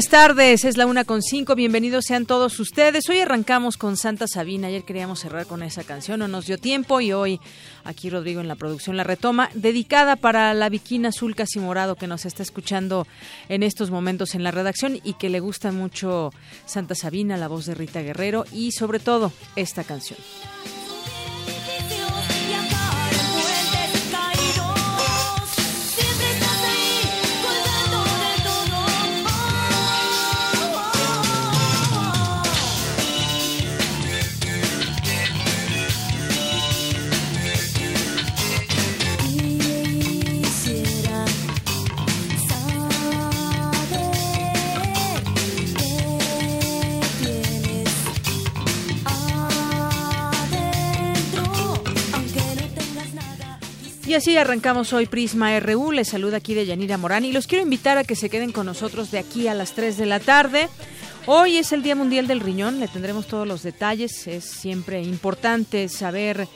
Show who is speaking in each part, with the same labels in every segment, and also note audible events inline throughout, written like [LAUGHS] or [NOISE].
Speaker 1: Buenas tardes, es la una con cinco, bienvenidos sean todos ustedes. Hoy arrancamos con Santa Sabina, ayer queríamos cerrar con esa canción, no nos dio tiempo y hoy aquí Rodrigo en la producción la retoma, dedicada para la viquina azul casi morado que nos está escuchando en estos momentos en la redacción y que le gusta mucho Santa Sabina, la voz de Rita Guerrero y sobre todo esta canción. Y así arrancamos hoy Prisma RU. Les saluda aquí de Yanira Morán y los quiero invitar a que se queden con nosotros de aquí a las 3 de la tarde. Hoy es el Día Mundial del Riñón, le tendremos todos los detalles. Es siempre importante saber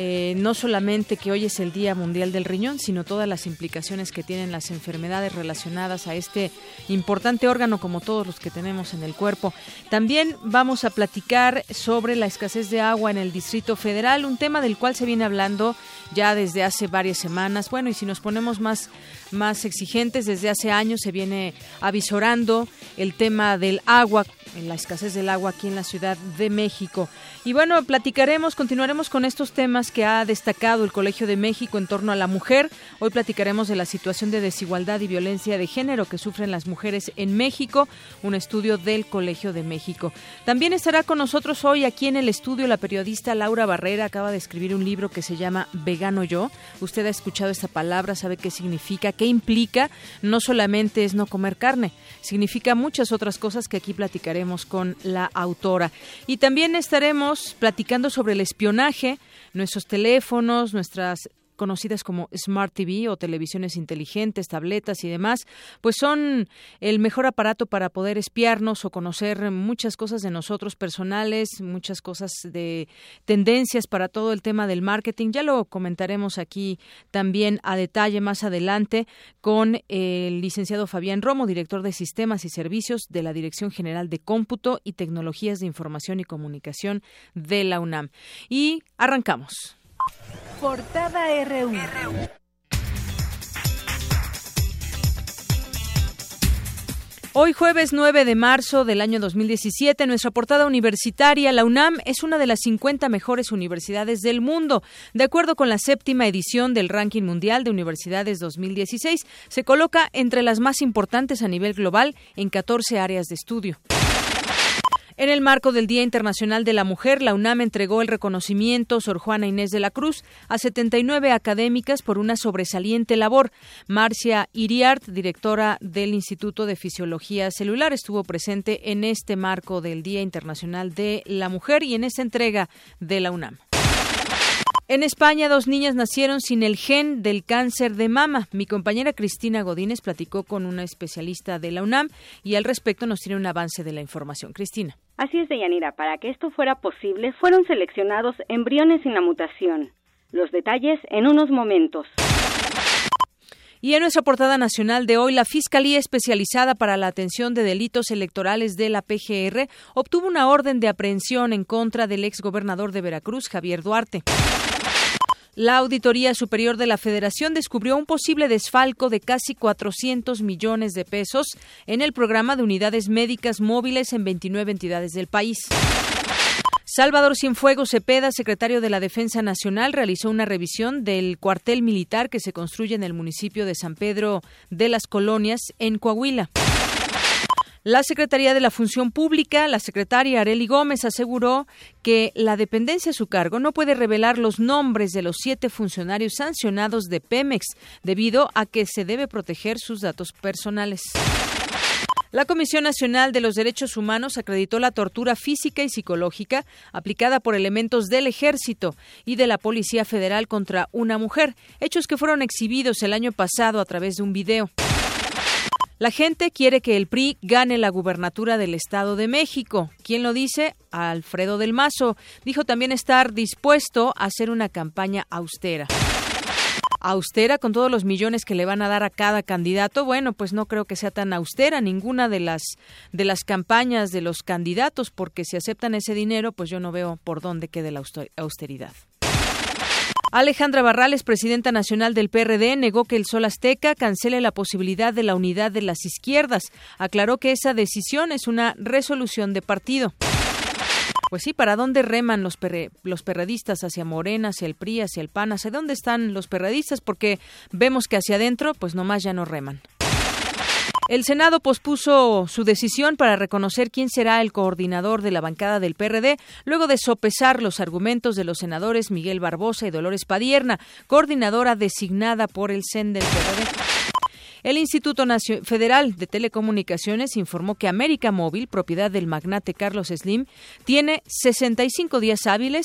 Speaker 1: eh, no solamente que hoy es el Día Mundial del Riñón, sino todas las implicaciones que tienen las enfermedades relacionadas a este importante órgano como todos los que tenemos en el cuerpo. También vamos a platicar sobre la escasez de agua en el Distrito Federal, un tema del cual se viene hablando ya desde hace varias semanas. Bueno, y si nos ponemos más, más exigentes, desde hace años se viene avisorando el tema del agua, la escasez del agua aquí en la Ciudad de México. Y bueno, platicaremos, continuaremos con estos temas que ha destacado el Colegio de México en torno a la mujer. Hoy platicaremos de la situación de desigualdad y violencia de género que sufren las mujeres en México, un estudio del Colegio de México. También estará con nosotros hoy aquí en el estudio la periodista Laura Barrera, acaba de escribir un libro que se llama Vegano Yo. Usted ha escuchado esta palabra, sabe qué significa, qué implica. No solamente es no comer carne, significa muchas otras cosas que aquí platicaremos con la autora. Y también estaremos platicando sobre el espionaje, nuestros teléfonos, nuestras conocidas como Smart TV o televisiones inteligentes, tabletas y demás, pues son el mejor aparato para poder espiarnos o conocer muchas cosas de nosotros personales, muchas cosas de tendencias para todo el tema del marketing. Ya lo comentaremos aquí también a detalle más adelante con el licenciado Fabián Romo, director de Sistemas y Servicios de la Dirección General de Cómputo y Tecnologías de Información y Comunicación de la UNAM. Y arrancamos.
Speaker 2: Portada RU.
Speaker 1: Hoy jueves 9 de marzo del año 2017, nuestra portada universitaria, la UNAM, es una de las 50 mejores universidades del mundo. De acuerdo con la séptima edición del Ranking Mundial de Universidades 2016, se coloca entre las más importantes a nivel global en 14 áreas de estudio. En el marco del Día Internacional de la Mujer, la UNAM entregó el reconocimiento Sor Juana Inés de la Cruz a 79 académicas por una sobresaliente labor. Marcia Iriart, directora del Instituto de Fisiología Celular, estuvo presente en este marco del Día Internacional de la Mujer y en esta entrega de la UNAM. En España, dos niñas nacieron sin el gen del cáncer de mama. Mi compañera Cristina Godínez platicó con una especialista de la UNAM y al respecto nos tiene un avance de la información. Cristina.
Speaker 3: Así es, Deyanira. Para que esto fuera posible, fueron seleccionados embriones sin la mutación. Los detalles en unos momentos.
Speaker 1: Y en nuestra portada nacional de hoy, la Fiscalía Especializada para la Atención de Delitos Electorales de la PGR obtuvo una orden de aprehensión en contra del exgobernador de Veracruz, Javier Duarte. La Auditoría Superior de la Federación descubrió un posible desfalco de casi 400 millones de pesos en el programa de unidades médicas móviles en 29 entidades del país. Salvador Cienfuegos Cepeda, secretario de la Defensa Nacional, realizó una revisión del cuartel militar que se construye en el municipio de San Pedro de las Colonias, en Coahuila. La Secretaría de la Función Pública, la secretaria Areli Gómez, aseguró que la dependencia a su cargo no puede revelar los nombres de los siete funcionarios sancionados de Pemex, debido a que se debe proteger sus datos personales. La Comisión Nacional de los Derechos Humanos acreditó la tortura física y psicológica aplicada por elementos del Ejército y de la Policía Federal contra una mujer, hechos que fueron exhibidos el año pasado a través de un video. La gente quiere que el PRI gane la gubernatura del Estado de México. ¿Quién lo dice? Alfredo del Mazo. Dijo también estar dispuesto a hacer una campaña austera austera con todos los millones que le van a dar a cada candidato, bueno, pues no creo que sea tan austera ninguna de las de las campañas de los candidatos, porque si aceptan ese dinero, pues yo no veo por dónde quede la austeridad. Alejandra Barrales, presidenta nacional del PRD, negó que el Sol Azteca cancele la posibilidad de la unidad de las izquierdas. Aclaró que esa decisión es una resolución de partido. Pues sí, ¿para dónde reman los, los perredistas? ¿Hacia Morena, hacia el PRI, hacia el PAN? ¿Hacia dónde están los perredistas? Porque vemos que hacia adentro, pues nomás ya no reman. El Senado pospuso su decisión para reconocer quién será el coordinador de la bancada del PRD, luego de sopesar los argumentos de los senadores Miguel Barbosa y Dolores Padierna, coordinadora designada por el CEN del PRD. El Instituto Federal de Telecomunicaciones informó que América Móvil, propiedad del magnate Carlos Slim, tiene 65 días hábiles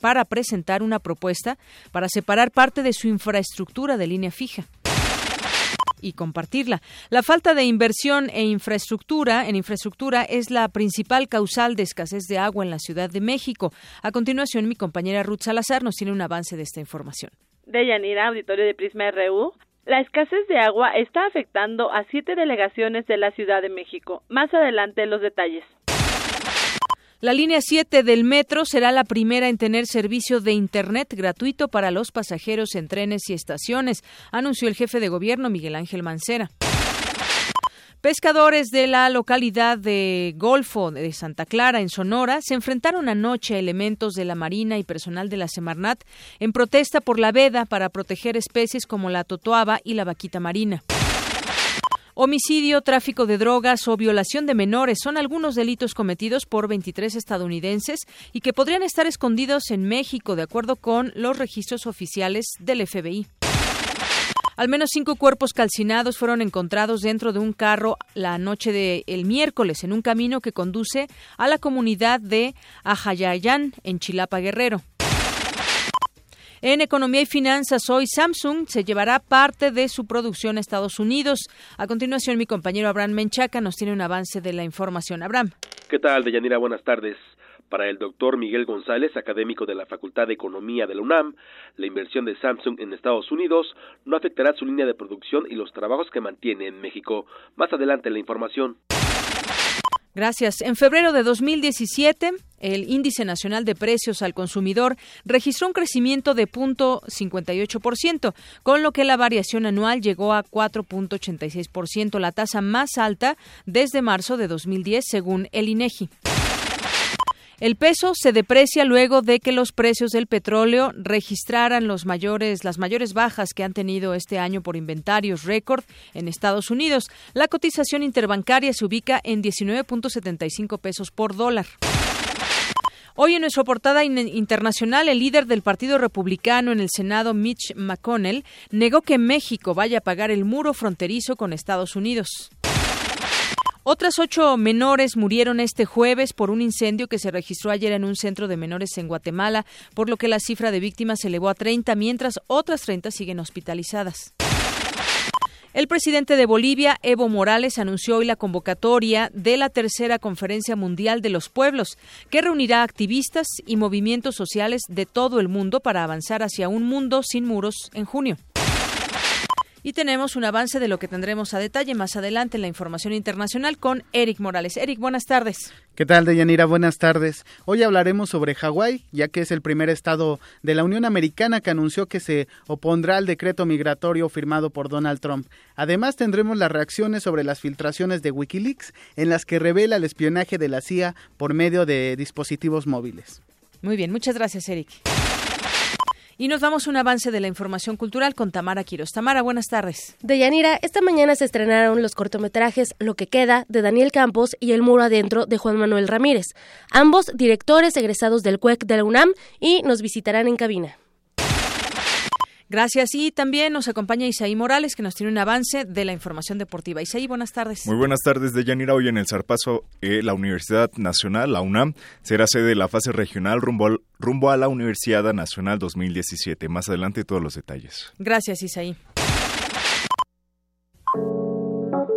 Speaker 1: para presentar una propuesta para separar parte de su infraestructura de línea fija y compartirla. La falta de inversión e infraestructura en infraestructura es la principal causal de escasez de agua en la Ciudad de México. A continuación, mi compañera Ruth Salazar nos tiene un avance de esta información.
Speaker 4: De Yanira, auditorio de Prisma RU. La escasez de agua está afectando a siete delegaciones de la Ciudad de México. Más adelante los detalles.
Speaker 1: La línea 7 del metro será la primera en tener servicio de Internet gratuito para los pasajeros en trenes y estaciones, anunció el jefe de gobierno Miguel Ángel Mancera. Pescadores de la localidad de Golfo de Santa Clara, en Sonora, se enfrentaron anoche a elementos de la Marina y personal de la Semarnat en protesta por la veda para proteger especies como la totoaba y la vaquita marina. Homicidio, tráfico de drogas o violación de menores son algunos delitos cometidos por 23 estadounidenses y que podrían estar escondidos en México, de acuerdo con los registros oficiales del FBI. Al menos cinco cuerpos calcinados fueron encontrados dentro de un carro la noche del miércoles en un camino que conduce a la comunidad de Ajayayán, en Chilapa Guerrero. En economía y finanzas, hoy Samsung se llevará parte de su producción a Estados Unidos. A continuación, mi compañero Abraham Menchaca nos tiene un avance de la información. Abraham.
Speaker 5: ¿Qué tal, Deyanira? Buenas tardes. Para el doctor Miguel González, académico de la Facultad de Economía de la UNAM, la inversión de Samsung en Estados Unidos no afectará su línea de producción y los trabajos que mantiene en México. Más adelante la información.
Speaker 1: Gracias. En febrero de 2017, el Índice Nacional de Precios al Consumidor registró un crecimiento de 0.58%, con lo que la variación anual llegó a 4.86%, la tasa más alta desde marzo de 2010, según el INEGI. El peso se deprecia luego de que los precios del petróleo registraran mayores, las mayores bajas que han tenido este año por inventarios récord en Estados Unidos. La cotización interbancaria se ubica en 19.75 pesos por dólar. Hoy en nuestra portada internacional, el líder del Partido Republicano en el Senado, Mitch McConnell, negó que México vaya a pagar el muro fronterizo con Estados Unidos. Otras ocho menores murieron este jueves por un incendio que se registró ayer en un centro de menores en Guatemala, por lo que la cifra de víctimas se elevó a 30, mientras otras 30 siguen hospitalizadas. El presidente de Bolivia, Evo Morales, anunció hoy la convocatoria de la tercera Conferencia Mundial de los Pueblos, que reunirá activistas y movimientos sociales de todo el mundo para avanzar hacia un mundo sin muros en junio. Y tenemos un avance de lo que tendremos a detalle más adelante en la información internacional con Eric Morales. Eric, buenas tardes.
Speaker 6: ¿Qué tal, Deyanira? Buenas tardes. Hoy hablaremos sobre Hawái, ya que es el primer estado de la Unión Americana que anunció que se opondrá al decreto migratorio firmado por Donald Trump. Además, tendremos las reacciones sobre las filtraciones de Wikileaks, en las que revela el espionaje de la CIA por medio de dispositivos móviles.
Speaker 1: Muy bien, muchas gracias, Eric. Y nos damos un avance de la información cultural con Tamara Quiros. Tamara, buenas tardes.
Speaker 7: Deyanira, esta mañana se estrenaron los cortometrajes Lo que queda de Daniel Campos y El muro adentro de Juan Manuel Ramírez, ambos directores egresados del CUEC de la UNAM y nos visitarán en cabina.
Speaker 1: Gracias. Y también nos acompaña Isaí Morales, que nos tiene un avance de la información deportiva. Isaí, buenas tardes.
Speaker 8: Muy buenas tardes, de Yanira. Hoy en el Zarpazo, eh, la Universidad Nacional, la UNAM, será sede de la fase regional rumbo, rumbo a la Universidad Nacional 2017. Más adelante todos los detalles.
Speaker 1: Gracias, Isaí.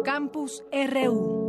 Speaker 2: Campus RU.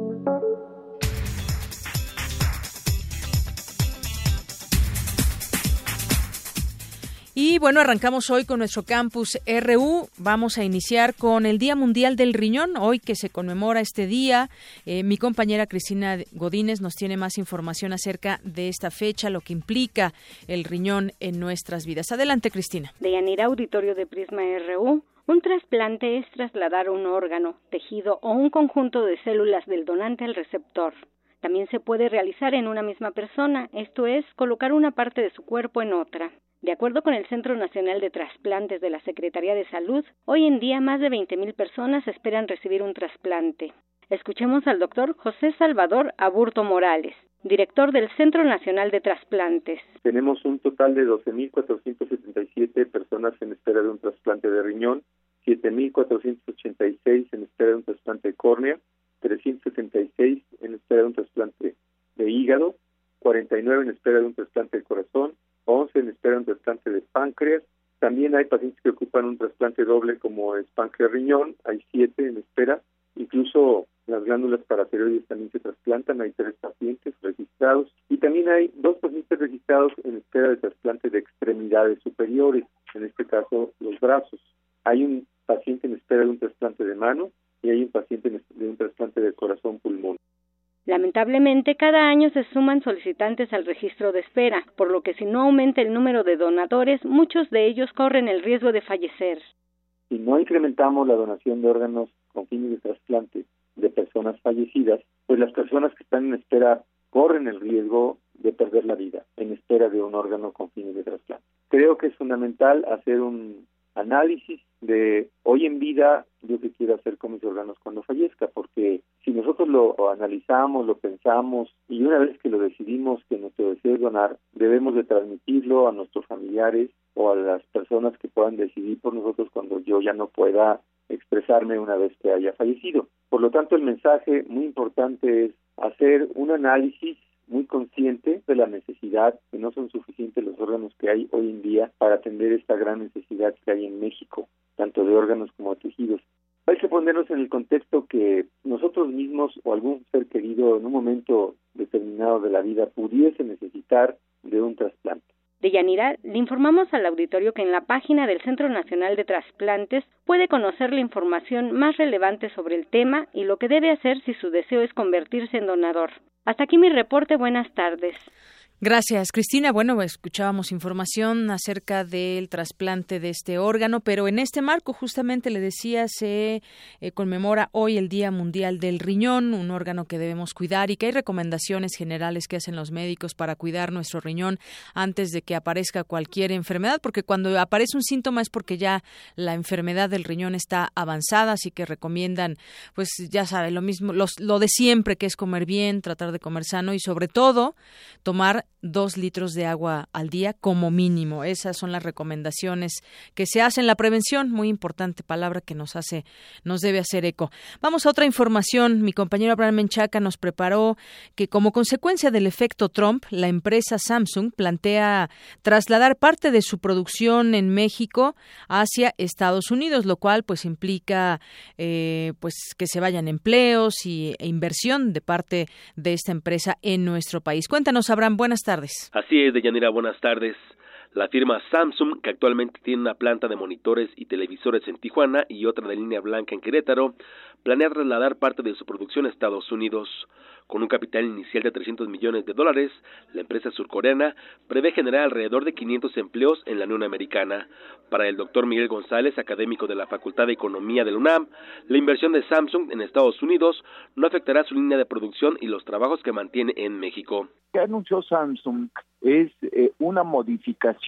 Speaker 1: Y bueno, arrancamos hoy con nuestro campus RU. Vamos a iniciar con el Día Mundial del Riñón, hoy que se conmemora este día. Eh, mi compañera Cristina Godínez nos tiene más información acerca de esta fecha, lo que implica el riñón en nuestras vidas. Adelante, Cristina.
Speaker 9: De Yanira Auditorio de Prisma RU. Un trasplante es trasladar un órgano, tejido o un conjunto de células del donante al receptor. También se puede realizar en una misma persona, esto es, colocar una parte de su cuerpo en otra. De acuerdo con el Centro Nacional de Trasplantes de la Secretaría de Salud, hoy en día más de 20.000 personas esperan recibir un trasplante. Escuchemos al doctor José Salvador Aburto Morales, director del Centro Nacional de Trasplantes.
Speaker 10: Tenemos un total de 12.477 personas en espera de un trasplante de riñón, 7.486 en espera de un trasplante de córnea, 376 en espera de un trasplante de hígado, 49 en espera de un trasplante de corazón, 11 en espera de un trasplante de páncreas. También hay pacientes que ocupan un trasplante doble como es páncreas-riñón, hay 7 en espera. Incluso las glándulas paratiroides también se trasplantan, hay tres pacientes registrados. Y también hay dos pacientes registrados en espera de trasplante de extremidades superiores, en este caso los brazos. Hay un paciente en espera de un trasplante de mano y hay un paciente de un trasplante de corazón-pulmón.
Speaker 9: Lamentablemente, cada año se suman solicitantes al registro de espera, por lo que si no aumenta el número de donadores, muchos de ellos corren el riesgo de fallecer.
Speaker 10: Si no incrementamos la donación de órganos con fines de trasplante de personas fallecidas, pues las personas que están en espera corren el riesgo de perder la vida en espera de un órgano con fines de trasplante. Creo que es fundamental hacer un análisis de hoy en vida yo qué quiero hacer con mis órganos cuando fallezca, porque si nosotros lo analizamos, lo pensamos y una vez que lo decidimos que nuestro deseo es donar, debemos de transmitirlo a nuestros familiares o a las personas que puedan decidir por nosotros cuando yo ya no pueda expresarme una vez que haya fallecido. Por lo tanto, el mensaje muy importante es hacer un análisis muy consciente de la necesidad, que no son suficientes los órganos que hay hoy en día para atender esta gran necesidad que hay en México, tanto de órganos como de tejidos. Hay que ponernos en el contexto que nosotros mismos o algún ser querido en un momento determinado de la vida pudiese necesitar de un trasplante.
Speaker 9: De Yanira, le informamos al auditorio que en la página del Centro Nacional de Trasplantes puede conocer la información más relevante sobre el tema y lo que debe hacer si su deseo es convertirse en donador. Hasta aquí mi reporte. Buenas tardes.
Speaker 1: Gracias, Cristina. Bueno, escuchábamos información acerca del trasplante de este órgano, pero en este marco, justamente le decía, se eh, conmemora hoy el Día Mundial del Riñón, un órgano que debemos cuidar y que hay recomendaciones generales que hacen los médicos para cuidar nuestro riñón antes de que aparezca cualquier enfermedad, porque cuando aparece un síntoma es porque ya la enfermedad del riñón está avanzada, así que recomiendan, pues ya sabe, lo mismo, lo de siempre, que es comer bien, tratar de comer sano y sobre todo tomar dos litros de agua al día como mínimo. Esas son las recomendaciones que se hacen. La prevención, muy importante palabra que nos hace, nos debe hacer eco. Vamos a otra información. Mi compañero Abraham Menchaca nos preparó que como consecuencia del efecto Trump, la empresa Samsung plantea trasladar parte de su producción en México hacia Estados Unidos, lo cual pues implica eh, pues que se vayan empleos y, e inversión de parte de esta empresa en nuestro país. Cuéntanos, Abraham, buenas.
Speaker 11: Así es, Deyanira, buenas tardes.
Speaker 5: La firma Samsung, que actualmente tiene una planta de monitores y televisores en Tijuana y otra de línea blanca en Querétaro, planea trasladar parte de su producción a Estados Unidos. Con un capital inicial de 300 millones de dólares, la empresa surcoreana prevé generar alrededor de 500 empleos en la Unión Americana. Para el doctor Miguel González, académico de la Facultad de Economía de la UNAM, la inversión de Samsung en Estados Unidos no afectará su línea de producción y los trabajos que mantiene en México.
Speaker 12: ¿Qué anunció Samsung es eh, una modificación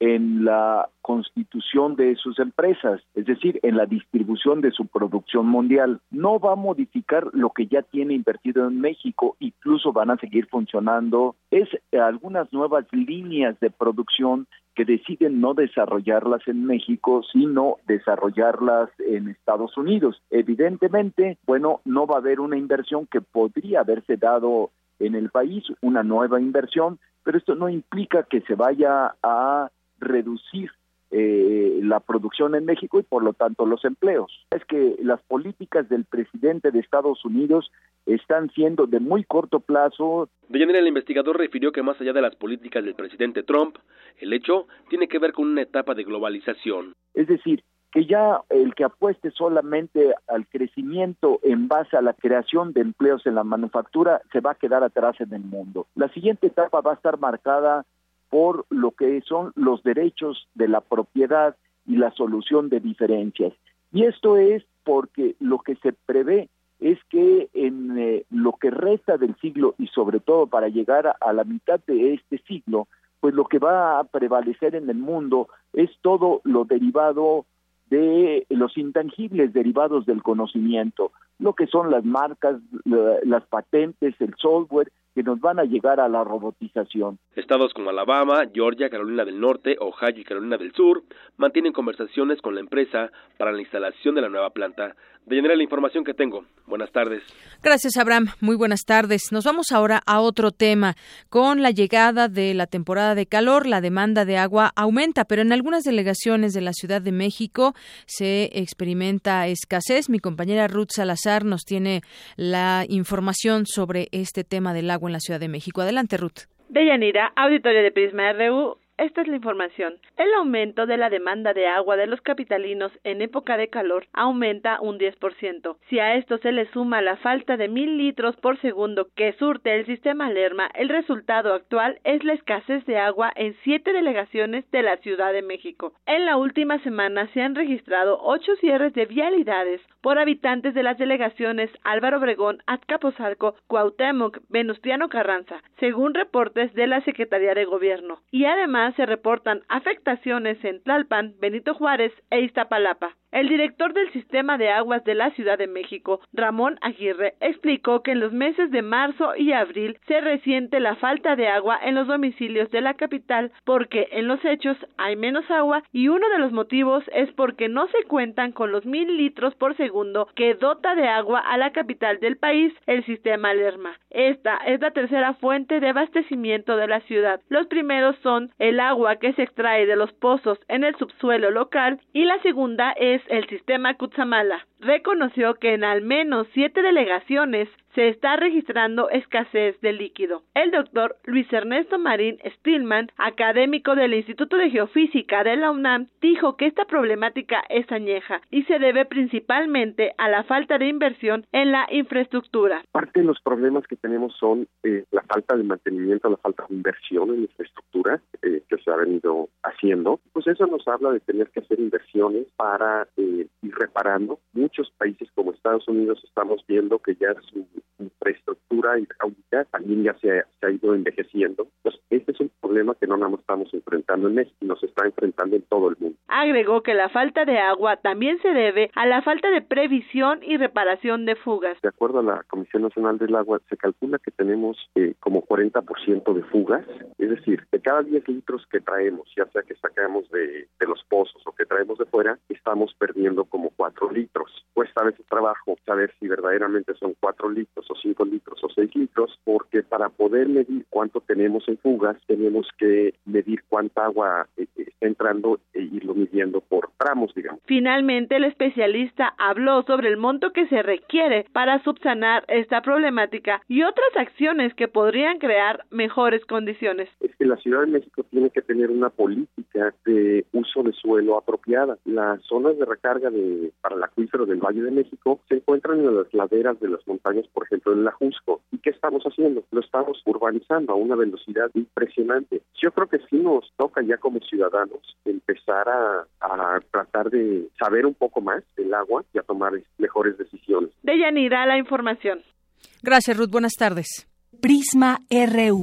Speaker 12: en la constitución de sus empresas, es decir, en la distribución de su producción mundial. No va a modificar lo que ya tiene invertido en México, incluso van a seguir funcionando. Es algunas nuevas líneas de producción que deciden no desarrollarlas en México, sino desarrollarlas en Estados Unidos. Evidentemente, bueno, no va a haber una inversión que podría haberse dado en el país, una nueva inversión, pero esto no implica que se vaya a reducir eh, la producción en México y por lo tanto los empleos. Es que las políticas del presidente de Estados Unidos están siendo de muy corto plazo.
Speaker 5: De el investigador refirió que más allá de las políticas del presidente Trump, el hecho tiene que ver con una etapa de globalización.
Speaker 12: Es decir, que ya el que apueste solamente al crecimiento en base a la creación de empleos en la manufactura se va a quedar atrás en el mundo. La siguiente etapa va a estar marcada por lo que son los derechos de la propiedad y la solución de diferencias. Y esto es porque lo que se prevé es que en eh, lo que resta del siglo y sobre todo para llegar a, a la mitad de este siglo, pues lo que va a prevalecer en el mundo es todo lo derivado de los intangibles derivados del conocimiento, lo que son las marcas, las patentes, el software, que nos van a llegar a la robotización.
Speaker 5: Estados como Alabama, Georgia, Carolina del Norte, Ohio y Carolina del Sur mantienen conversaciones con la empresa para la instalación de la nueva planta. De general la información que tengo. Buenas tardes.
Speaker 1: Gracias, Abraham. Muy buenas tardes. Nos vamos ahora a otro tema. Con la llegada de la temporada de calor, la demanda de agua aumenta, pero en algunas delegaciones de la Ciudad de México se experimenta escasez. Mi compañera Ruth Salazar nos tiene la información sobre este tema del agua en la Ciudad de México. Adelante, Ruth.
Speaker 4: Deyanira, auditorio de Prisma RU, esta es la información. El aumento de la demanda de agua de los capitalinos en época de calor aumenta un 10%. Si a esto se le suma la falta de mil litros por segundo que surte el sistema Lerma, el resultado actual es la escasez de agua en siete delegaciones de la Ciudad de México. En la última semana se han registrado ocho cierres de vialidades por habitantes de las delegaciones Álvaro Obregón, Azcapotzalco, Cuauhtémoc, Venustiano Carranza, según reportes de la Secretaría de Gobierno. Y además se reportan afectaciones en Tlalpan, Benito Juárez e Iztapalapa. El director del Sistema de Aguas de la Ciudad de México, Ramón Aguirre, explicó que en los meses de marzo y abril se resiente la falta de agua en los domicilios de la capital porque en los hechos hay menos agua y uno de los motivos es porque no se cuentan con los mil litros por segundo que dota de agua a la capital del país, el sistema Lerma. Esta es la tercera fuente de abastecimiento de la ciudad. Los primeros son el agua que se extrae de los pozos en el subsuelo local y la segunda es el sistema Kutsamala. Reconoció que en al menos siete delegaciones se está registrando escasez de líquido. El doctor Luis Ernesto Marín Stillman, académico del Instituto de Geofísica de la UNAM, dijo que esta problemática es añeja y se debe principalmente a la falta de inversión en la infraestructura.
Speaker 13: Parte de los problemas que tenemos son eh, la falta de mantenimiento, la falta de inversión en infraestructura eh, que se ha venido haciendo. Pues eso nos habla de tener que hacer inversiones para eh, ir reparando. Muchos países como Estados Unidos estamos viendo que ya su infraestructura hidráulica también ya se ha, ido envejeciendo. Pues este es un problema que no nos estamos enfrentando en México, nos está enfrentando en todo el mundo.
Speaker 4: Agregó que la falta de agua también se debe a la falta de previsión y reparación de fugas.
Speaker 13: De acuerdo a la Comisión Nacional del Agua, se calcula que tenemos eh, como 40% de fugas, es decir, de cada 10 litros que traemos, ya sea que sacamos de, de los pozos o que traemos de fuera, estamos perdiendo como 4 litros. Cuesta a veces trabajo saber si verdaderamente son 4 litros o 5 litros o 6 litros, porque para poder medir cuánto tenemos en fugas, tenemos que medir cuánta agua eh, eh, está entrando e irlo midiendo por tramos, digamos.
Speaker 4: Finalmente, el especialista habló sobre el monto que se requiere para subsanar esta problemática y otras acciones que podrían crear mejores condiciones.
Speaker 13: Es que la Ciudad de México tiene que tener una política de uso de suelo apropiada. Las zonas de recarga de, para el acuífero del Valle de México se encuentran en las laderas de las montañas, por ejemplo, en la Jusco. ¿Y qué estamos haciendo? Lo estamos urbanizando a una velocidad impresionante. Yo creo que sí nos toca ya como ciudadanos empezar a, a tratar de saber un poco más del agua y a tomar mejores decisiones.
Speaker 4: De Yanira, la información.
Speaker 1: Gracias, Ruth. Buenas tardes.
Speaker 2: Prisma RU.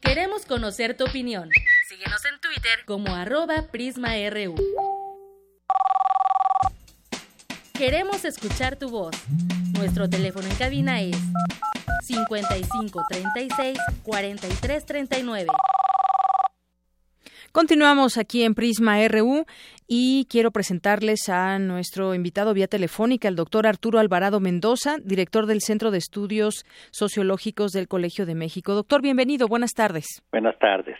Speaker 7: Queremos conocer tu opinión. Síguenos en Twitter como arroba PrismaRU. Queremos escuchar tu voz. Nuestro teléfono en cabina es 55 36 43 39.
Speaker 1: Continuamos aquí en Prisma RU y quiero presentarles a nuestro invitado vía telefónica, el doctor Arturo Alvarado Mendoza, director del Centro de Estudios Sociológicos del Colegio de México. Doctor, bienvenido, buenas tardes.
Speaker 14: Buenas tardes.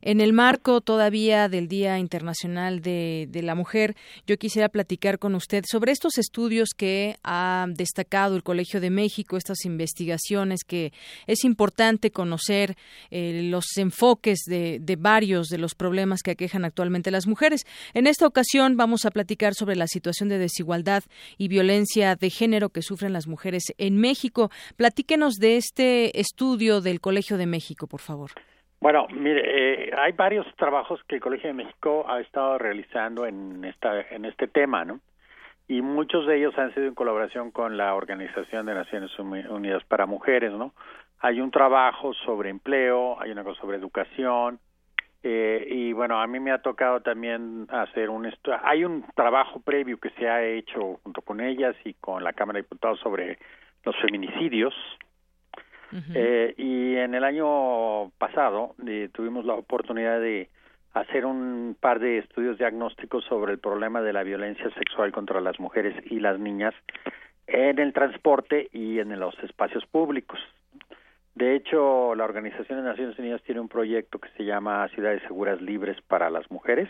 Speaker 1: En el marco todavía del Día Internacional de, de la Mujer, yo quisiera platicar con usted sobre estos estudios que ha destacado el Colegio de México, estas investigaciones que es importante conocer eh, los enfoques de, de varios de los problemas que aquejan actualmente las mujeres. En esta ocasión vamos a platicar sobre la situación de desigualdad y violencia de género que sufren las mujeres en México. Platíquenos de este estudio del Colegio de México, por favor.
Speaker 14: Bueno, mire, eh, hay varios trabajos que el Colegio de México ha estado realizando en esta en este tema, ¿no? Y muchos de ellos han sido en colaboración con la Organización de Naciones Unidas para Mujeres, ¿no? Hay un trabajo sobre empleo, hay una cosa sobre educación, eh, y bueno, a mí me ha tocado también hacer un estudio. Hay un trabajo previo que se ha hecho junto con ellas y con la Cámara de Diputados sobre los feminicidios. eh, y en el año pasado eh, tuvimos la oportunidad de hacer un par de estudios diagnósticos sobre el problema de la violencia sexual contra las mujeres y las niñas en el transporte y en los espacios públicos. De hecho, la Organización de Naciones Unidas tiene un proyecto que se llama Ciudades Seguras Libres para las Mujeres.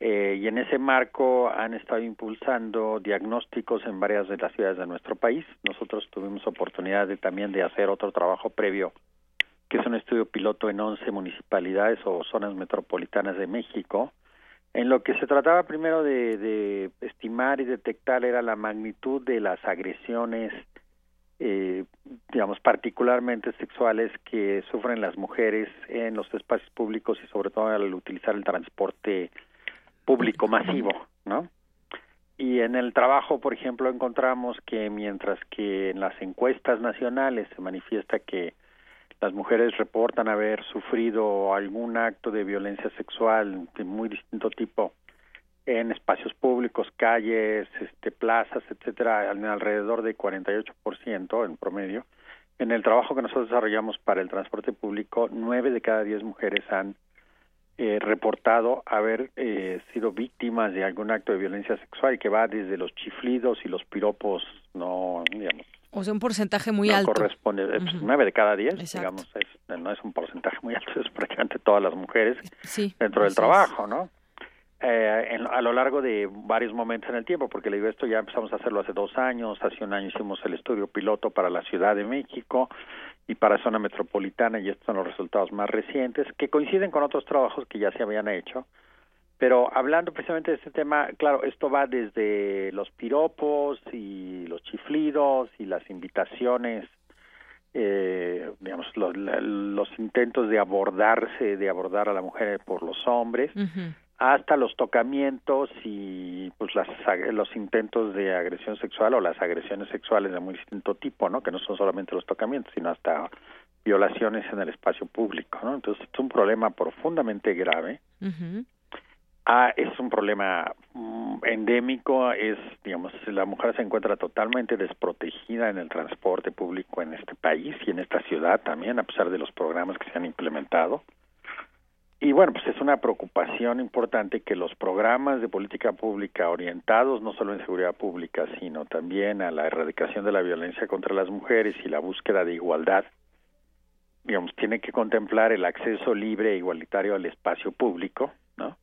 Speaker 14: Eh, y en ese marco han estado impulsando diagnósticos en varias de las ciudades de nuestro país. Nosotros tuvimos oportunidad de, también de hacer otro trabajo previo, que es un estudio piloto en 11 municipalidades o zonas metropolitanas de México, en lo que se trataba primero de, de estimar y detectar era la magnitud de las agresiones eh, digamos, particularmente sexuales que sufren las mujeres en los espacios públicos y sobre todo al utilizar el transporte público masivo, ¿no? Y en el trabajo, por ejemplo, encontramos que mientras que en las encuestas nacionales se manifiesta que las mujeres reportan haber sufrido algún acto de violencia sexual de muy distinto tipo en espacios públicos, calles, este, plazas, etcétera, alrededor de 48% en promedio. En el trabajo que nosotros desarrollamos para el transporte público, nueve de cada diez mujeres han eh, reportado haber eh, sido víctimas de algún acto de violencia sexual que va desde los chiflidos y los piropos, no, digamos.
Speaker 1: O sea, un porcentaje muy
Speaker 14: no
Speaker 1: alto.
Speaker 14: corresponde, nueve de cada diez, digamos, es, no es un porcentaje muy alto, [LAUGHS] es prácticamente todas las mujeres
Speaker 1: sí,
Speaker 14: dentro del trabajo, ¿no? Eh, en, a lo largo de varios momentos en el tiempo, porque le digo esto ya empezamos a hacerlo hace dos años, hace un año hicimos el estudio piloto para la Ciudad de México y para zona metropolitana y estos son los resultados más recientes que coinciden con otros trabajos que ya se habían hecho. Pero hablando precisamente de este tema, claro, esto va desde los piropos y los chiflidos y las invitaciones eh, digamos los, los intentos de abordarse de abordar a la mujer por los hombres uh hasta los tocamientos y pues las, los intentos de agresión sexual o las agresiones sexuales de muy distinto tipo, ¿no? Que no son solamente los tocamientos, sino hasta violaciones en el espacio público, ¿no? Entonces es un problema profundamente grave. Uh -huh. Ah, es un problema mm, endémico, es, digamos, la mujer se encuentra totalmente desprotegida en el transporte público en este país y en esta ciudad también, a pesar de los programas que se han implementado y bueno, pues es una preocupación importante que los programas de política pública orientados no solo en seguridad pública, sino también a la erradicación de la violencia contra las mujeres y la búsqueda de igualdad, digamos, tiene que contemplar el acceso libre e igualitario al espacio público, ¿no?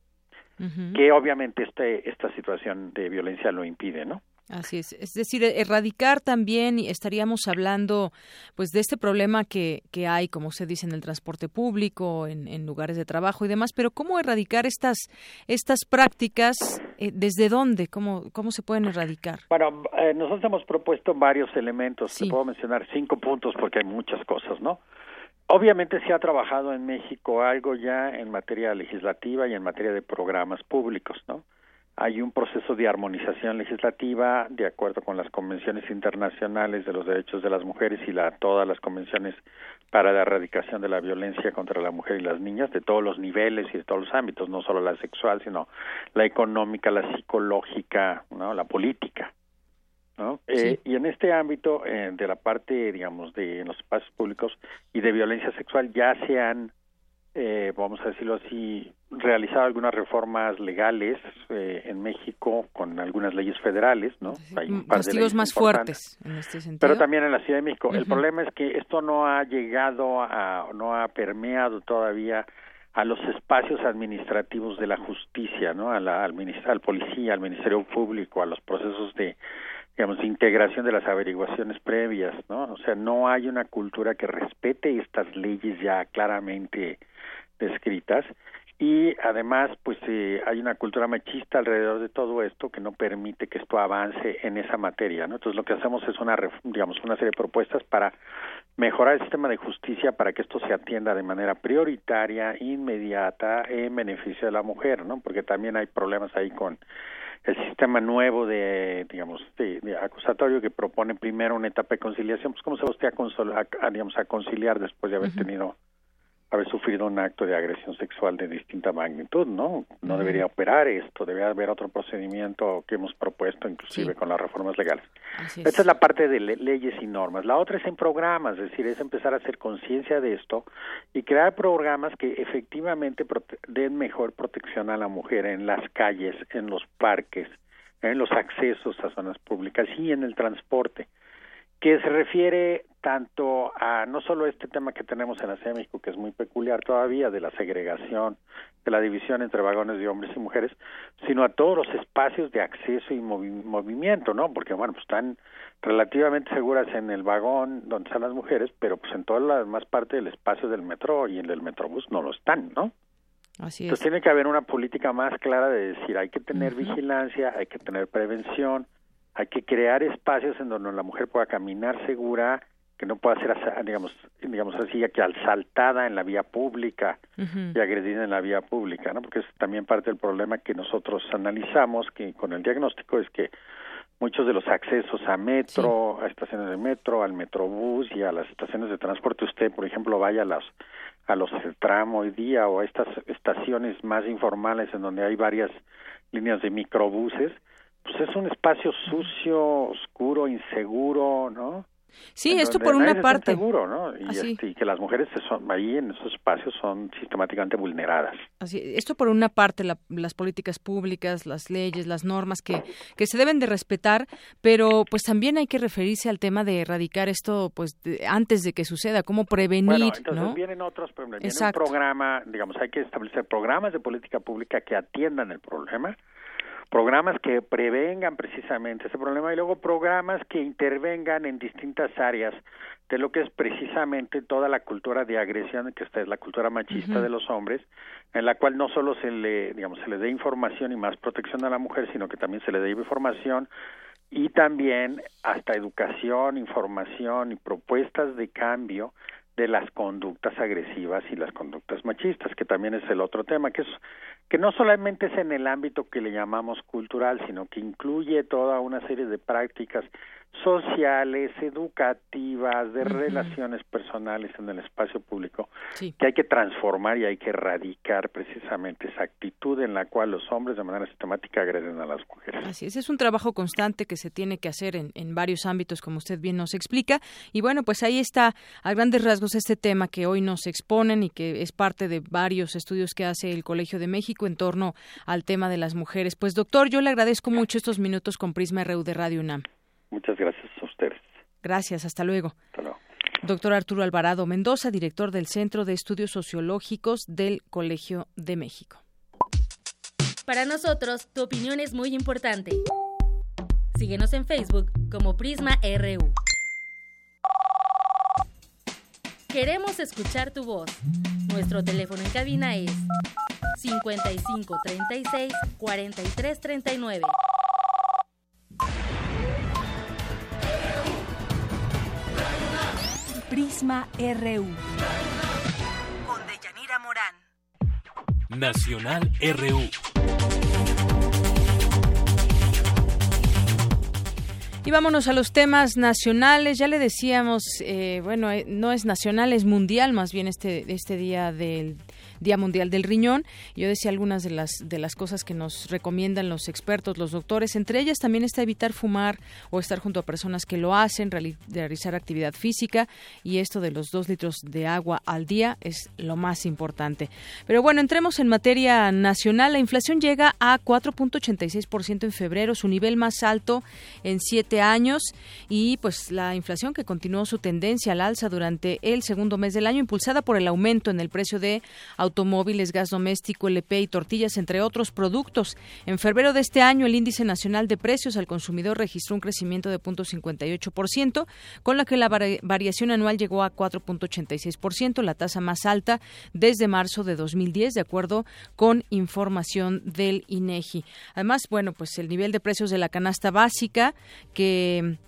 Speaker 14: Que obviamente este, esta situación de violencia lo impide, ¿no?
Speaker 1: Así es, es decir, erradicar también estaríamos hablando pues de este problema que, que hay, como se dice, en el transporte público, en, en lugares de trabajo y demás, pero ¿cómo erradicar estas, estas prácticas? Eh, ¿Desde dónde? ¿Cómo, ¿Cómo se pueden erradicar?
Speaker 14: Bueno, eh, nosotros hemos propuesto varios elementos, te puedo mencionar cinco puntos porque hay muchas cosas, ¿no? Obviamente se ha trabajado en México algo ya en materia legislativa y en materia de programas públicos, ¿no? Hay un proceso de armonización legislativa de acuerdo con las convenciones internacionales de los derechos de las mujeres y la, todas las convenciones para la erradicación de la violencia contra la mujer y las niñas de todos los niveles y de todos los ámbitos, no solo la sexual, sino la económica, la psicológica, ¿no? la política. ¿no? Eh, y en este ámbito eh, de la parte, digamos, de los espacios públicos y de violencia sexual ya se han eh, vamos a decirlo así, realizado algunas reformas legales eh, en México con algunas leyes federales, ¿no?
Speaker 1: Hay un Castigos más fuertes en este sentido.
Speaker 14: Pero también en la Ciudad de México. El problema es que esto no ha llegado a, no ha permeado todavía a los espacios administrativos de la justicia, ¿no? A la, al, al policía, al Ministerio Público, a los procesos de digamos, integración de las averiguaciones previas, ¿no? O sea, no hay una cultura que respete estas leyes ya claramente descritas y además pues eh, hay una cultura machista alrededor de todo esto que no permite que esto avance en esa materia no entonces lo que hacemos es una digamos una serie de propuestas para mejorar el sistema de justicia para que esto se atienda de manera prioritaria inmediata en beneficio de la mujer no porque también hay problemas ahí con el sistema nuevo de digamos de, acusatorio que propone primero una etapa de conciliación. Pues cómo se va usted a, digamos a conciliar después de haber tenido haber sufrido un acto de agresión sexual de distinta magnitud, ¿no? No debería operar esto, debería haber otro procedimiento que hemos propuesto, inclusive con las reformas legales. Esta es la parte de leyes y normas. La otra es en programas, es decir, es empezar a hacer conciencia de esto y crear programas que efectivamente den mejor protección a la mujer en las calles, en los parques, en los accesos a zonas públicas y en el transporte que se refiere tanto a no solo este tema que tenemos en la Ciudad de México, que es muy peculiar todavía, de la segregación, de la división entre vagones de hombres y mujeres, sino a todos los espacios de acceso y movimiento, ¿no? Porque, bueno, pues están relativamente seguras en el vagón donde están las mujeres, pero pues en toda la demás parte del espacio del metro y en el metrobús no lo están, ¿no?
Speaker 1: Así
Speaker 14: Entonces tiene que haber una política más clara de decir, hay que tener vigilancia, hay que tener prevención, hay que crear espacios en donde la mujer pueda caminar segura, que no pueda ser, digamos, digamos así, que asaltada en la vía pública y agredida en la vía pública, ¿no? Porque es también parte del problema que nosotros analizamos, que con el diagnóstico es que muchos de los accesos a metro, a estaciones de metro, al metrobús y a las estaciones de transporte, usted, por ejemplo, vaya a las a los tramo hoy día o a estas estaciones más informales en donde hay varias líneas de microbuses, pues es un espacio sucio, oscuro, inseguro, ¿no?
Speaker 1: Sí, esto por una parte.
Speaker 14: Seguro, ¿no? Este, y, que las mujeres son, ahí en esos espacios son sistemáticamente vulneradas.
Speaker 1: Así, esto por una parte, las políticas públicas, las leyes, las normas que, que se deben de respetar, pero pues también hay que referirse al tema de erradicar esto pues antes de que suceda, cómo prevenir,
Speaker 14: bueno, entonces
Speaker 1: ¿no?
Speaker 14: vienen otros, viene un programa, digamos, hay que establecer programas de política pública que atiendan el problema programas que prevengan precisamente ese problema y luego programas que intervengan en distintas áreas de lo que es precisamente toda la cultura de agresión que esta es la cultura machista de los hombres en la cual no solo se le digamos se le dé información y más protección a la mujer sino que también se le dé información y también hasta educación, información y propuestas de cambio de las conductas agresivas y las conductas machistas, que también es el otro tema, que es que no solamente es en el ámbito que le llamamos cultural, sino que incluye toda una serie de prácticas sociales, educativas, de relaciones personales en el espacio público, que hay que transformar y hay que erradicar precisamente esa actitud en la cual los hombres de manera sistemática agreden a las mujeres.
Speaker 1: Así es, es un trabajo constante que se tiene que hacer en, en varios ámbitos, como usted bien nos explica. Y bueno, pues ahí está a grandes rasgos este tema que hoy nos exponen y que es parte de varios estudios que hace el Colegio de México en torno al tema de las mujeres. Pues doctor, yo le agradezco mucho estos minutos con Prisma RU de Radio UNAM.
Speaker 14: Muchas gracias a ustedes.
Speaker 1: Gracias, hasta luego.
Speaker 14: Hasta luego.
Speaker 1: Doctor Arturo Alvarado Mendoza, director del Centro de Estudios Sociológicos del Colegio de México.
Speaker 7: Para nosotros, tu opinión es muy importante. Síguenos en Facebook como Prisma RU. Queremos escuchar tu voz. Nuestro teléfono en cabina es 55 36
Speaker 2: Prisma RU.
Speaker 15: Con Deyanira Morán.
Speaker 16: Nacional RU.
Speaker 1: Y vámonos a los temas nacionales. Ya le decíamos, eh, bueno, eh, no es nacional, es mundial, más bien este, este día del Día Mundial del Riñón. Yo decía algunas de las, de las cosas que nos recomiendan los expertos, los doctores. Entre ellas también está evitar fumar o estar junto a personas que lo hacen, realizar actividad física y esto de los dos litros de agua al día es lo más importante. Pero bueno, entremos en materia nacional. La inflación llega a 4.86% en febrero, su nivel más alto en siete años y pues la inflación que continuó su tendencia al alza durante el segundo mes del año impulsada por el aumento en el precio de automóviles, gas doméstico, LP y tortillas, entre otros productos. En febrero de este año, el índice nacional de precios al consumidor registró un crecimiento de 0.58%, con la que la variación anual llegó a 4.86%, la tasa más alta desde marzo de 2010, de acuerdo con información del INEGI. Además, bueno, pues el nivel de precios de la canasta básica que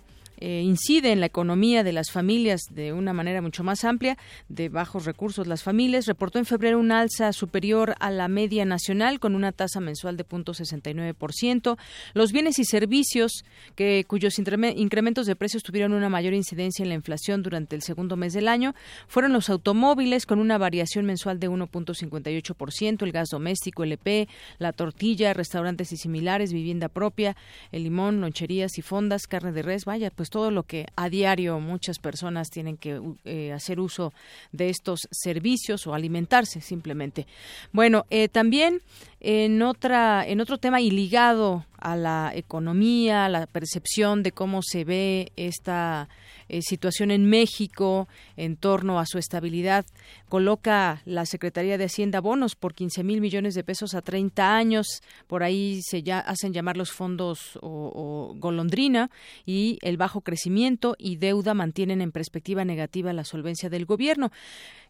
Speaker 1: eh, incide en la economía de las familias de una manera mucho más amplia, de bajos recursos las familias, reportó en febrero un alza superior a la media nacional con una tasa mensual de 0.69%. Los bienes y servicios que cuyos incrementos de precios tuvieron una mayor incidencia en la inflación durante el segundo mes del año fueron los automóviles con una variación mensual de 1.58%, el gas doméstico, LP, la tortilla, restaurantes y similares, vivienda propia, el limón, loncherías y fondas, carne de res, vaya, pues todo lo que a diario muchas personas tienen que eh, hacer uso de estos servicios o alimentarse simplemente. Bueno, eh, también en otra en otro tema y ligado a la economía, a la percepción de cómo se ve esta eh, situación en México en torno a su estabilidad. Coloca la Secretaría de Hacienda bonos por 15 mil millones de pesos a 30 años. Por ahí se ya hacen llamar los fondos o, golondrina y el bajo crecimiento y deuda mantienen en perspectiva negativa la solvencia del gobierno.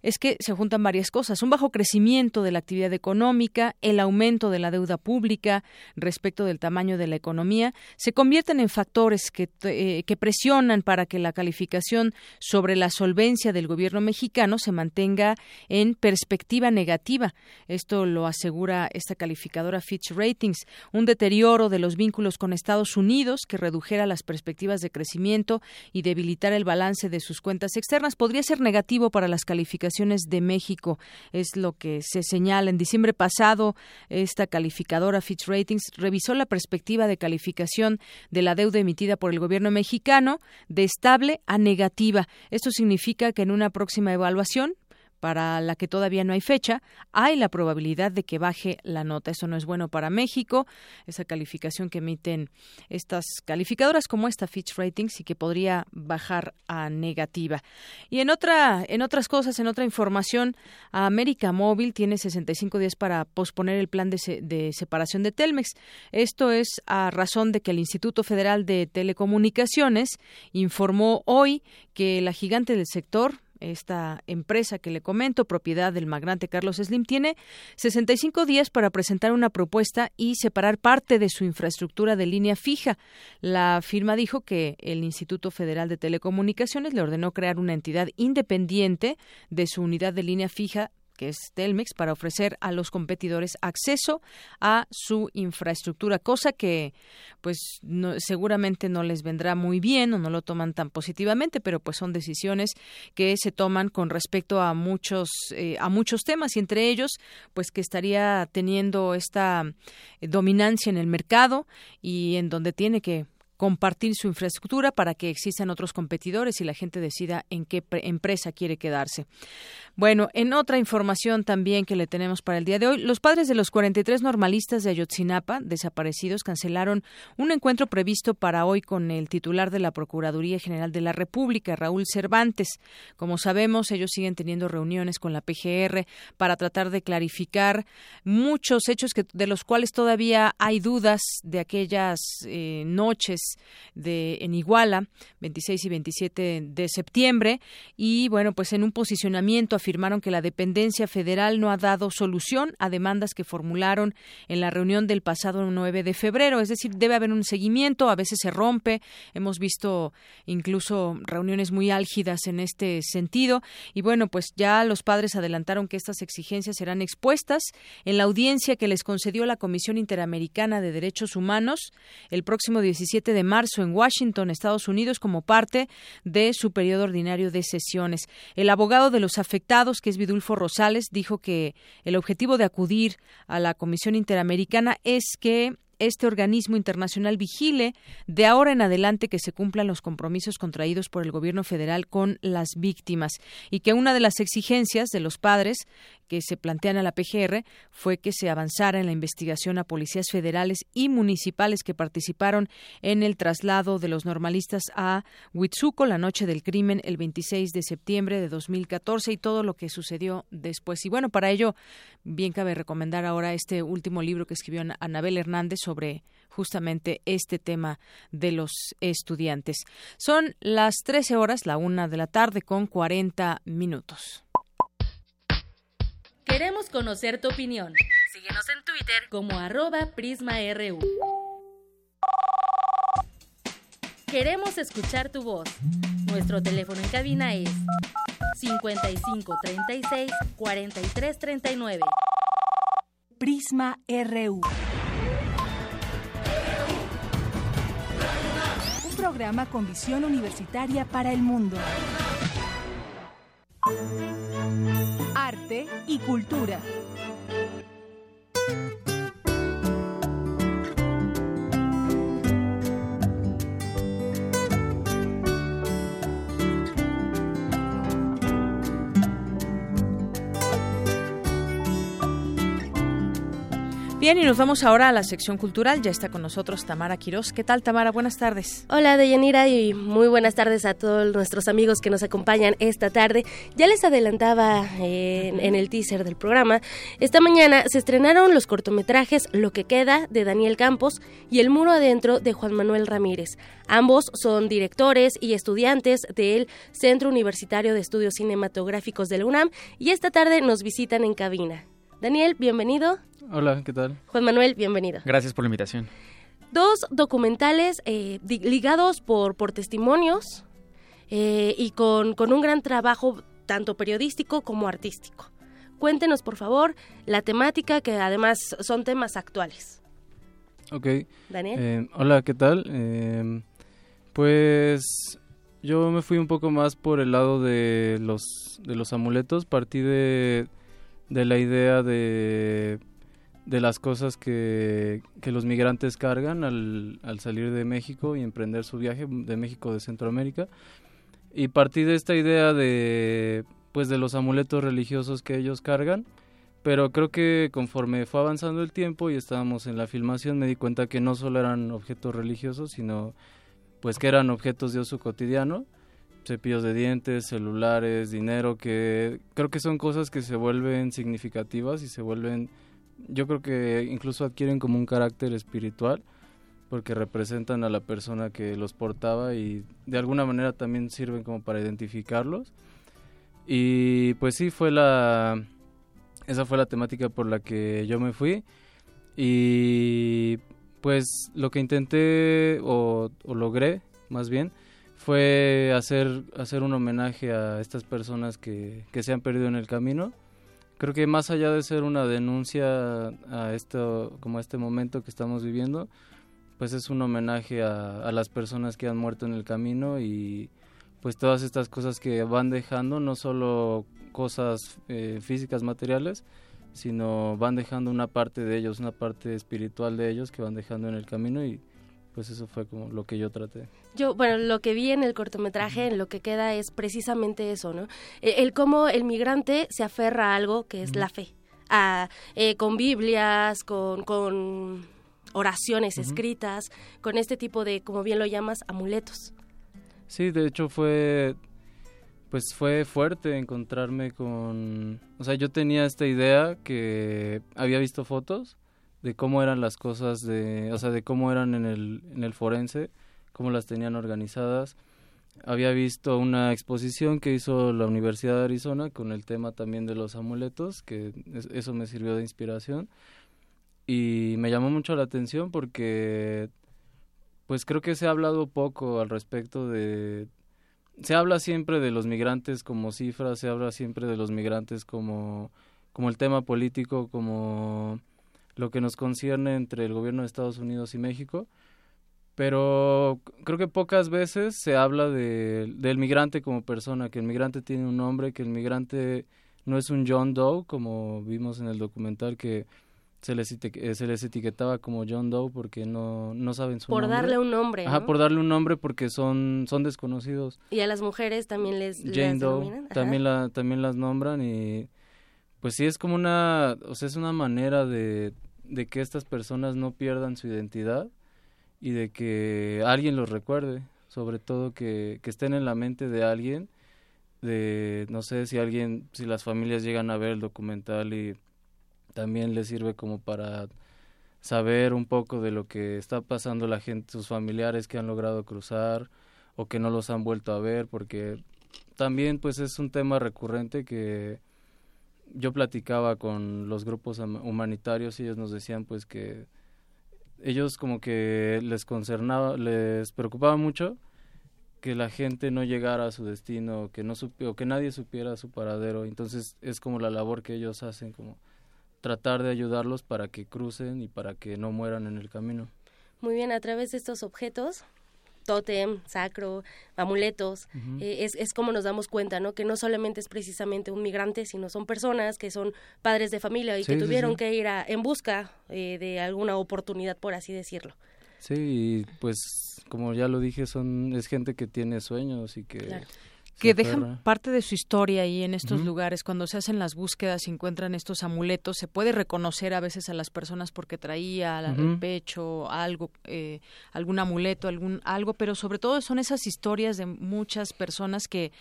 Speaker 1: Es que se juntan varias cosas. Un bajo crecimiento de la actividad económica, el aumento de la deuda pública respecto del tamaño de la economía, se convierten en factores que, eh, que presionan para que la calificación sobre la solvencia del gobierno mexicano se mantenga en perspectiva negativa. Esto lo asegura esta calificadora Fitch Ratings. Un deterioro de los vínculos con Estados Unidos que redujera las perspectivas de crecimiento y debilitar el balance de sus cuentas externas podría ser negativo para las calificaciones de México. Es lo que se señala. En diciembre pasado, esta calificadora Fitch Ratings revisó la perspectiva de calificación de la deuda emitida por el gobierno mexicano de estable a negativa. Esto significa que en una próxima evaluación para la que todavía no hay fecha, hay la probabilidad de que baje la nota. Eso no es bueno para México, esa calificación que emiten estas calificadoras como esta Fitch Ratings y que podría bajar a negativa. Y en otra en otras cosas, en otra información, América Móvil tiene 65 días para posponer el plan de, de separación de Telmex. Esto es a razón de que el Instituto Federal de Telecomunicaciones informó hoy que la gigante del sector esta empresa que le comento, propiedad del magnate Carlos Slim, tiene 65 días para presentar una propuesta y separar parte de su infraestructura de línea fija. La firma dijo que el Instituto Federal de Telecomunicaciones le ordenó crear una entidad independiente de su unidad de línea fija que es Telmex, para ofrecer a los competidores acceso a su infraestructura, cosa que pues seguramente no les vendrá muy bien o no lo toman tan positivamente, pero pues son decisiones que se toman con respecto a muchos eh, a muchos temas y entre ellos pues que estaría teniendo esta eh, dominancia en el mercado y en donde tiene que compartir su infraestructura para que existan otros competidores y la gente decida en qué empresa quiere quedarse. Bueno, en otra información también que le tenemos para el día de hoy, los padres de los 43 normalistas de Ayotzinapa desaparecidos cancelaron un encuentro previsto para hoy con el titular de la Procuraduría General de la República, Raúl Cervantes. Como sabemos, ellos siguen teniendo reuniones con la PGR para tratar de clarificar muchos hechos que, de los cuales todavía hay dudas de aquellas eh, noches de en Iguala, 26 y 27 de septiembre, y bueno, pues en un posicionamiento afirmaron que la dependencia federal no ha dado solución a demandas que formularon en la reunión del pasado 9 de febrero, es decir, debe haber un seguimiento, a veces se rompe, hemos visto incluso reuniones muy álgidas en este sentido, y bueno, pues ya los padres adelantaron que estas exigencias serán expuestas en la audiencia que les concedió la Comisión Interamericana de Derechos Humanos el próximo 17 de marzo en Washington, Estados Unidos, como parte de su periodo ordinario de sesiones. El abogado de los afectados, que es Vidulfo Rosales, dijo que el objetivo de acudir a la Comisión Interamericana es que este organismo internacional vigile de ahora en adelante que se cumplan los compromisos contraídos por el gobierno federal con las víctimas y que una de las exigencias de los padres que se plantean a la PGR fue que se avanzara en la investigación a policías federales y municipales que participaron en el traslado de los normalistas a Huitzuco la noche del crimen el 26 de septiembre de 2014 y todo lo que sucedió después. Y bueno, para ello bien cabe recomendar ahora este último libro que escribió Anabel Hernández sobre justamente este tema de los estudiantes. Son las 13 horas, la una de la tarde, con 40 minutos.
Speaker 7: Queremos conocer tu opinión. Síguenos en Twitter como arroba PrismaRU. Queremos escuchar tu voz. Nuestro teléfono en cabina es 55 36 43 39.
Speaker 2: Prisma RU. Programa con visión universitaria para el mundo. Arte y cultura.
Speaker 1: Bien, y nos vamos ahora a la sección cultural. Ya está con nosotros Tamara Quirós. ¿Qué tal, Tamara? Buenas tardes.
Speaker 7: Hola, Deyanira, y muy buenas tardes a todos nuestros amigos que nos acompañan esta tarde. Ya les adelantaba eh, en, el teaser del programa, esta mañana se estrenaron los cortometrajes Lo que queda de Daniel Campos y El muro adentro de Juan Manuel Ramírez. Ambos son directores y estudiantes del Centro Universitario de Estudios Cinematográficos de la UNAM y esta tarde nos visitan en cabina. Daniel, bienvenido.
Speaker 17: Hola, ¿qué tal?
Speaker 7: Juan Manuel, bienvenido.
Speaker 17: Gracias por la invitación.
Speaker 7: Dos documentales eh, ligados por, por testimonios eh, y con, un gran trabajo tanto periodístico como artístico. Cuéntenos, por favor, la temática, que además son temas actuales.
Speaker 17: Ok.
Speaker 7: Daniel.
Speaker 17: Eh, hola, ¿qué tal? pues yo me fui un poco más por el lado de los, de los amuletos. Partí de, de la idea de de las cosas que, los migrantes cargan al, al, salir de México y emprender su viaje de México de Centroamérica. Y partí de esta idea de, pues, de los amuletos religiosos que ellos cargan. Pero creo que conforme fue avanzando el tiempo y estábamos en la filmación me di cuenta que no solo eran objetos religiosos, sino pues que eran objetos de uso cotidiano cepillos de dientes, celulares, dinero, que creo que son cosas que se vuelven significativas y se vuelven yo creo que incluso adquieren como un carácter espiritual porque representan a la persona que los portaba y de alguna manera también sirven como para identificarlos. Y pues sí, fue la esa fue la temática por la que yo me fui y pues lo que intenté o, logré más bien fue hacer, hacer un homenaje a estas personas que, que se han perdido en el camino creo que más allá de ser una denuncia a esto, como a este momento que estamos viviendo, pues es un homenaje a, las personas que han muerto en el camino y pues todas estas cosas que van dejando, no solo cosas eh, físicas, materiales, sino van dejando una parte de ellos, una parte espiritual de ellos que van dejando en el camino y pues eso fue como lo que yo traté.
Speaker 7: Yo, bueno, lo que vi en el cortometraje, en lo que queda es precisamente eso, ¿no? E, el, cómo el migrante se aferra a algo que es la fe, a, eh, con Biblias, con, con oraciones escritas, con este tipo de, como bien lo llamas, amuletos.
Speaker 17: Sí, de hecho fue, pues fue fuerte encontrarme con, o sea, yo tenía esta idea que había visto fotos de cómo eran las cosas de, o sea, de cómo eran en el, en el forense, cómo las tenían organizadas. Había visto una exposición que hizo la Universidad de Arizona con el tema también de los amuletos, que eso me sirvió de inspiración y me llamó mucho la atención porque pues creo que se ha hablado poco al respecto de se habla siempre de los migrantes como cifras, se habla siempre de los migrantes como como el tema político, como lo que nos concierne entre el gobierno de Estados Unidos y México, pero creo que pocas veces se habla de, del migrante como persona, que el migrante tiene un nombre, que el migrante no es un John Doe, como vimos en el documental que se les, eh, se les etiquetaba como John Doe porque no, no saben su
Speaker 7: por
Speaker 17: nombre.
Speaker 7: Por darle un nombre.
Speaker 17: Ajá, por darle un nombre porque son, son desconocidos.
Speaker 7: Y a las mujeres también les
Speaker 17: Jane Doe, también, la, también las nombran y pues sí es como una, o sea, es una manera de, de que estas personas no pierdan su identidad y de que alguien los recuerde, sobre todo que, que estén en la mente de alguien, de no sé si alguien, si las familias llegan a ver el documental y también les sirve como para saber un poco de lo que está pasando la gente, sus familiares que han logrado cruzar o que no los han vuelto a ver, porque también pues es un tema recurrente que yo platicaba con los grupos humanitarios y ellos nos decían pues que ellos como que les concernaba, les preocupaba mucho que la gente no llegara a su destino, que no o que nadie supiera su paradero. Entonces es como la labor que ellos hacen, como tratar de ayudarlos para que crucen y para que no mueran en el camino.
Speaker 7: Muy bien, a través de estos objetos tótem, sacro, amuletos, eh, es, es como nos damos cuenta, ¿no? Que no solamente es precisamente un migrante, sino son personas que son padres de familia y que tuvieron que ir a, en busca eh, de alguna oportunidad, por así decirlo.
Speaker 17: Sí, y pues como ya lo dije, son es gente que tiene sueños y que
Speaker 1: que dejan parte de su historia ahí en estos lugares. Cuando se hacen las búsquedas y encuentran estos amuletos, se puede reconocer a veces a las personas porque traía al pecho algo, eh, algún amuleto, algún algo, pero sobre todo son esas historias de muchas personas que,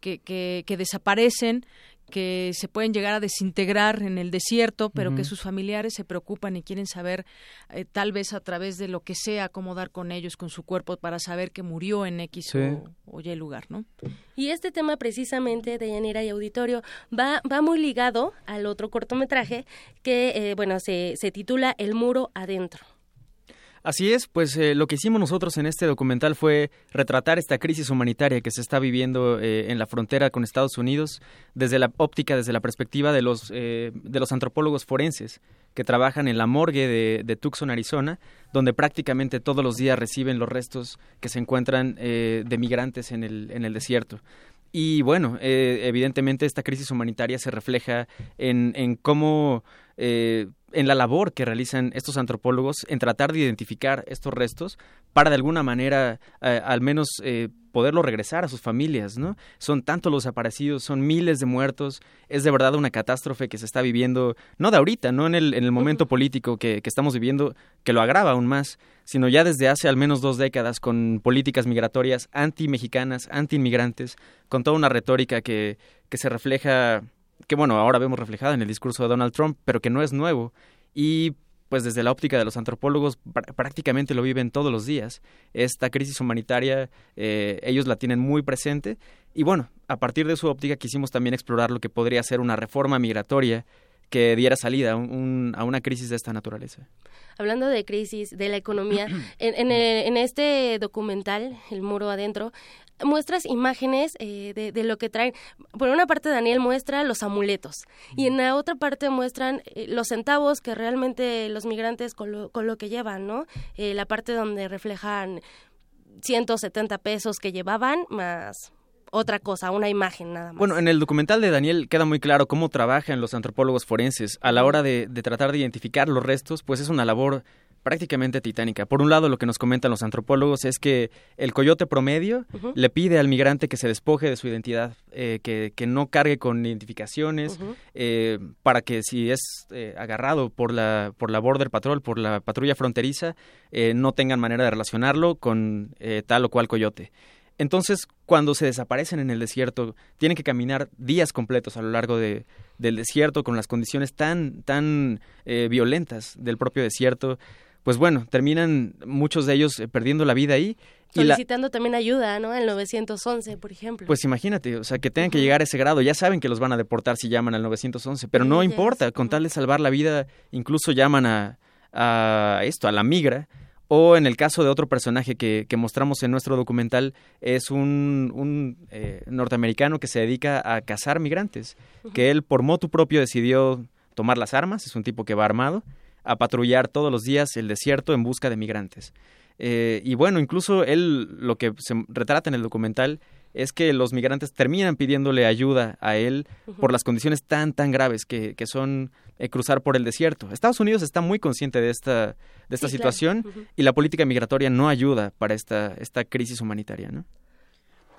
Speaker 1: que, que, que desaparecen, que se pueden llegar a desintegrar en el desierto, pero que sus familiares se preocupan y quieren saber, eh, tal vez a través de lo que sea, cómo dar con ellos, con su cuerpo, para saber que murió en X o, Y lugar, ¿no?
Speaker 7: Y este tema precisamente de Yanira y Auditorio va, va muy ligado al otro cortometraje que, eh, bueno, se, se titula El muro adentro.
Speaker 18: Así es, pues eh, lo que hicimos nosotros en este documental fue retratar esta crisis humanitaria que se está viviendo eh, en la frontera con Estados Unidos desde la óptica, desde la perspectiva de los, eh, de los antropólogos forenses que trabajan en la morgue de, Tucson, Arizona, donde prácticamente todos los días reciben los restos que se encuentran de migrantes en el, en el desierto. Y bueno, evidentemente esta crisis humanitaria se refleja en, en cómo en la labor que realizan estos antropólogos en tratar de identificar estos restos para de alguna manera eh, al menos eh, poderlo regresar a sus familias, ¿no? Son tantos los desaparecidos, son miles de muertos, es de verdad una catástrofe que se está viviendo, no de ahorita, no en el, en el momento político que, que estamos viviendo, que lo agrava aún más, sino ya desde hace al menos dos décadas con políticas migratorias anti-mexicanas, anti-inmigrantes, con toda una retórica que, que se refleja que bueno, ahora vemos reflejada en el discurso de Donald Trump, pero que no es nuevo. Y pues desde la óptica de los antropólogos prácticamente lo viven todos los días. Esta crisis humanitaria eh, ellos la tienen muy presente y bueno, a partir de su óptica quisimos también explorar lo que podría ser una reforma migratoria que diera salida a, una crisis de esta naturaleza.
Speaker 7: Hablando de crisis de la economía, en, en, este documental, El muro adentro, muestras imágenes eh, de, lo que traen. Por una parte, Daniel muestra los amuletos y en la otra parte muestran eh, los centavos que realmente los migrantes con lo, con lo que llevan, ¿no? Eh, la parte donde reflejan 170 pesos que llevaban más otra cosa, una imagen nada más.
Speaker 18: Bueno, en el documental de Daniel queda muy claro cómo trabajan los antropólogos forenses a la hora de, de tratar de identificar los restos, pues es una labor prácticamente titánica. Por un lado, lo que nos comentan los antropólogos es que el coyote promedio le pide al migrante que se despoje de su identidad, eh, que, que, no cargue con identificaciones, eh, para que si es eh, agarrado por la, por la Border Patrol, por la patrulla fronteriza, no tengan manera de relacionarlo con tal o cual coyote. Entonces, cuando se desaparecen en el desierto, tienen que caminar días completos a lo largo de, del desierto con las condiciones tan, tan violentas del propio desierto pues bueno, terminan muchos de ellos eh, perdiendo la vida ahí.
Speaker 7: Solicitando también ayuda, ¿no? El 911, por ejemplo.
Speaker 18: Pues imagínate, o sea, que tengan que llegar a ese grado. Ya saben que los van a deportar si llaman al 911, pero no importa, con tal de salvar la vida, incluso llaman a, a esto, a la migra. O en el caso de otro personaje que, que mostramos en nuestro documental, es un, un eh, norteamericano que se dedica a cazar migrantes, que él por motu propio decidió tomar las armas, es un tipo que va armado, a patrullar todos los días el desierto en busca de migrantes. Eh, y bueno, incluso él lo que se retrata en el documental es que los migrantes terminan pidiéndole ayuda a él por las condiciones tan, tan graves que, que son eh, cruzar por el desierto. Estados Unidos está muy consciente de esta, de esta situación y la política migratoria no ayuda para esta, esta crisis humanitaria. ¿no?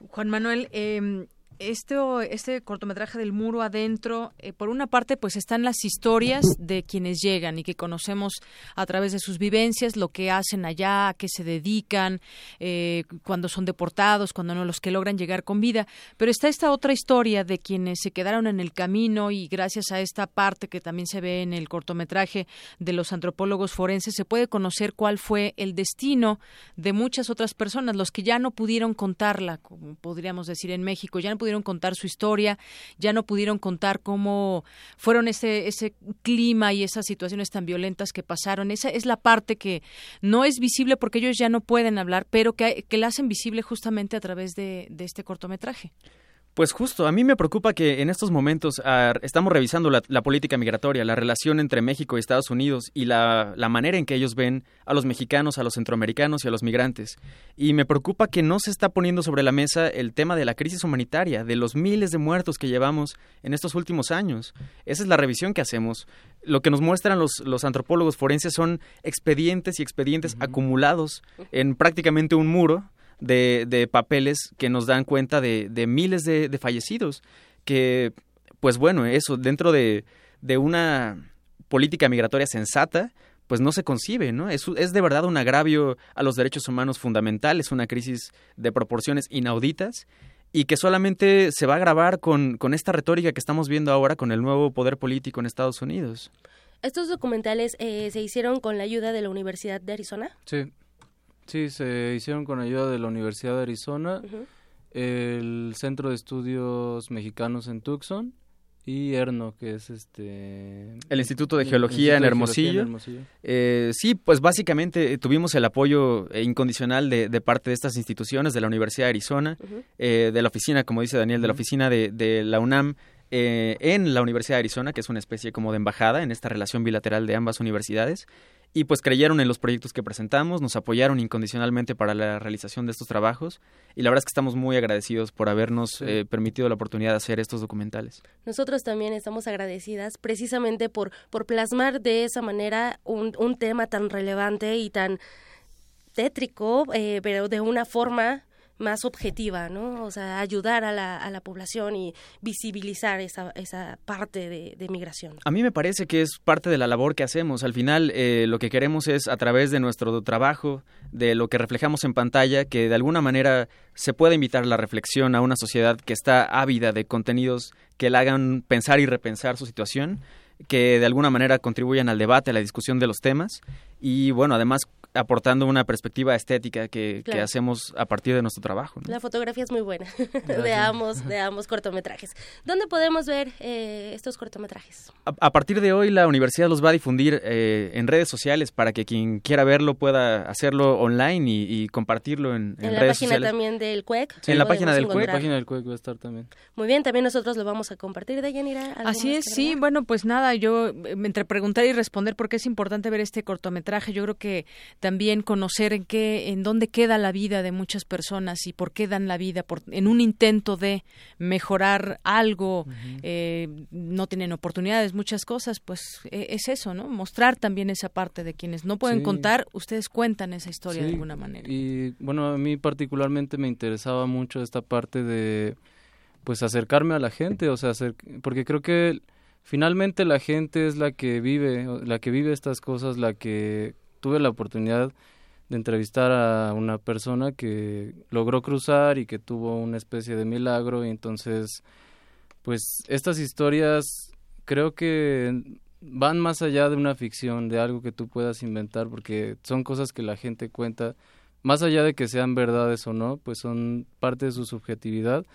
Speaker 1: Juan Manuel, eh, este cortometraje del muro adentro, eh, por una parte, pues están las historias de quienes llegan y que conocemos a través de sus vivencias, lo que hacen allá, a qué se dedican, eh, cuando son deportados, cuando no, los que logran llegar con vida. Pero está esta otra historia de quienes se quedaron en el camino y gracias a esta parte que también se ve en el cortometraje de los antropólogos forenses, se puede conocer cuál fue el destino de muchas otras personas, los que ya no pudieron contarla, como podríamos decir en México, ya no pudieron contar su historia, ya no pudieron contar cómo fueron ese, ese clima y esas situaciones tan violentas que pasaron. Esa es la parte que no es visible porque ellos ya no pueden hablar, pero que, que la hacen visible justamente a través de, de este cortometraje.
Speaker 18: Pues justo, a mí me preocupa que en estos momentos estamos revisando la, política migratoria, la relación entre México y Estados Unidos y la, la, manera en que ellos ven a los mexicanos, a los centroamericanos y a los migrantes. Y me preocupa que no se está poniendo sobre la mesa el tema de la crisis humanitaria, de los miles de muertos que llevamos en estos últimos años. Esa es la revisión que hacemos. Lo que nos muestran los, los antropólogos forenses son expedientes y expedientes acumulados en prácticamente un muro de, de papeles que nos dan cuenta de, de miles de, de, fallecidos, que, pues bueno, eso, dentro de, de una política migratoria sensata, pues no se concibe, ¿no? Es, es de verdad un agravio a los derechos humanos fundamentales, una crisis de proporciones inauditas y que solamente se va a agravar con, con esta retórica que estamos viendo ahora con el nuevo poder político en Estados Unidos.
Speaker 7: ¿Estos documentales eh, se hicieron con la ayuda de la Universidad de Arizona?
Speaker 17: Sí. Sí, se hicieron con ayuda de la Universidad de Arizona, el Centro de Estudios Mexicanos en Tucson y ERNO, que es este...
Speaker 18: El Instituto de Geología, en, Hermosillo. Eh, sí, pues básicamente eh, tuvimos el apoyo eh, incondicional de, de, parte de estas instituciones, de la Universidad de Arizona, de la oficina, como dice Daniel, de la oficina de, de la UNAM en la Universidad de Arizona, que es una especie como de embajada en esta relación bilateral de ambas universidades y pues creyeron en los proyectos que presentamos, nos apoyaron incondicionalmente para la realización de estos trabajos y la verdad es que estamos muy agradecidos por habernos eh, permitido la oportunidad de hacer estos documentales.
Speaker 7: Nosotros también estamos agradecidas precisamente por, por plasmar de esa manera un, un tema tan relevante y tan tétrico, eh, pero de una forma más objetiva, ¿no? O sea, ayudar a la, a la población y visibilizar esa, esa parte de, de, migración.
Speaker 18: A mí me parece que es parte de la labor que hacemos. Al final, eh, lo que queremos es, a través de nuestro trabajo, de lo que reflejamos en pantalla, que de alguna manera se pueda invitar la reflexión a una sociedad que está ávida de contenidos que la hagan pensar y repensar su situación que de alguna manera contribuyan al debate, a la discusión de los temas y bueno, además aportando una perspectiva estética que, que hacemos a partir de nuestro trabajo.
Speaker 7: La fotografía es muy buena [LAUGHS] de, ambos, de ambos cortometrajes. ¿Dónde podemos ver eh, estos cortometrajes?
Speaker 18: A, partir de hoy la universidad los va a difundir eh, en redes sociales para que quien quiera verlo pueda hacerlo online y, compartirlo en,
Speaker 7: en,
Speaker 18: redes
Speaker 7: sociales. En la página también del CUEC.
Speaker 18: en la página del CUEC.
Speaker 17: la página del CUEC va a estar también.
Speaker 7: Muy bien, también nosotros lo vamos a compartir. de Yanira.
Speaker 1: Así es, sí. Bueno, pues nada, yo entre preguntar y responder por qué es importante ver este cortometraje, yo creo que también conocer en qué, en dónde queda la vida de muchas personas y por qué dan la vida, por, en un intento de mejorar algo, eh, no tienen oportunidades, muchas cosas, pues e, es eso, ¿no? Mostrar también esa parte de quienes no pueden contar, ustedes cuentan esa historia de alguna manera.
Speaker 17: Y bueno, a mí particularmente me interesaba mucho esta parte de, pues acercarme a la gente, o sea, porque creo que finalmente la gente es la que vive, la que vive estas cosas, la que tuve la oportunidad de entrevistar a una persona que logró cruzar y que tuvo una especie de milagro y entonces pues estas historias creo que van más allá de una ficción, de algo que tú puedas inventar porque son cosas que la gente cuenta más allá de que sean verdades o no, pues son parte de su subjetividad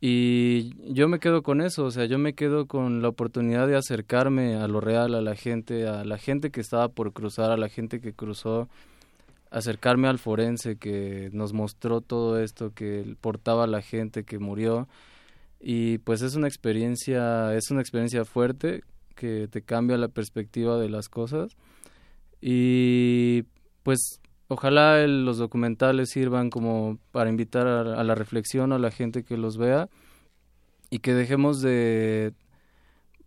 Speaker 17: y yo me quedo con eso, o sea, yo me quedo con la oportunidad de acercarme a lo real, a la gente, a la gente que estaba por cruzar, a la gente que cruzó, acercarme al forense que nos mostró todo esto, que portaba a la gente que murió. Y pues es una experiencia, es una experiencia fuerte que te cambia la perspectiva de las cosas. Y pues ojalá los documentales sirvan como para invitar a, a, la reflexión a la gente que los vea y que dejemos de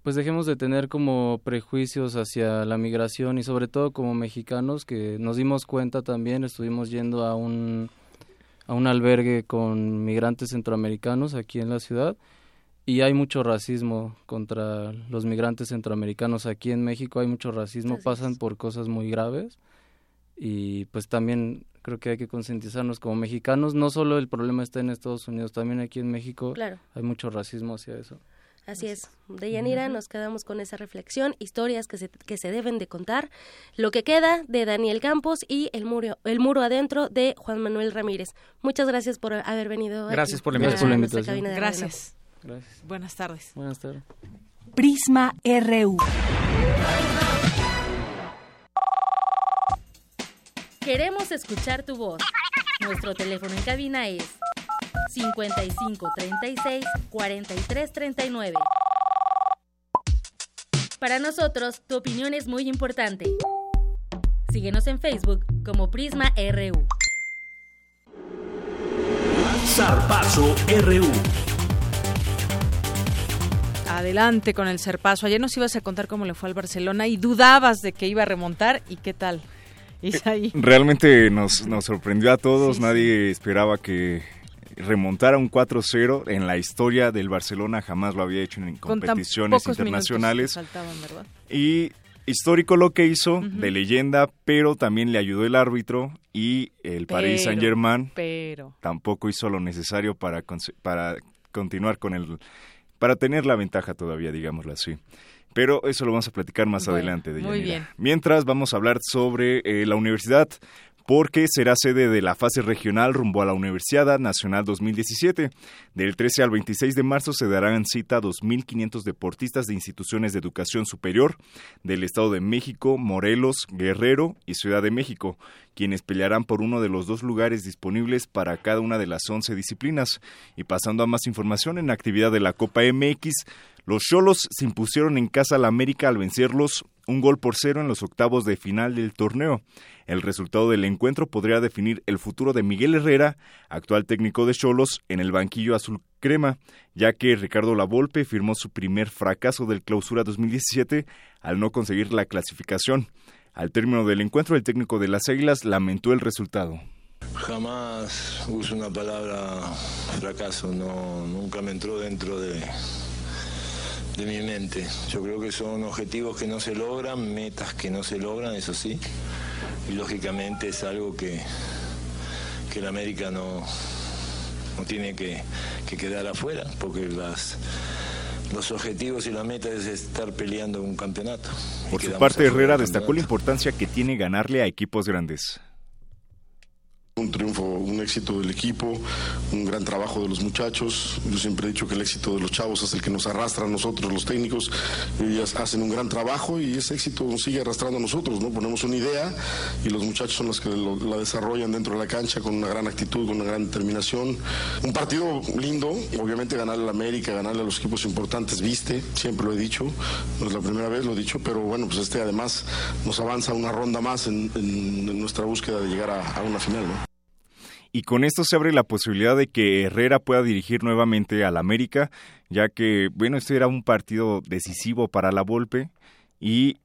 Speaker 17: pues dejemos de tener como prejuicios hacia la migración y sobre todo como mexicanos que nos dimos cuenta también, estuvimos yendo a un, a un albergue con migrantes centroamericanos aquí en la ciudad y hay mucho racismo contra los migrantes centroamericanos aquí en México, hay mucho racismo, pasan por cosas muy graves y pues también creo que hay que concientizarnos como mexicanos, no solo el problema está en Estados Unidos, también aquí en México hay mucho racismo hacia eso.
Speaker 7: Así es. De Yanira nos quedamos con esa reflexión, historias que se, que se deben de contar. Lo que queda de Daniel Campos y el muro, el muro adentro de Juan Manuel Ramírez. Muchas gracias por haber venido.
Speaker 18: Gracias por la
Speaker 1: invitación. Gracias. Gracias. Buenas tardes.
Speaker 17: Buenas tardes.
Speaker 2: Prisma RU.
Speaker 19: Escuchar tu voz. Nuestro teléfono en cabina es 55 36 43 39. Para nosotros, tu opinión es muy importante. Síguenos en Facebook como Prisma RU.
Speaker 16: Zarpazo RU.
Speaker 1: Adelante con el Zarpazo. Ayer nos ibas a contar cómo le fue al Barcelona y dudabas de que iba a remontar y qué tal.
Speaker 8: Realmente nos, nos sorprendió a todos, nadie esperaba que remontara un 4-0 en la historia del Barcelona, jamás lo había hecho en competiciones internacionales. Y histórico lo que hizo, de leyenda, pero también le ayudó el árbitro y el Paris Saint Germain
Speaker 1: pero...
Speaker 8: tampoco hizo lo necesario para, para continuar con el, para tener la ventaja todavía, digámoslo así. Pero eso lo vamos a platicar más adelante. De
Speaker 1: muy bien.
Speaker 8: Mientras vamos a hablar sobre eh, la universidad porque será sede de la fase regional rumbo a la Universidad Nacional 2017. Del 13 al 26 de marzo se darán cita 2.500 deportistas de instituciones de educación superior del Estado de México, Morelos, Guerrero y Ciudad de México, quienes pelearán por uno de los dos lugares disponibles para cada una de las 11 disciplinas. Y pasando a más información en actividad de la Copa MX, los Cholos se impusieron en casa a la América al vencerlos un gol por cero en los octavos de final del torneo. El resultado del encuentro podría definir el futuro de Miguel Herrera, actual técnico de Cholos, en el banquillo azul crema, ya que Ricardo Lavolpe firmó su primer fracaso del clausura 2017 al no conseguir la clasificación. Al término del encuentro, el técnico de las Águilas lamentó el resultado.
Speaker 20: Jamás uso una palabra fracaso, no, nunca me entró dentro de, de mi mente. Yo creo que son objetivos que no se logran, metas que no se logran, eso sí. Y lógicamente es algo que, que el América no, no tiene que, quedar afuera, porque las, los objetivos y la meta es estar peleando un campeonato.
Speaker 8: Por su parte, Herrera destacó la importancia que tiene ganarle a equipos grandes.
Speaker 21: Un triunfo, un éxito del equipo, un gran trabajo de los muchachos. Yo siempre he dicho que el éxito de los chavos es el que nos arrastra a nosotros, los técnicos. Ellos hacen un gran trabajo y ese éxito nos sigue arrastrando a nosotros. ¿no? Ponemos una idea y los muchachos son los que la desarrollan dentro de la cancha con una gran actitud, con una gran determinación. Un partido lindo, obviamente ganarle a la América, ganarle a los equipos importantes, viste, siempre lo he dicho. No es la primera vez, lo he dicho, pero bueno, pues este además nos avanza una ronda más en nuestra búsqueda de llegar a, a una final. ¿no?
Speaker 8: Y con esto se abre la posibilidad de que Herrera pueda dirigir nuevamente al América, ya que, bueno, este era un partido decisivo para la Volpe y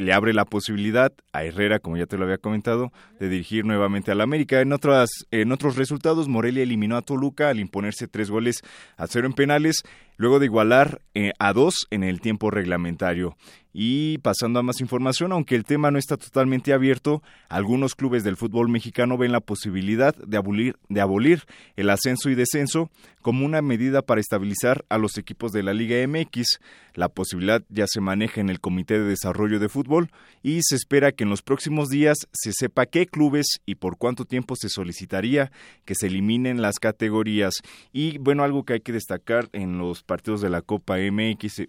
Speaker 8: le abre la posibilidad a Herrera, como ya te lo había comentado, de dirigir nuevamente al América. En, otras, en otros resultados, Morelia eliminó a Toluca al imponerse tres goles a cero en penales, luego de igualar eh, a dos en el tiempo reglamentario. Y pasando a más información, aunque el tema no está totalmente abierto, algunos clubes del fútbol mexicano ven la posibilidad de abolir, el ascenso y descenso como una medida para estabilizar a los equipos de la Liga MX. La posibilidad ya se maneja en el Comité de Desarrollo de Fútbol y se espera que en los próximos días se sepa qué clubes y por cuánto tiempo se solicitaría que se eliminen las categorías. Y bueno, algo que hay que destacar en los partidos de la Copa MX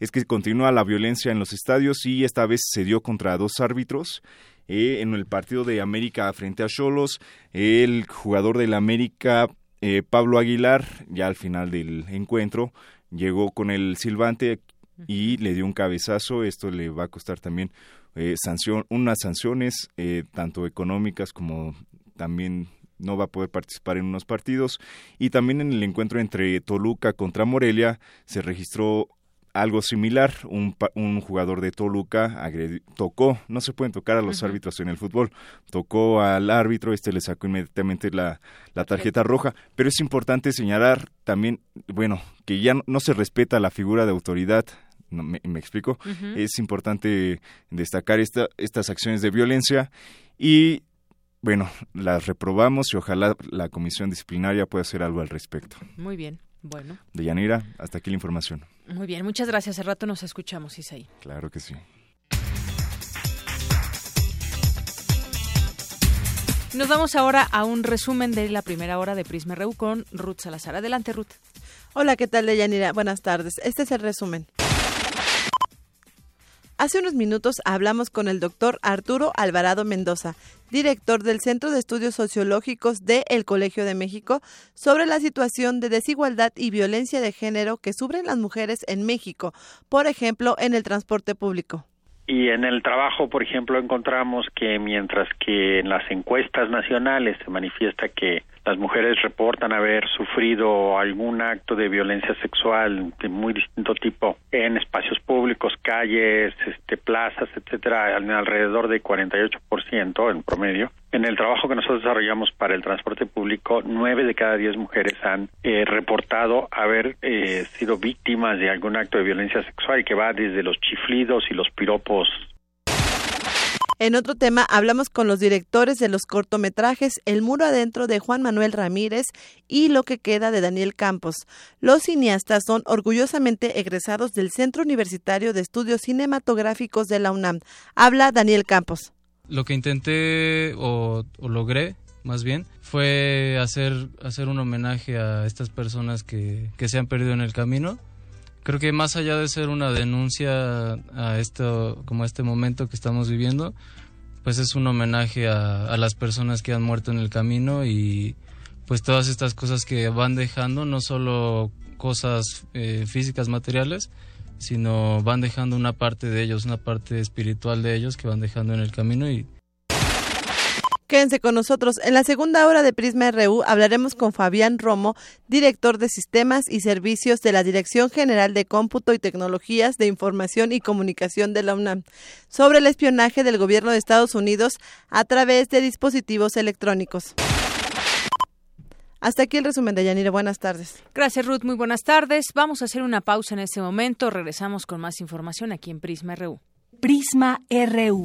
Speaker 8: es que continúa la violencia violencia en los estadios y esta vez se dio contra dos árbitros. Eh, en el partido de América frente a Cholos, el jugador del América, eh, Pablo Aguilar, ya al final del encuentro, llegó con el silbante y le dio un cabezazo. Esto le va a costar también eh, sanción, unas sanciones, tanto económicas como también no va a poder participar en unos partidos. Y también en el encuentro entre Toluca contra Morelia se registró algo similar. Un, un jugador de Toluca tocó, no se pueden tocar a los uh -huh. árbitros en el fútbol, tocó al árbitro, este le sacó inmediatamente la, la tarjeta roja, pero es importante señalar también, bueno, que ya no, no se respeta la figura de autoridad no, me, me, explico, uh -huh. es importante destacar esta, estas acciones de violencia y bueno, las reprobamos y ojalá la comisión disciplinaria pueda hacer algo al respecto.
Speaker 1: Muy bien, bueno.
Speaker 8: De Yanira, hasta aquí la información.
Speaker 1: Muy bien, muchas gracias. Al rato nos escuchamos, Isaí.
Speaker 8: Claro que sí.
Speaker 1: Nos vamos ahora a un resumen de la primera hora de Prisma RU con Ruth Salazar. Adelante, Ruth.
Speaker 22: Hola, ¿qué tal, Deyanira? Buenas tardes. Este es el resumen. Hace unos minutos hablamos con el doctor Arturo Alvarado Mendoza, director del Centro de Estudios Sociológicos de El Colegio de México, sobre la situación de desigualdad y violencia de género que sufren las mujeres en México, por ejemplo, en el transporte público.
Speaker 14: Y en el trabajo, por ejemplo, encontramos que mientras que en las encuestas nacionales se manifiesta que las mujeres reportan haber sufrido algún acto de violencia sexual de muy distinto tipo en espacios públicos, calles, este, plazas, etcétera, alrededor de 48% en promedio. En el trabajo que nosotros desarrollamos para el transporte público, nueve de cada diez mujeres han eh, reportado haber eh, sido víctimas de algún acto de violencia sexual que va desde los chiflidos y los piropos
Speaker 22: en otro tema, hablamos con los directores de los cortometrajes El muro adentro de Juan Manuel Ramírez y Lo que queda de Daniel Campos. Los cineastas son orgullosamente egresados del Centro Universitario de Estudios Cinematográficos de la UNAM. Habla Daniel Campos.
Speaker 17: Lo que intenté o, logré más bien, fue hacer, hacer un homenaje a estas personas que, que se han perdido en el camino. Creo que más allá de ser una denuncia a esto como este momento que estamos viviendo pues es un homenaje a, a, las personas que han muerto en el camino y pues todas estas cosas que van dejando no solo cosas eh, físicas materiales sino van dejando una parte de ellos una parte espiritual de ellos que van dejando en el camino y
Speaker 22: Quédense con nosotros. En la segunda hora de Prisma RU hablaremos con Fabián Romo, director de Sistemas y Servicios de la Dirección General de Cómputo y Tecnologías de Información y Comunicación de la UNAM, sobre el espionaje del gobierno de Estados Unidos a través de dispositivos electrónicos. Hasta aquí el resumen de Yanira. Buenas tardes.
Speaker 1: Gracias, Ruth. Muy buenas tardes. Vamos a hacer una pausa en este momento. Regresamos con más información aquí en Prisma RU.
Speaker 2: Prisma RU.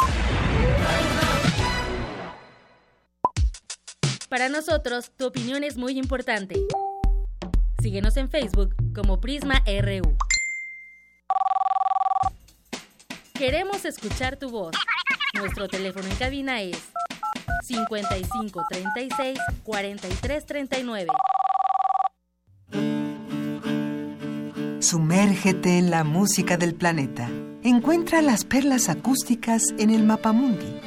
Speaker 19: Para nosotros, tu opinión es muy importante. Síguenos en Facebook como Prisma RU. Queremos escuchar tu voz. Nuestro teléfono en cabina es 55 36 43 39.
Speaker 23: Sumérgete en la música del planeta. Encuentra las perlas acústicas en el Mapamundi.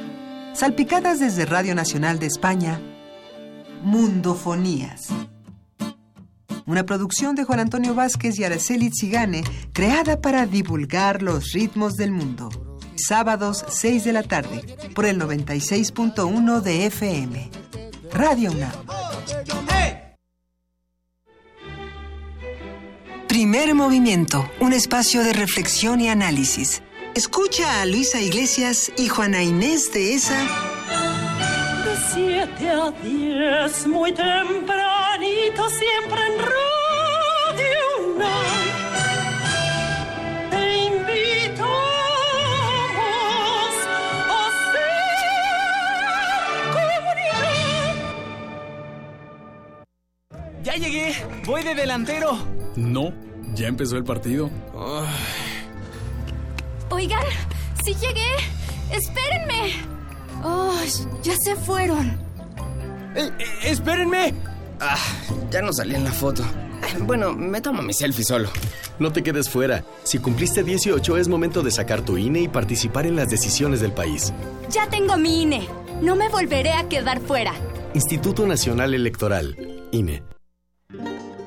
Speaker 23: Salpicadas desde Radio Nacional de España, Mundofonías. Una producción de Juan Antonio Vázquez y Araceli Zigane, creada para divulgar los ritmos del mundo. Sábados 6 de la tarde, por el 96.1 de FM. Radio UNAM. Primer movimiento, un espacio de reflexión y análisis. Escucha a Luisa Iglesias y Juana Inés de esa.
Speaker 24: De 7 a 10, muy tempranito, siempre en Radio UNAM.
Speaker 25: Llegué, voy de delantero.
Speaker 26: No, ya empezó el partido.
Speaker 27: Oigan, sí llegué. Espérenme. Oh, ya se fueron.
Speaker 25: Eh, eh, ¡Espérenme! Ah, ya no salí en la foto. Bueno, me tomo mi selfie solo.
Speaker 28: No te quedes fuera. Si cumpliste 18 es momento de sacar tu INE y participar en las decisiones del país.
Speaker 27: Ya tengo mi INE. No me volveré a quedar fuera.
Speaker 28: Instituto Nacional Electoral, INE.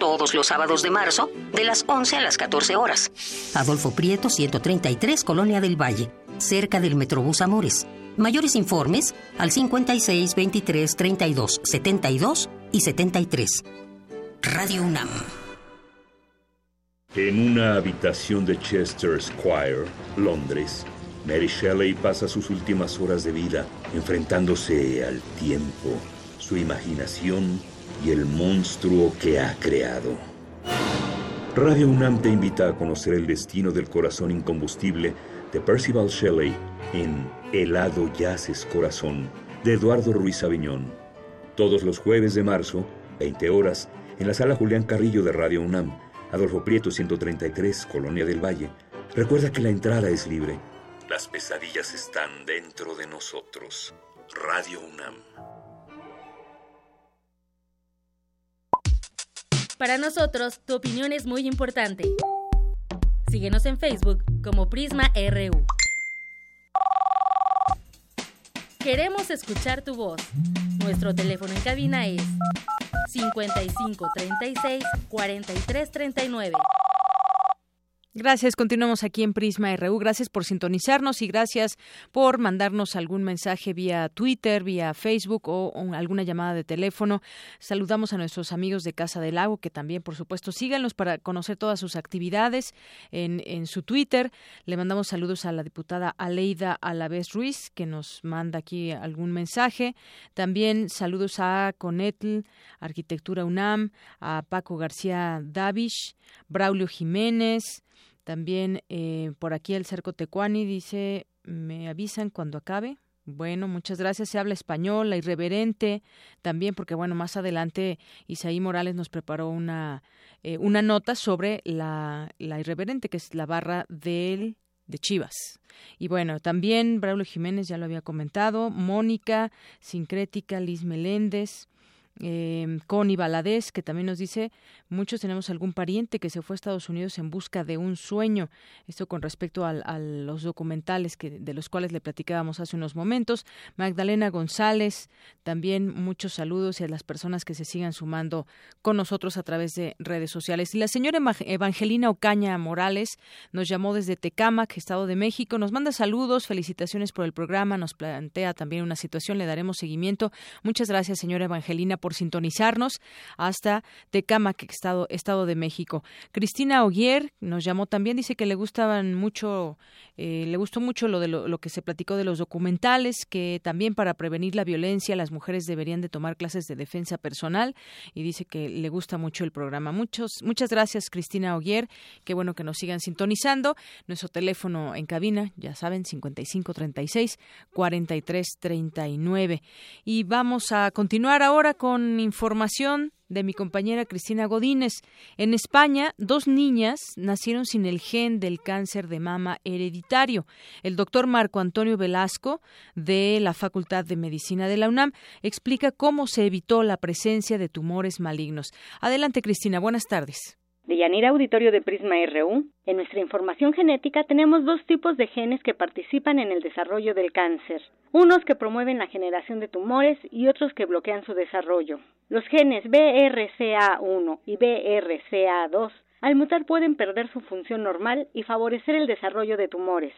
Speaker 29: Todos los sábados de marzo, de las 11 a las 14 horas. Adolfo Prieto, 133, Colonia del Valle, cerca del Metrobús Amores. Mayores informes al 56 23 32 72 y 73. Radio UNAM.
Speaker 30: En una habitación de Chester Square, Londres, Mary Shelley pasa sus últimas horas de vida enfrentándose al tiempo, su imaginación y el monstruo que ha creado. Radio UNAM te invita a conocer el destino del corazón incombustible de Percival Shelley en Helado Yaces Corazón de Eduardo Ruiz Aviñón. Todos los jueves de marzo, 20 horas, en la sala Julián Carrillo de Radio UNAM, Adolfo Prieto 133, Colonia del Valle. Recuerda que la entrada es libre. Las pesadillas están dentro de nosotros. Radio UNAM.
Speaker 19: Para nosotros, tu opinión es muy importante. Síguenos en Facebook como Prisma RU. Queremos escuchar tu voz. Nuestro teléfono en cabina es 55 36 43 39.
Speaker 1: Gracias, continuamos aquí en Prisma RU. Gracias por sintonizarnos y gracias por mandarnos algún mensaje vía Twitter, vía Facebook o, alguna llamada de teléfono. Saludamos a nuestros amigos de Casa del Lago, que también, por supuesto, síganlos para conocer todas sus actividades en, en su Twitter. Le mandamos saludos a la diputada Aleida Alavés Ruiz, que nos manda aquí algún mensaje. También saludos a Conetl, Arquitectura UNAM, a Paco García Davish, Braulio Jiménez, también eh, por aquí el Cerco Tecuani dice, me avisan cuando acabe. Bueno, muchas gracias. Se habla español, la irreverente, también porque, bueno, más adelante Isaí Morales nos preparó una, eh, una nota sobre la, la irreverente, que es la barra del de Chivas. Y bueno, también Braulio Jiménez ya lo había comentado, Mónica, Sincrética, Liz Meléndez, eh, Connie Baladés, que también nos dice, muchos tenemos algún pariente que se fue a Estados Unidos en busca de un sueño. Esto con respecto al, a, los documentales que, de los cuales le platicábamos hace unos momentos. Magdalena González, también muchos saludos y a las personas que se sigan sumando con nosotros a través de redes sociales. Y la señora Evangelina Ocaña Morales nos llamó desde Tecámac, Estado de México, nos manda saludos, felicitaciones por el programa, nos plantea también una situación, le daremos seguimiento. Muchas gracias, señora Evangelina, por por sintonizarnos hasta Tecámac, Estado, Estado de México. Cristina Oguier nos llamó también, dice que le gustaban mucho, eh, le gustó mucho lo de lo, que se platicó de los documentales, que también para prevenir la violencia las mujeres deberían de tomar clases de defensa personal y dice que le gusta mucho el programa. Muchos, muchas gracias Cristina Oguier, qué bueno que nos sigan sintonizando. Nuestro teléfono en cabina, ya saben, 5536 4339. Y vamos a continuar ahora con información de mi compañera Cristina Godínez. En España, dos niñas nacieron sin el gen del cáncer de mama hereditario. El doctor Marco Antonio Velasco, de la Facultad de Medicina de la UNAM, explica cómo se evitó la presencia de tumores malignos. Adelante, Cristina. Buenas tardes.
Speaker 9: De Yanira Auditorio de Prisma RU, en nuestra información genética tenemos dos tipos de genes que participan en el desarrollo del cáncer, unos que promueven la generación de tumores y otros que bloquean su desarrollo. Los genes BRCA1 y BRCA2 al mutar pueden perder su función normal y favorecer el desarrollo de tumores.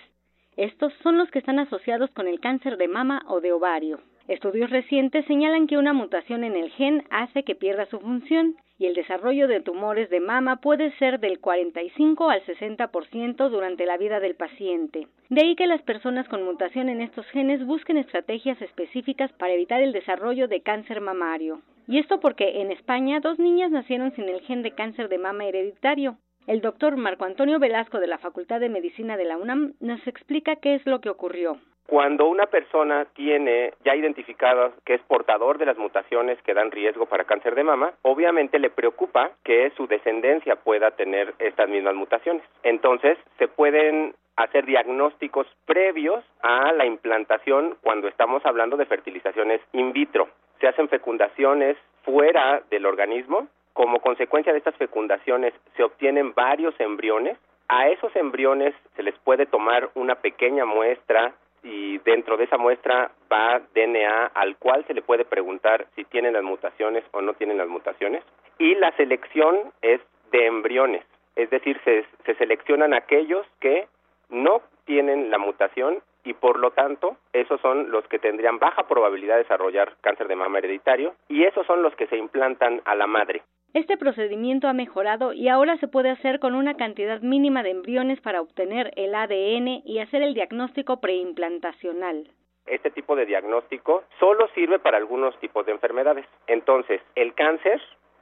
Speaker 9: Estos son los que están asociados con el cáncer de mama o de ovario. Estudios recientes señalan que una mutación en el gen hace que pierda su función y el desarrollo de tumores de mama puede ser del 45 al 60% durante la vida del paciente. De ahí que las personas con mutación en estos genes busquen estrategias específicas para evitar el desarrollo de cáncer mamario. Y esto porque en España dos niñas nacieron sin el gen de cáncer de mama hereditario. El doctor Marco Antonio Velasco de la Facultad de Medicina de la UNAM nos explica qué es lo que ocurrió.
Speaker 31: Cuando una persona tiene ya identificado que es portador de las mutaciones que dan riesgo para cáncer de mama, obviamente le preocupa que su descendencia pueda tener estas mismas mutaciones. Entonces, se pueden hacer diagnósticos previos a la implantación cuando estamos hablando de fertilizaciones in vitro. Se hacen fecundaciones fuera del organismo. Como consecuencia de estas fecundaciones se obtienen varios embriones. A esos embriones se les puede tomar una pequeña muestra y dentro de esa muestra va DNA al cual se le puede preguntar si tienen las mutaciones o no tienen las mutaciones. Y la selección es de embriones, es decir, se, se seleccionan aquellos que no tienen la mutación y por lo tanto esos son los que tendrían baja probabilidad de desarrollar cáncer de mama hereditario y esos son los que se implantan a la madre.
Speaker 9: Este procedimiento ha mejorado y ahora se puede hacer con una cantidad mínima de embriones para obtener el ADN y hacer el diagnóstico preimplantacional.
Speaker 31: Este tipo de diagnóstico solo sirve para algunos tipos de enfermedades. Entonces, el cáncer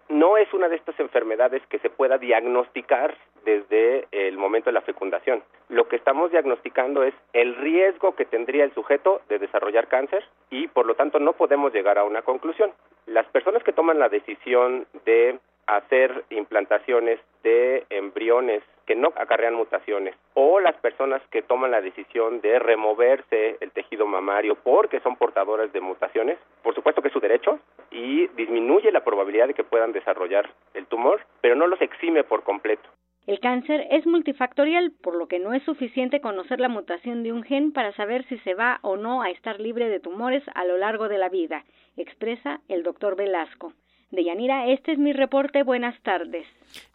Speaker 31: no es una de estas enfermedades que se pueda diagnosticar desde el momento de la fecundación. Lo que estamos diagnosticando es el riesgo que tendría el sujeto de desarrollar cáncer y por lo tanto no podemos llegar a una conclusión. Las personas que toman la decisión de hacer implantaciones de embriones que no acarrean mutaciones o las personas que toman la decisión de removerse el tejido mamario porque son portadoras de mutaciones, por supuesto que es su derecho y disminuye la probabilidad de que puedan desarrollar el tumor, pero no los exime por completo.
Speaker 9: El cáncer es multifactorial, por lo que no es suficiente conocer la mutación de un gen para saber si se va o no a estar libre de tumores a lo largo de la vida, expresa el doctor Velasco. De Yanira, este es mi reporte. Buenas tardes.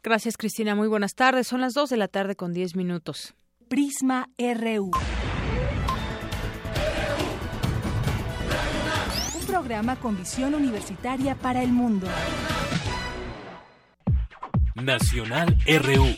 Speaker 1: Gracias, Cristina. Muy buenas tardes. Son las 2 de la tarde con 10 minutos.
Speaker 2: Prisma RU. Un programa con visión universitaria para el mundo.
Speaker 16: Nacional RU.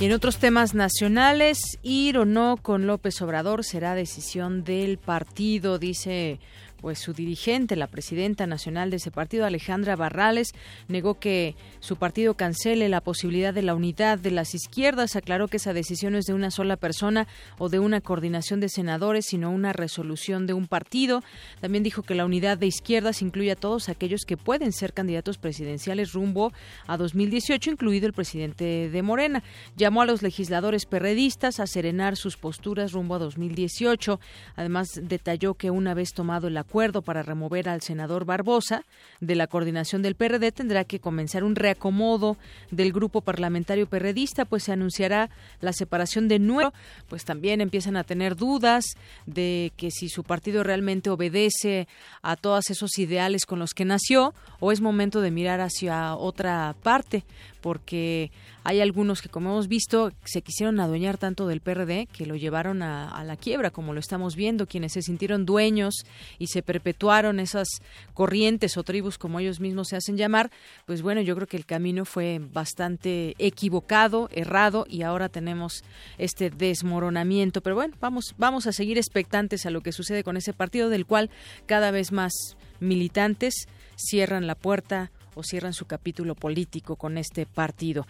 Speaker 1: Y en otros temas nacionales, ir o no con López Obrador será decisión del partido, dice pues su dirigente, la presidenta nacional de ese partido, Alejandra Barrales, negó que su partido cancele la posibilidad de la unidad de las izquierdas. Aclaró que esa decisión es de una sola persona o de una coordinación de senadores, sino una resolución de un partido. También dijo que la unidad de izquierdas incluye a todos aquellos que pueden ser candidatos presidenciales rumbo a 2018, incluido el presidente de Morena. Llamó a los legisladores perredistas a serenar sus posturas rumbo a 2018. Además, detalló que una vez tomado el acuerdo, para remover al senador Barbosa de la coordinación del PRD, tendrá que comenzar un reacomodo del grupo parlamentario perredista, pues se anunciará la separación de nuevo, pues también empiezan a tener dudas de que si su partido realmente obedece a todos esos ideales con los que nació o es momento de mirar hacia otra parte porque hay algunos que, como hemos visto, se quisieron adueñar tanto del PRD que lo llevaron a, la quiebra, como lo estamos viendo, quienes se sintieron dueños y se perpetuaron esas corrientes o tribus, como ellos mismos se hacen llamar, pues bueno, yo creo que el camino fue bastante equivocado, errado, y ahora tenemos este desmoronamiento. Pero bueno, vamos, vamos a seguir expectantes a lo que sucede con ese partido, del cual cada vez más militantes cierran la puerta o cierran su capítulo político con este partido.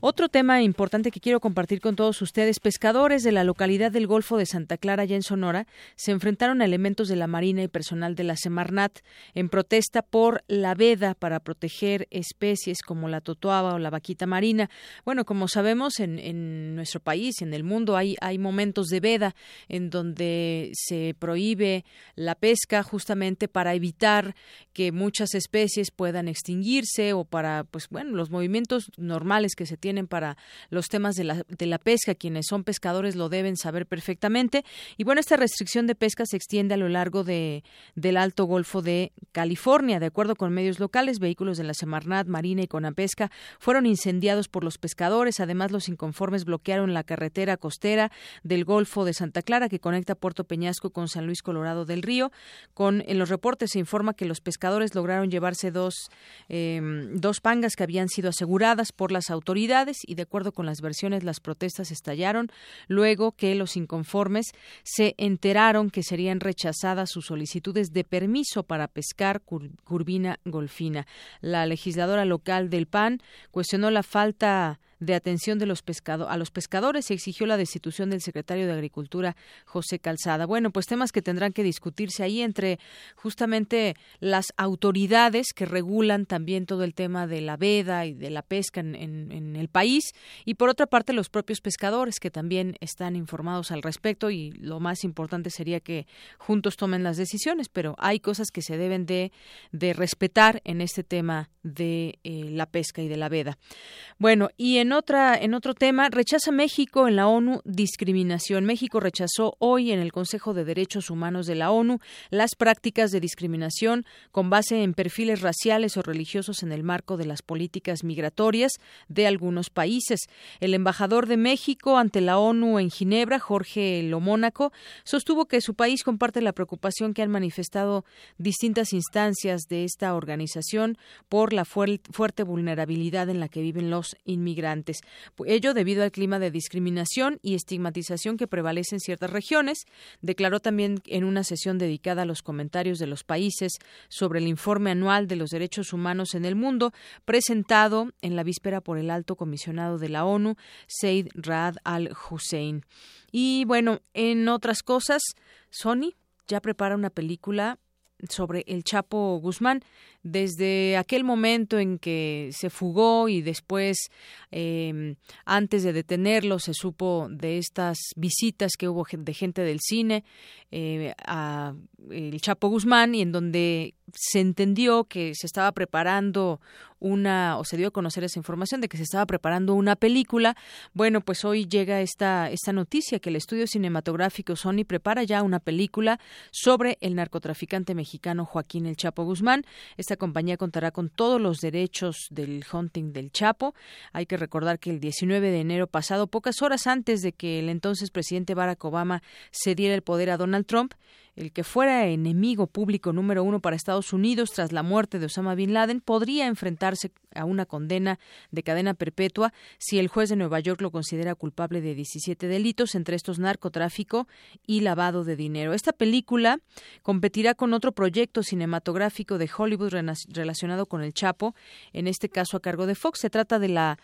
Speaker 1: Otro tema importante que quiero compartir con todos ustedes, pescadores de la localidad del Golfo de Santa Clara, ya en Sonora, se enfrentaron a elementos de la Marina y personal de la Semarnat en protesta por la veda para proteger especies como la totoaba o la vaquita marina. Bueno, como sabemos, en, nuestro país y en el mundo hay, hay momentos de veda en donde se prohíbe la pesca justamente para evitar que muchas especies puedan extinguir o para, pues bueno, los movimientos normales que se tienen para los temas de la, de la pesca. Quienes son pescadores lo deben saber perfectamente. Y bueno, esta restricción de pesca se extiende a lo largo de, del Alto Golfo de California. De acuerdo con medios locales, vehículos de la Semarnat, Marina y Conapesca fueron incendiados por los pescadores. Además, los inconformes bloquearon la carretera costera del Golfo de Santa Clara que conecta Puerto Peñasco con San Luis Colorado del Río. Con, en los reportes se informa que los pescadores lograron llevarse dos eh, dos pangas que habían sido aseguradas por las autoridades y de acuerdo con las versiones las protestas estallaron luego que los inconformes se enteraron que serían rechazadas sus solicitudes de permiso para pescar curvina golfina. La legisladora local del PAN cuestionó la falta de atención de los pescado a los pescadores y exigió la destitución del secretario de Agricultura José Calzada. Bueno, pues temas que tendrán que discutirse ahí entre justamente las autoridades que regulan también todo el tema de la veda y de la pesca en, en el país y por otra parte los propios pescadores que también están informados al respecto y lo más importante sería que juntos tomen las decisiones, pero hay cosas que se deben de, de respetar en este tema de eh, la pesca y de la veda. Bueno, y en otra en otro tema, rechaza México en la ONU discriminación. México rechazó hoy en el Consejo de Derechos Humanos de la ONU las prácticas de discriminación con base en perfiles raciales o religiosos en el marco de las políticas migratorias de algunos países. El embajador de México ante la ONU en Ginebra, Jorge Lomónaco, sostuvo que su país comparte la preocupación que han manifestado distintas instancias de esta organización por la fuerte vulnerabilidad en la que viven los inmigrantes. Ello debido al clima de discriminación y estigmatización que prevalece en ciertas regiones. Declaró también en una sesión dedicada a los comentarios de los países sobre el informe anual de los derechos humanos en el mundo, presentado en la víspera por el alto comisionado de la ONU, Said Rad al-Hussein. Y bueno, en otras cosas, Sony ya prepara una película sobre el Chapo Guzmán desde aquel momento en que se fugó y después, eh, antes de detenerlo, se supo de estas visitas que hubo de gente del cine eh, a el Chapo Guzmán y en donde se entendió que se estaba preparando una o se dio a conocer esa información de que se estaba preparando una película. Bueno, pues hoy llega esta esta noticia que el estudio cinematográfico Sony prepara ya una película sobre el narcotraficante mexicano Joaquín El Chapo Guzmán. Compañía contará con todos los derechos del hunting del Chapo. Hay que recordar que el 19 de enero pasado, pocas horas antes de que el entonces presidente Barack Obama cediera el poder a Donald Trump, el que fuera enemigo público número uno para Estados Unidos tras la muerte de Osama Bin Laden podría enfrentarse a una condena de cadena perpetua si el juez de Nueva York lo considera culpable de 17 delitos, entre estos narcotráfico y lavado de dinero. Esta película competirá con otro proyecto cinematográfico de Hollywood relacionado con el Chapo, en este caso a cargo de Fox. Se trata de la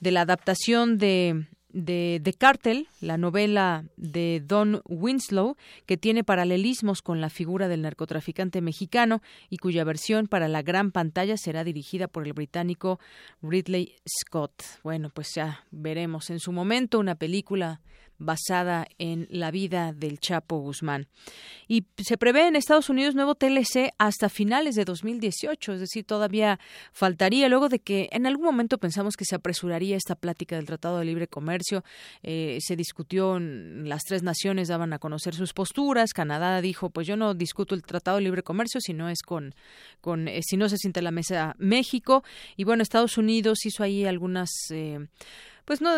Speaker 1: de la adaptación de de Cartel, la novela de Don Winslow, que tiene paralelismos con la figura del narcotraficante mexicano y cuya versión para la gran pantalla será dirigida por el británico Ridley Scott. Bueno, pues ya veremos en su momento una película basada en la vida del Chapo Guzmán. Y se prevé en Estados Unidos nuevo TLC hasta finales de 2018, es decir, todavía faltaría luego de que en algún momento pensamos que se apresuraría esta plática del Tratado de Libre Comercio. Eh, se discutió, las tres naciones daban a conocer sus posturas. Canadá dijo, pues yo no discuto el Tratado de Libre Comercio si no es con, con eh, si no se siente la mesa México. Y bueno, Estados Unidos hizo ahí algunas eh, pues no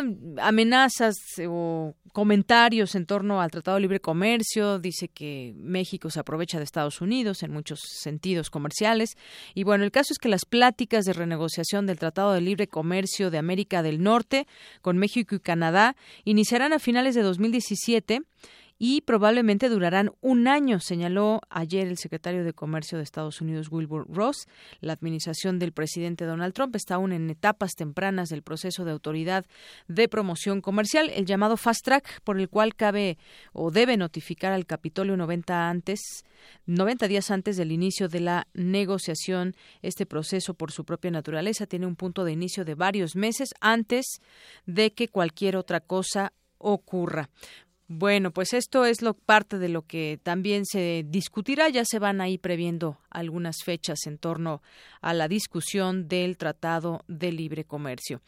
Speaker 1: amenazas o comentarios en torno al Tratado de Libre Comercio, dice que México se aprovecha de Estados Unidos en muchos sentidos comerciales. Y bueno, el caso es que las pláticas de renegociación del Tratado de Libre Comercio de América del Norte con México y Canadá iniciarán a finales de 2017 y probablemente durarán un año, señaló ayer el secretario de Comercio de Estados Unidos, Wilbur Ross. La administración del presidente Donald Trump está aún en etapas tempranas del proceso de autoridad de promoción comercial, el llamado Fast Track, por el cual cabe o debe notificar al Capitolio 90 antes 90 días antes del inicio de la negociación. Este proceso, por su propia naturaleza, tiene un punto de inicio de varios meses antes de que cualquier otra cosa ocurra. Bueno, pues esto es lo parte de lo que también se discutirá. Ya se van ahí previendo algunas fechas en torno a la discusión del Tratado de Libre Comercio.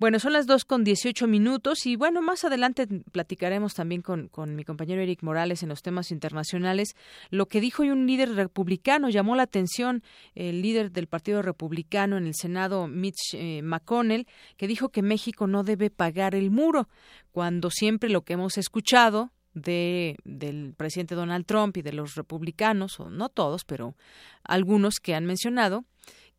Speaker 1: Bueno, son las dos con dieciocho minutos y bueno, más adelante platicaremos también con, con mi compañero Eric Morales en los temas internacionales. Lo que dijo un líder republicano llamó la atención el líder del Partido Republicano en el Senado, Mitch eh, McConnell, que dijo que México no debe pagar el muro cuando siempre lo que hemos escuchado de, del presidente Donald Trump y de los republicanos, o no todos, pero algunos que han mencionado,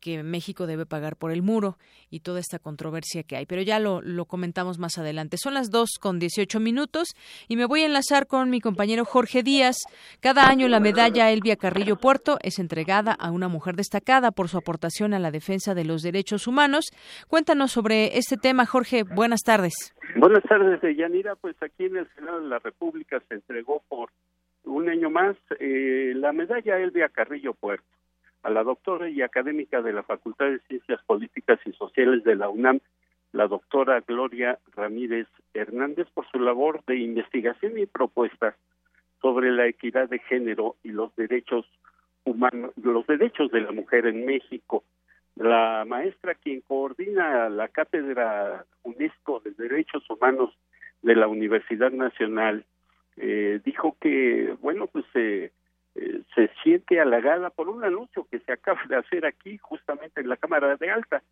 Speaker 1: que México debe pagar por el muro y toda esta controversia que hay. Pero ya lo, comentamos más adelante. Son las dos con 18 minutos y me voy a enlazar con mi compañero Jorge Díaz. Cada año la medalla Elvia Carrillo Puerto es entregada a una mujer destacada por su aportación a la defensa de los derechos humanos. Cuéntanos sobre este tema, Jorge. Buenas tardes.
Speaker 32: Buenas tardes, Yanira. Pues aquí en el Senado de la República se entregó por un año más eh, la medalla Elvia Carrillo Puerto a la doctora y académica de la Facultad de Ciencias Políticas y Sociales de la UNAM, la doctora Gloria Ramírez Hernández, por su labor de investigación y propuestas sobre la equidad de género y los derechos humanos, los derechos de la mujer en México. La maestra quien coordina la cátedra UNESCO de Derechos Humanos de la Universidad Nacional eh, dijo que, bueno, pues eh, eh, se siente halagada por un anuncio que se acaba de hacer aquí justamente en la Cámara de Alta,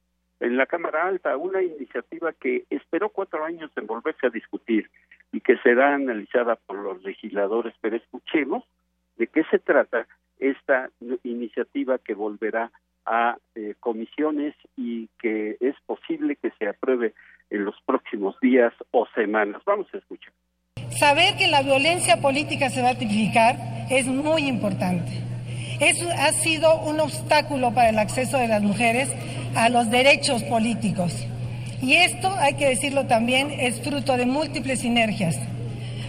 Speaker 32: en la Cámara Alta, una iniciativa que esperó cuatro años en volverse a discutir y que será analizada por los legisladores, pero escuchemos de qué se trata esta iniciativa que volverá a eh, comisiones y que es posible que se apruebe en los próximos días o semanas. Vamos a escuchar.
Speaker 33: Saber que la violencia política se va a tipificar es muy importante. Eso ha sido un obstáculo para el acceso de las mujeres a los derechos políticos. Y esto, hay que decirlo también, es fruto de múltiples sinergias.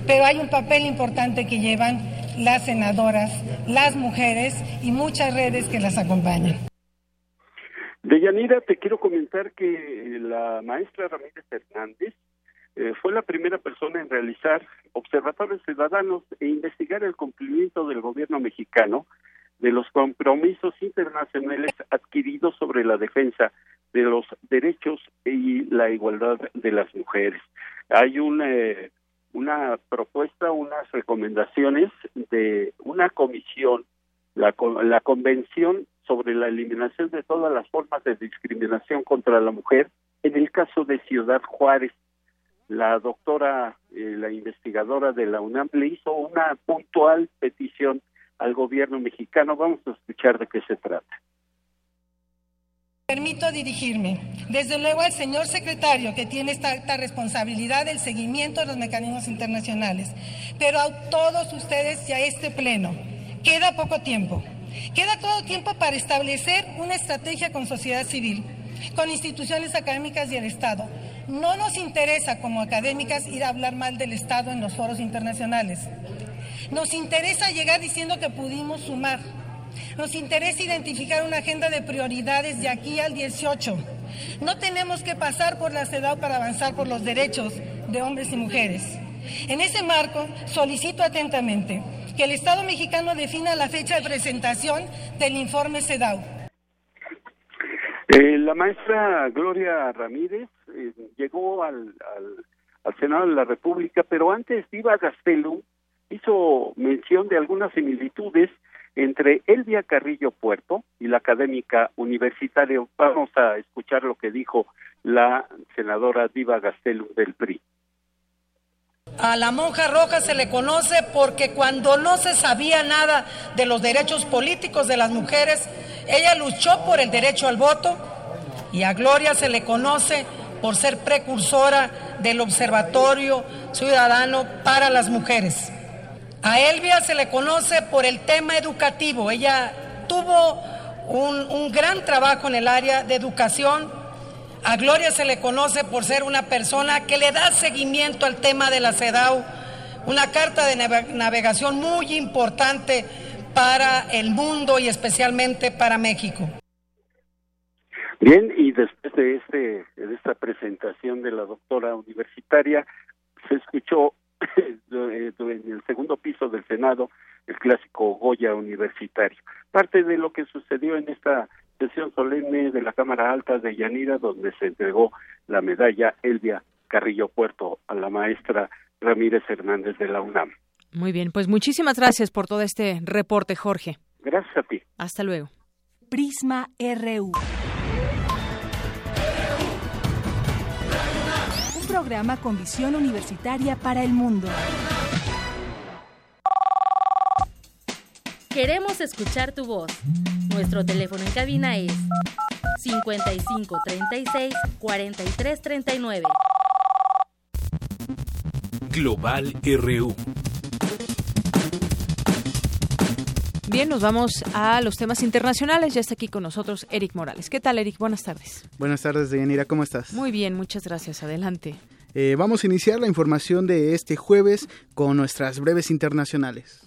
Speaker 33: Pero hay un papel importante que llevan las senadoras, las mujeres y muchas redes que las acompañan.
Speaker 32: Deyanira, te quiero comentar que la maestra Ramírez Hernández eh, fue la primera persona en realizar observatorios ciudadanos e investigar el cumplimiento del gobierno mexicano de los compromisos internacionales adquiridos sobre la defensa de los derechos y la igualdad de las mujeres. Hay una, eh, una propuesta, unas recomendaciones de una comisión, la, la Convención sobre la eliminación de todas las formas de discriminación contra la mujer en el caso de Ciudad Juárez la doctora, eh, la investigadora de la UNAM, le hizo una puntual petición al gobierno mexicano. Vamos a escuchar de qué se trata.
Speaker 33: Permito dirigirme, desde luego, al señor secretario que tiene esta, esta, responsabilidad del seguimiento de los mecanismos internacionales, pero a todos ustedes y a este pleno. Queda poco tiempo. Queda todo tiempo para establecer una estrategia con sociedad civil, con instituciones académicas y el Estado, no nos interesa como académicas ir a hablar mal del Estado en los foros internacionales. Nos interesa llegar diciendo que pudimos sumar. Nos interesa identificar una agenda de prioridades de aquí al 18. No tenemos que pasar por la CEDAW para avanzar por los derechos de hombres y mujeres. En ese marco, solicito atentamente que el Estado mexicano defina la fecha de presentación del informe CEDAW.
Speaker 32: Eh, la maestra Gloria Ramírez eh, llegó al, al, Senado de la República, pero antes Diva Gastelum hizo mención de algunas similitudes entre Elvia Carrillo Puerto y la académica universitaria. Vamos a escuchar lo que dijo la senadora Diva Gastelum del PRI.
Speaker 33: A la monja roja se le conoce porque cuando no se sabía nada de los derechos políticos de las mujeres, ella luchó por el derecho al voto y a Gloria se le conoce por ser precursora del Observatorio Ciudadano para las Mujeres. A Elvia se le conoce por el tema educativo. Ella tuvo un, un gran trabajo en el área de educación a Gloria se le conoce por ser una persona que le da seguimiento al tema de la CEDAW, una carta de navegación muy importante para el mundo y especialmente para México.
Speaker 32: Bien, y después de, este, de esta presentación de la doctora universitaria, se escuchó [COUGHS] en el segundo piso del Senado el clásico Goya universitario. Parte de lo que sucedió en esta sesión solemne de la Cámara Alta de Yanira, donde se entregó la medalla Elvia Carrillo Puerto a la maestra Ramírez Hernández de la UNAM.
Speaker 1: Muy bien, pues muchísimas gracias por todo este reporte, Jorge.
Speaker 32: Gracias a ti.
Speaker 1: Hasta luego.
Speaker 2: Prisma RU. Programa con visión universitaria para el mundo.
Speaker 19: Queremos escuchar tu voz. Nuestro teléfono en cabina es 55 36 43 39.
Speaker 16: Global RU.
Speaker 1: Bien, nos vamos a los temas internacionales. Ya está aquí con nosotros Eric Morales. ¿Qué tal, Eric? Buenas tardes.
Speaker 6: Buenas tardes, Deyanira. ¿Cómo estás?
Speaker 1: Muy bien, muchas gracias. Adelante.
Speaker 6: Eh, vamos a iniciar la información de este jueves con nuestras breves internacionales.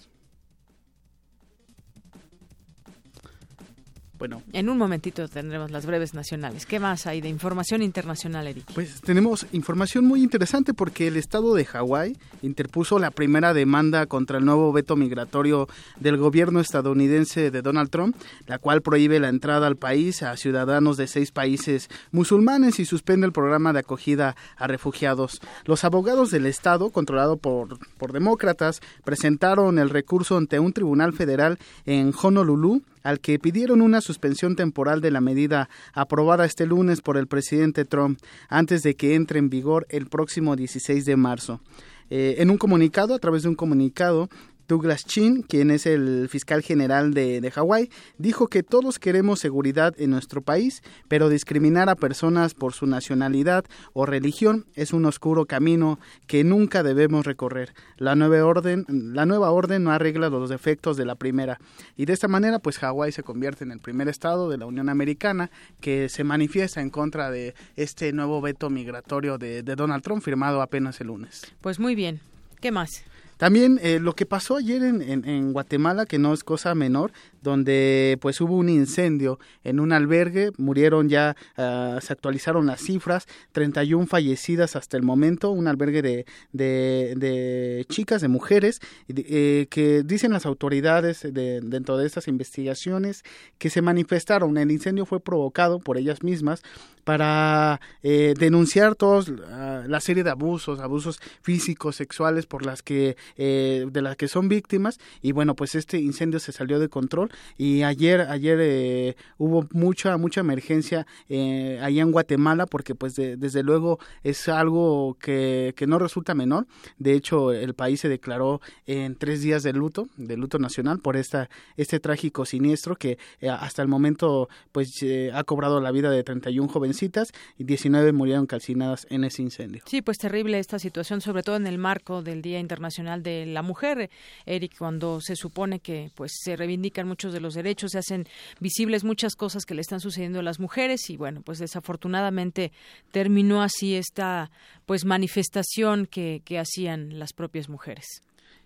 Speaker 1: Bueno. En un momentito tendremos las breves nacionales. ¿Qué más hay de información internacional, Eric?
Speaker 6: Pues tenemos información muy interesante porque el estado de Hawái interpuso la primera demanda contra el nuevo veto migratorio del gobierno estadounidense de Donald Trump, la cual prohíbe la entrada al país a ciudadanos de seis países musulmanes y suspende el programa de acogida a refugiados. Los abogados del estado, controlado por, por demócratas, presentaron el recurso ante un tribunal federal en Honolulu al que pidieron una suspensión temporal de la medida aprobada este lunes por el presidente Trump antes de que entre en vigor el próximo 16 de marzo. Eh, en un comunicado, a través de un comunicado, Douglas Chin, quien es el fiscal general de, Hawái, dijo que todos queremos seguridad en nuestro país, pero discriminar a personas por su nacionalidad o religión es un oscuro camino que nunca debemos recorrer. La nueva orden, la nueva orden no arregla los defectos de la primera. Y de esta manera, pues Hawái se convierte en el primer estado de la Unión Americana que se manifiesta en contra de este nuevo veto migratorio de, de Donald Trump firmado apenas el lunes.
Speaker 1: Pues muy bien. ¿Qué más?
Speaker 6: También eh, lo que pasó ayer en, en, Guatemala, que no es cosa menor, donde pues hubo un incendio en un albergue, murieron ya, uh, se actualizaron las cifras, 31 fallecidas hasta el momento, un albergue de, de, de chicas, de mujeres, eh, que dicen las autoridades de, dentro de estas investigaciones que se manifestaron. El incendio fue provocado por ellas mismas para eh, denunciar todos uh, la serie de abusos, abusos físicos, sexuales por las que eh, de las que son víctimas. Y bueno pues este incendio se salió de control. Y ayer ayer eh, hubo mucha mucha emergencia eh, allá en Guatemala porque pues de, desde luego es algo que, que no resulta menor. De hecho el país se declaró en tres días de luto de luto nacional por esta este trágico siniestro que eh, hasta el momento pues eh, ha cobrado la vida de 31 jovencitas y 19 murieron calcinadas en ese incendio.
Speaker 1: Sí pues terrible esta situación sobre todo en el marco del Día Internacional de la Mujer Eric cuando se supone que pues se reivindican muchos de los derechos, se hacen visibles muchas cosas que le están sucediendo a las mujeres y bueno, pues desafortunadamente terminó así esta pues manifestación que, que hacían las propias mujeres.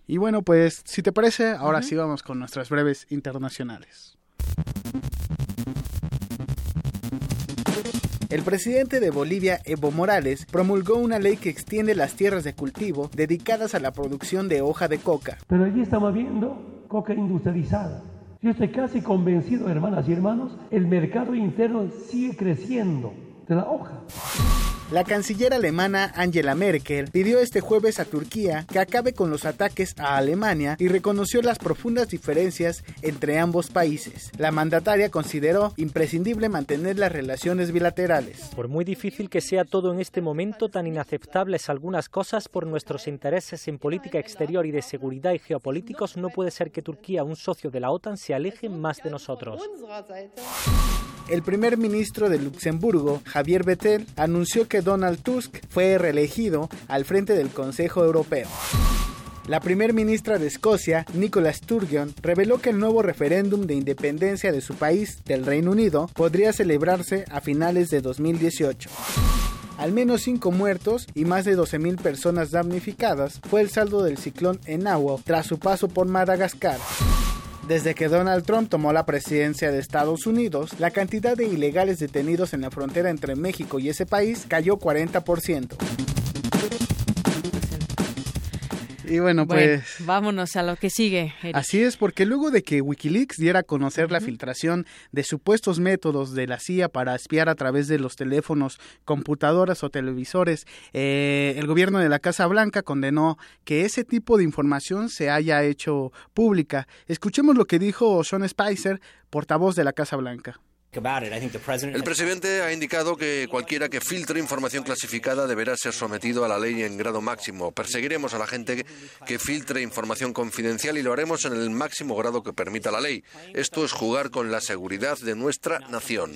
Speaker 6: Y bueno, pues si te parece, ahora uh -huh. sí vamos con nuestras breves internacionales. El presidente de Bolivia, Evo Morales, promulgó una ley que extiende las tierras de cultivo dedicadas a la producción de hoja de coca.
Speaker 34: Pero allí estamos viendo coca industrializada. Yo estoy casi convencido, hermanas y hermanos, el mercado interno sigue creciendo de la hoja.
Speaker 6: La canciller alemana Angela Merkel pidió este jueves a Turquía que acabe con los ataques a Alemania y reconoció las profundas diferencias entre ambos países. La mandataria consideró imprescindible mantener las relaciones bilaterales.
Speaker 35: Por muy difícil que sea todo en este momento, tan inaceptables algunas cosas por nuestros intereses en política exterior y de seguridad y geopolíticos, no puede ser que Turquía, un socio de la OTAN, se aleje más de nosotros.
Speaker 6: El primer ministro de Luxemburgo, Javier Bettel, anunció que Donald Tusk fue reelegido al frente del Consejo Europeo. La primer ministra de Escocia, Nicola Sturgeon, reveló que el nuevo referéndum de independencia de su país, del Reino Unido, podría celebrarse a finales de 2018. Al menos 5 muertos y más de 12.000 personas damnificadas fue el saldo del ciclón Enawo tras su paso por Madagascar. Desde que Donald Trump tomó la presidencia de Estados Unidos, la cantidad de ilegales detenidos en la frontera entre México y ese país cayó 40%. Y bueno, pues...
Speaker 1: vámonos a lo que sigue.
Speaker 6: Así es, porque luego de que Wikileaks diera a conocer la filtración de supuestos métodos de la CIA para espiar a través de los teléfonos, computadoras o televisores, eh, el gobierno de la Casa Blanca condenó que ese tipo de información se haya hecho pública. Escuchemos lo que dijo Sean Spicer, portavoz de la Casa Blanca.
Speaker 36: El presidente ha indicado que cualquiera que filtre información clasificada deberá ser sometido a la ley en grado máximo. Perseguiremos a la gente que filtre información confidencial y lo haremos en el máximo grado que permita la ley. Esto es jugar con la seguridad de nuestra nación.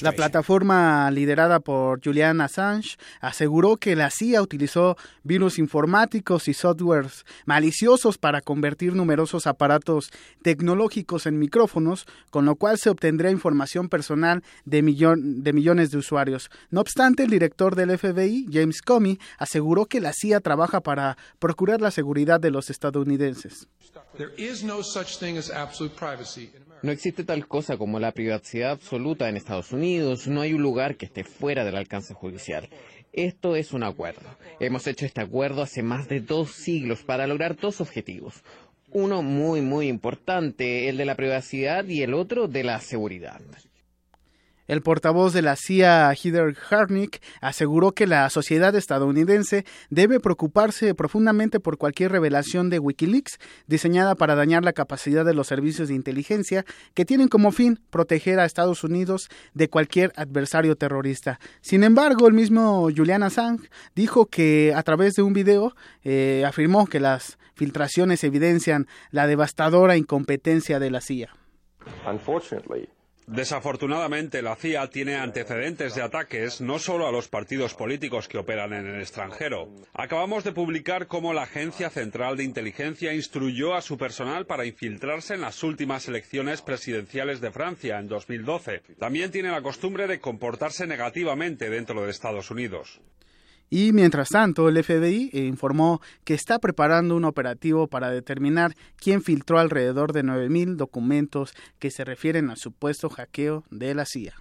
Speaker 6: La plataforma liderada por Julian Assange aseguró que la CIA utilizó virus informáticos y softwares maliciosos para convertir numerosos aparatos tecnológicos en micrófonos, con lo cual se obtendría información personal de, millones de usuarios. No obstante, el director del FBI, James Comey, aseguró que la CIA trabaja para procurar la seguridad de los estadounidenses.
Speaker 37: No existe tal cosa como la privacidad absoluta en Estados Unidos. No hay un lugar que esté fuera del alcance judicial. Esto es un acuerdo. Hemos hecho este acuerdo hace más de dos siglos para lograr dos objetivos uno muy, muy importante, el de la privacidad y el otro de la seguridad.
Speaker 6: El portavoz de la CIA, Heather Harnick, aseguró que la sociedad estadounidense debe preocuparse profundamente por cualquier revelación de Wikileaks diseñada para dañar la capacidad de los servicios de inteligencia que tienen como fin proteger a Estados Unidos de cualquier adversario terrorista. Sin embargo, el mismo Julian Assange dijo que a través de un video eh, afirmó que las filtraciones evidencian la devastadora incompetencia de la CIA.
Speaker 38: Desafortunadamente, la CIA tiene antecedentes de ataques no solo a los partidos políticos que operan en el extranjero. Acabamos de publicar cómo la Agencia Central de Inteligencia instruyó a su personal para infiltrarse en las últimas elecciones presidenciales de Francia en 2012. También tiene la costumbre de comportarse negativamente dentro de Estados Unidos.
Speaker 6: Y mientras tanto, el FBI informó que está preparando un operativo para determinar quién filtró alrededor de 9.000 documentos que se refieren al supuesto hackeo de la CIA.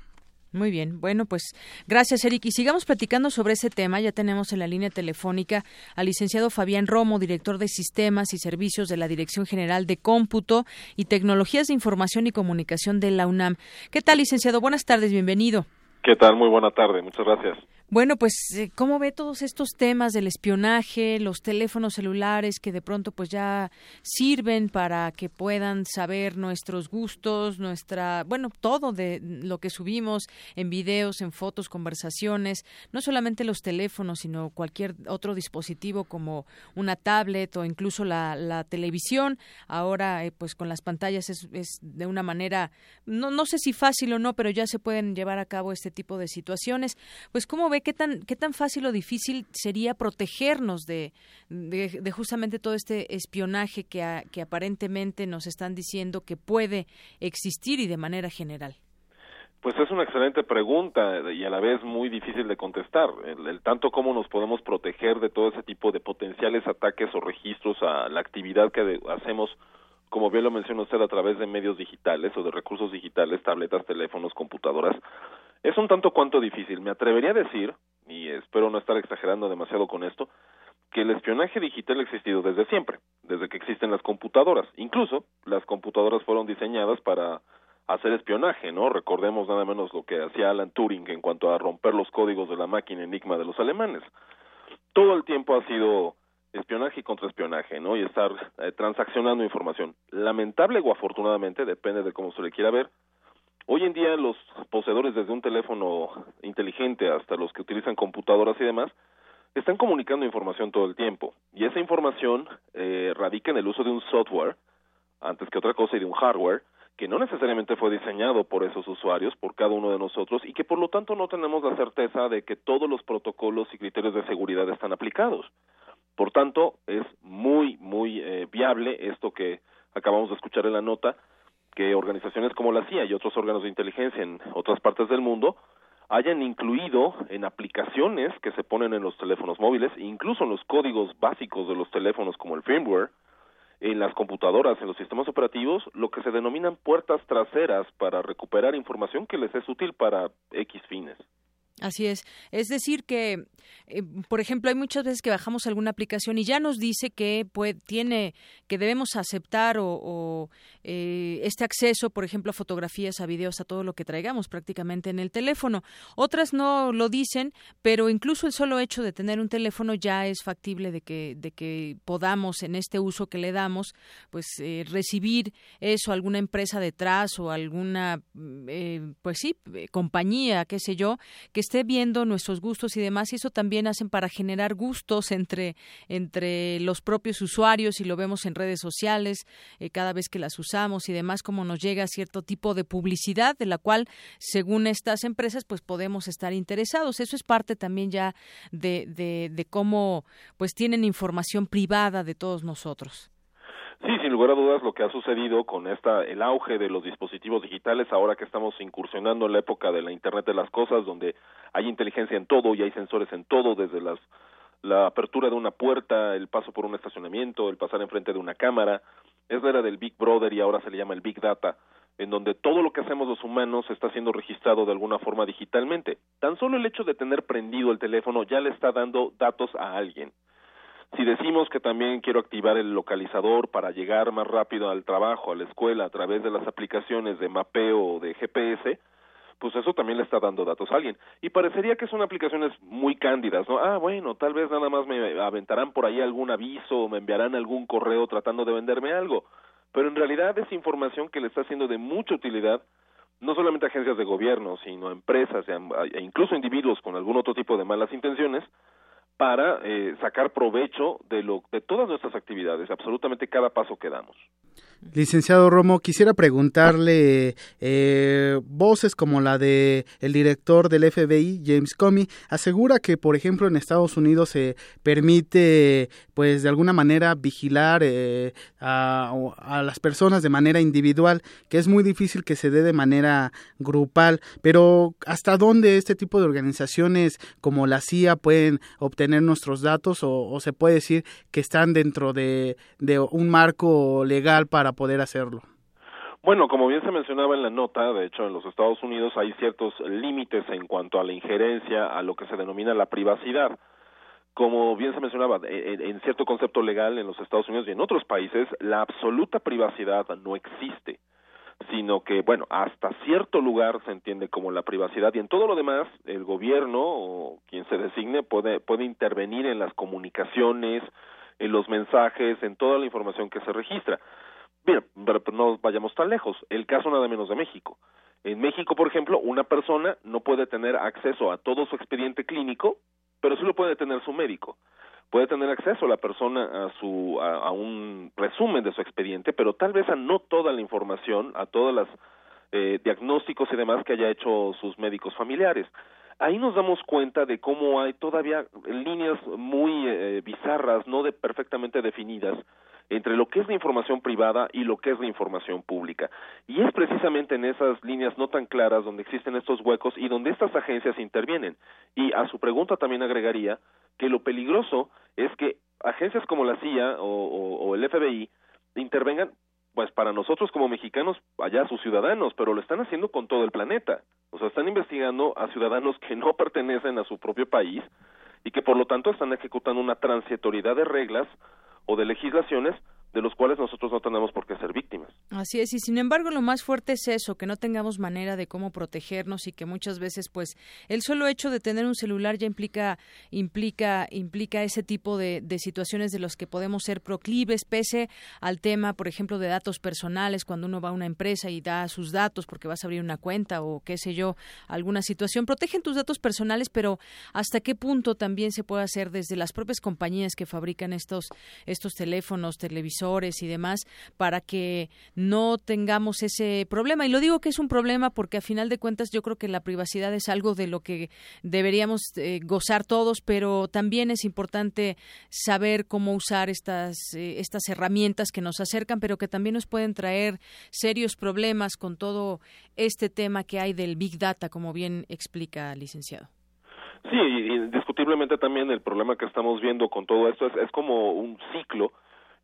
Speaker 1: Muy bien, bueno, pues gracias Eric. Y sigamos platicando sobre ese tema. Ya tenemos en la línea telefónica al licenciado Fabián Romo, director de Sistemas y Servicios de la Dirección General de Cómputo y Tecnologías de Información y Comunicación de la UNAM. ¿Qué tal, licenciado? Buenas tardes, bienvenido.
Speaker 11: ¿Qué tal? Muy buena tarde, muchas gracias.
Speaker 1: Bueno, pues, eh, ¿cómo ve todos estos temas del espionaje, los teléfonos celulares que de pronto pues ya sirven para que puedan saber nuestros gustos, nuestra, bueno, todo de lo que subimos en videos, en fotos, conversaciones, no solamente los teléfonos, sino cualquier otro dispositivo como una tablet o incluso la, la televisión. Ahora, eh, pues con las pantallas es, es de una manera, no, no sé si fácil o no, pero ya se pueden llevar a cabo este tipo de situaciones. Pues, ¿cómo ve qué tan, qué tan fácil o difícil sería protegernos de, de, justamente todo este espionaje que, que aparentemente nos están diciendo que puede existir y de manera general?
Speaker 11: Pues es una excelente pregunta y a la vez muy difícil de contestar. El, tanto cómo nos podemos proteger de todo ese tipo de potenciales ataques o registros a la actividad que hacemos, como bien lo menciona usted, a través de medios digitales o de recursos digitales, tabletas, teléfonos, computadoras, Es un tanto cuanto difícil. Me atrevería a decir, y espero no estar exagerando demasiado con esto, que el espionaje digital ha existido desde siempre, desde que existen las computadoras. Incluso las computadoras fueron diseñadas para hacer espionaje, ¿no? Recordemos nada menos lo que hacía Alan Turing en cuanto a romper los códigos de la máquina enigma de los alemanes. Todo el tiempo ha sido espionaje y contraespionaje, ¿no? Y estar eh, transaccionando información. Lamentable o afortunadamente, depende de cómo se le quiera ver. Hoy en día los poseedores desde un teléfono inteligente hasta los que utilizan computadoras y demás, están comunicando información todo el tiempo. Y esa información eh, radica en el uso de un software, antes que otra cosa, y de un hardware, que no necesariamente fue diseñado por esos usuarios, por cada uno de nosotros, y que por lo tanto no tenemos la certeza de que todos los protocolos y criterios de seguridad están aplicados. Por tanto, es muy, muy eh, viable esto que acabamos de escuchar en la nota, que organizaciones como la CIA y otros órganos de inteligencia en otras partes del mundo hayan incluido en aplicaciones que se ponen en los teléfonos móviles, incluso en los códigos básicos de los teléfonos como el firmware, en las computadoras, en los sistemas operativos, lo que se denominan puertas traseras para recuperar información que les es útil para X fines.
Speaker 1: Así es. Es decir, que, eh, por ejemplo, hay muchas veces que bajamos alguna aplicación y ya nos dice que tiene, que debemos aceptar o, eh, este acceso, por ejemplo, a fotografías, a videos, a todo lo que traigamos prácticamente en el teléfono. Otras no lo dicen, pero incluso el solo hecho de tener un teléfono ya es factible de que, de que podamos, en este uso que le damos, pues eh, recibir eso, alguna empresa detrás o alguna, mm, pues sí, compañía, qué sé yo, que esté viendo nuestros gustos y demás, y eso también hacen para generar gustos entre, entre los propios usuarios, y lo vemos en redes sociales, eh, cada vez que las usamos y demás, como nos llega cierto tipo de publicidad, de la cual, según estas empresas, pues podemos estar interesados. Eso es parte también ya de, de, de cómo pues tienen información privada de todos nosotros.
Speaker 11: Sí, sin lugar a dudas lo que ha sucedido con esta el auge de los dispositivos digitales ahora que estamos incursionando en la época de la Internet de las cosas donde hay inteligencia en todo y hay sensores en todo desde las la apertura de una puerta, el paso por un estacionamiento, el pasar enfrente de una cámara, es la era del Big Brother y ahora se le llama el Big Data, en donde todo lo que hacemos los humanos está siendo registrado de alguna forma digitalmente. Tan solo el hecho de tener prendido el teléfono ya le está dando datos a alguien. Si decimos que también quiero activar el localizador para llegar más rápido al trabajo, a la escuela, a través de las aplicaciones de mapeo o de GPS, pues eso también le está dando datos a alguien. Y parecería que son aplicaciones muy cándidas, ¿no? Ah, bueno, tal vez nada más me aventarán por ahí algún aviso o me enviarán algún correo tratando de venderme algo. Pero en realidad es información que le está siendo de mucha utilidad no solamente a agencias de gobierno, sino a empresas e incluso individuos con algún otro tipo de malas intenciones para eh, sacar provecho de, lo, de todas nuestras actividades, absolutamente cada paso que damos.
Speaker 6: Licenciado Romo, quisiera preguntarle, eh, voces como la de el director del FBI, James Comey, asegura que, por ejemplo, en Estados Unidos se permite, pues, de alguna manera vigilar eh, a, las personas de manera individual, que es muy difícil que se dé de manera grupal, pero ¿hasta dónde este tipo de organizaciones como la CIA pueden obtener nuestros datos o, se puede decir que están dentro de, de un marco legal para poder hacerlo?
Speaker 11: Bueno, como bien se mencionaba en la nota, de hecho en los Estados Unidos hay ciertos límites en cuanto a la injerencia a lo que se denomina la privacidad. Como bien se mencionaba, e, e, en cierto concepto legal en los Estados Unidos y en otros países, la absoluta privacidad no existe, sino que, bueno, hasta cierto lugar se entiende como la privacidad y en todo lo demás, el gobierno o quien se designe puede, puede intervenir en las comunicaciones, en los mensajes, en toda la información que se registra. Bien, pero no vayamos tan lejos. El caso nada menos de México. En México, por ejemplo, una persona no puede tener acceso a todo su expediente clínico, pero sí lo puede tener su médico. Puede tener acceso la persona a su a, un resumen de su expediente, pero tal vez a no toda la información, a todos los eh, diagnósticos y demás que haya hecho sus médicos familiares. Ahí nos damos cuenta de cómo hay todavía líneas muy eh, bizarras, no de perfectamente definidas, entre lo que es la información privada y lo que es la información pública. Y es precisamente en esas líneas no tan claras donde existen estos huecos y donde estas agencias intervienen. Y a su pregunta también agregaría que lo peligroso es que agencias como la CIA o, el FBI intervengan pues para nosotros como mexicanos, allá sus ciudadanos, pero lo están haciendo con todo el planeta. O sea, están investigando a ciudadanos que no [LAUGHS] pertenecen a su propio país y que por lo tanto están ejecutando una transitoriedad de reglas o de legislaciones de los cuales nosotros no tenemos por qué ser víctimas.
Speaker 1: Así es, y sin embargo lo más fuerte es eso, que no tengamos manera de cómo protegernos y que muchas veces pues el solo hecho de tener un celular ya implica implica implica ese tipo de, situaciones de los que podemos ser proclives pese al tema, por ejemplo, de datos personales cuando uno va a una empresa y da sus datos porque vas a abrir una cuenta o qué sé yo, alguna situación, protegen tus datos personales, pero hasta qué punto también se puede hacer desde las propias compañías que fabrican estos estos teléfonos, televisores y demás para que no tengamos ese problema. Y lo digo que es un problema porque a final de cuentas yo creo que la privacidad es algo de lo que deberíamos eh, gozar todos, pero también es importante saber cómo usar estas, eh, estas herramientas que nos acercan, pero que también nos pueden traer serios problemas con todo este tema que hay del Big Data, como bien explica, licenciado.
Speaker 11: Sí, indiscutiblemente también el problema que estamos viendo con todo esto es, es como un ciclo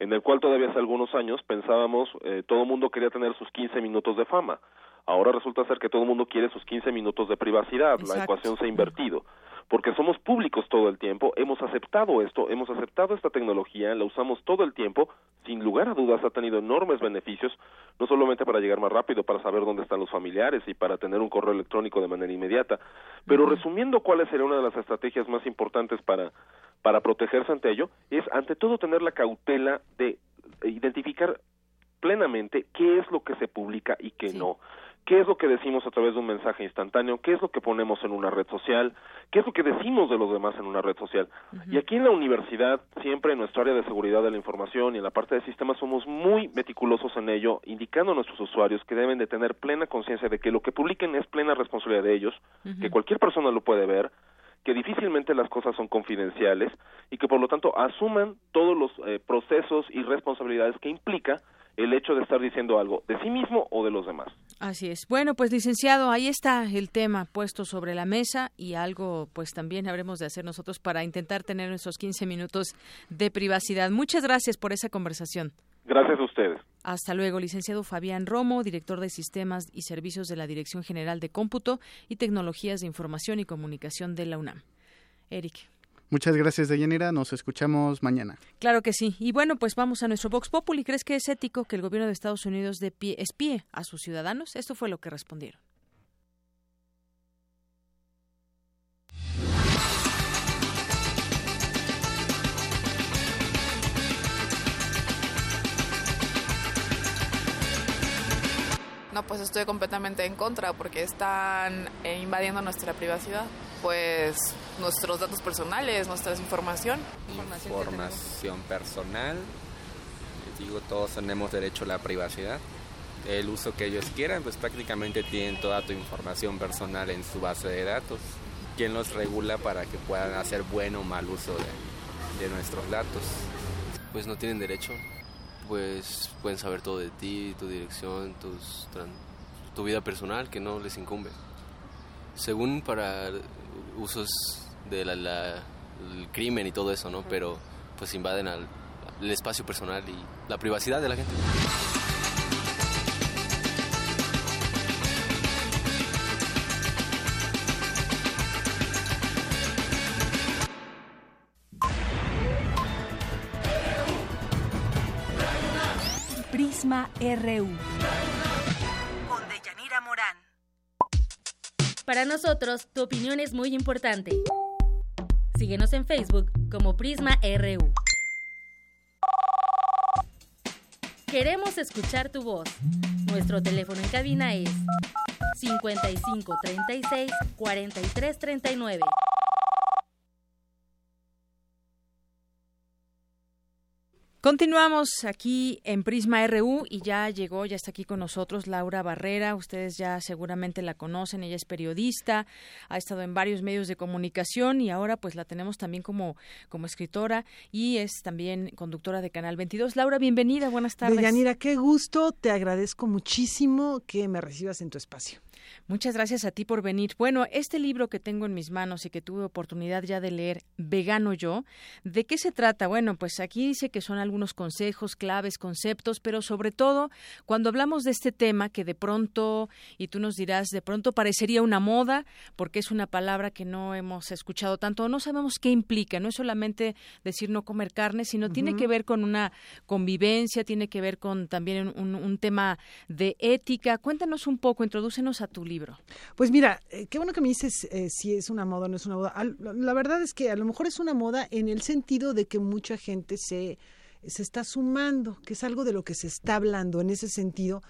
Speaker 11: en el cual todavía hace algunos años pensábamos eh, todo el mundo quería tener sus 15 minutos de fama. Ahora resulta ser que todo el mundo quiere sus 15 minutos de privacidad. La ecuación se ha invertido. Porque somos públicos todo el tiempo, hemos aceptado esto, hemos aceptado esta tecnología, la usamos todo el tiempo, sin lugar a dudas ha tenido enormes beneficios, no solamente para llegar más rápido, para saber dónde están los familiares y para tener un correo electrónico de manera inmediata. Pero resumiendo cuáles sería una de las estrategias más importantes para para protegerse ante ello es, ante todo, tener la cautela de identificar plenamente qué es lo que se publica y qué no. ¿Qué es lo que decimos a través de un mensaje instantáneo? ¿Qué es lo que ponemos en una red social? ¿Qué es lo que decimos de los demás en una red social? Y aquí en la universidad, siempre en nuestra área de seguridad de la información y en la parte de sistemas, somos muy meticulosos en ello, indicando a nuestros usuarios que deben de tener plena conciencia de que lo que publiquen es plena responsabilidad de ellos, que cualquier persona lo puede ver, que difícilmente las cosas son confidenciales y que por lo tanto asuman todos los eh, procesos y responsabilidades que implica el hecho de estar diciendo algo de sí mismo o de los demás.
Speaker 1: Así es. Bueno, pues licenciado, ahí está el tema puesto sobre la mesa y algo pues también habremos de hacer nosotros para intentar tener nuestros 15 minutos de privacidad. Muchas gracias por esa conversación.
Speaker 11: Gracias a ustedes.
Speaker 1: Hasta luego, licenciado Fabián Romo, director de Sistemas y Servicios de la Dirección General de Cómputo y Tecnologías de Información y Comunicación de la UNAM. Eric.
Speaker 6: Muchas gracias, Deyanira. Nos escuchamos mañana.
Speaker 1: Claro que sí. Y bueno, pues vamos a nuestro Vox Populi. ¿Crees que es ético que el gobierno de Estados Unidos de pie, espíe a sus ciudadanos? Esto fue lo que respondieron.
Speaker 39: No, pues estoy completamente en contra porque están eh, invadiendo nuestra privacidad. Pues nuestros datos personales, nuestra información.
Speaker 40: Información, personal. Les digo, todos tenemos derecho a la privacidad. El uso que ellos quieran, pues prácticamente tienen toda tu información personal en su base de datos. ¿Quién los regula para que puedan hacer bueno o mal uso de, de nuestros datos?
Speaker 41: Pues no tienen derecho pues pueden saber todo de ti, tu dirección, tus, tu vida personal que no les incumbe. Según para usos del crimen y todo eso, ¿no? Pero pues invaden al, el espacio personal y la privacidad de la gente.
Speaker 2: RU.
Speaker 19: Para nosotros, tu opinión es muy importante. Síguenos en Facebook como Prisma RU. Queremos escuchar tu voz. Nuestro teléfono en cabina es 55 36
Speaker 1: Continuamos aquí en Prisma RU y ya llegó, ya está aquí con nosotros Laura Barrera. Ustedes ya seguramente la conocen, ella es periodista, ha estado en varios medios de comunicación y ahora pues la tenemos también como, como escritora y es también conductora de Canal 22. Laura, bienvenida, buenas tardes.
Speaker 42: Deyanira, qué gusto, te agradezco muchísimo que me recibas en tu espacio.
Speaker 1: Muchas gracias a ti por venir. Bueno, este libro que tengo en mis manos y que tuve oportunidad ya de leer, Vegano Yo, ¿de qué se trata? Bueno, pues aquí dice que son algunos consejos, claves, conceptos, pero sobre todo cuando hablamos de este tema que de pronto, y tú nos dirás, de pronto parecería una moda, porque es una palabra que no hemos escuchado tanto, no sabemos qué implica, no es solamente decir no comer carne, sino tiene que ver con una convivencia, tiene que ver con también un, un tema de ética. Cuéntanos un poco, introdúcenos a tu libro.
Speaker 42: Pues mira, eh, qué bueno que me dices eh, si es una moda o no es una moda. la verdad es que a lo mejor es una moda en el sentido de que mucha gente se, se está sumando, que es algo de lo que se está hablando en ese sentido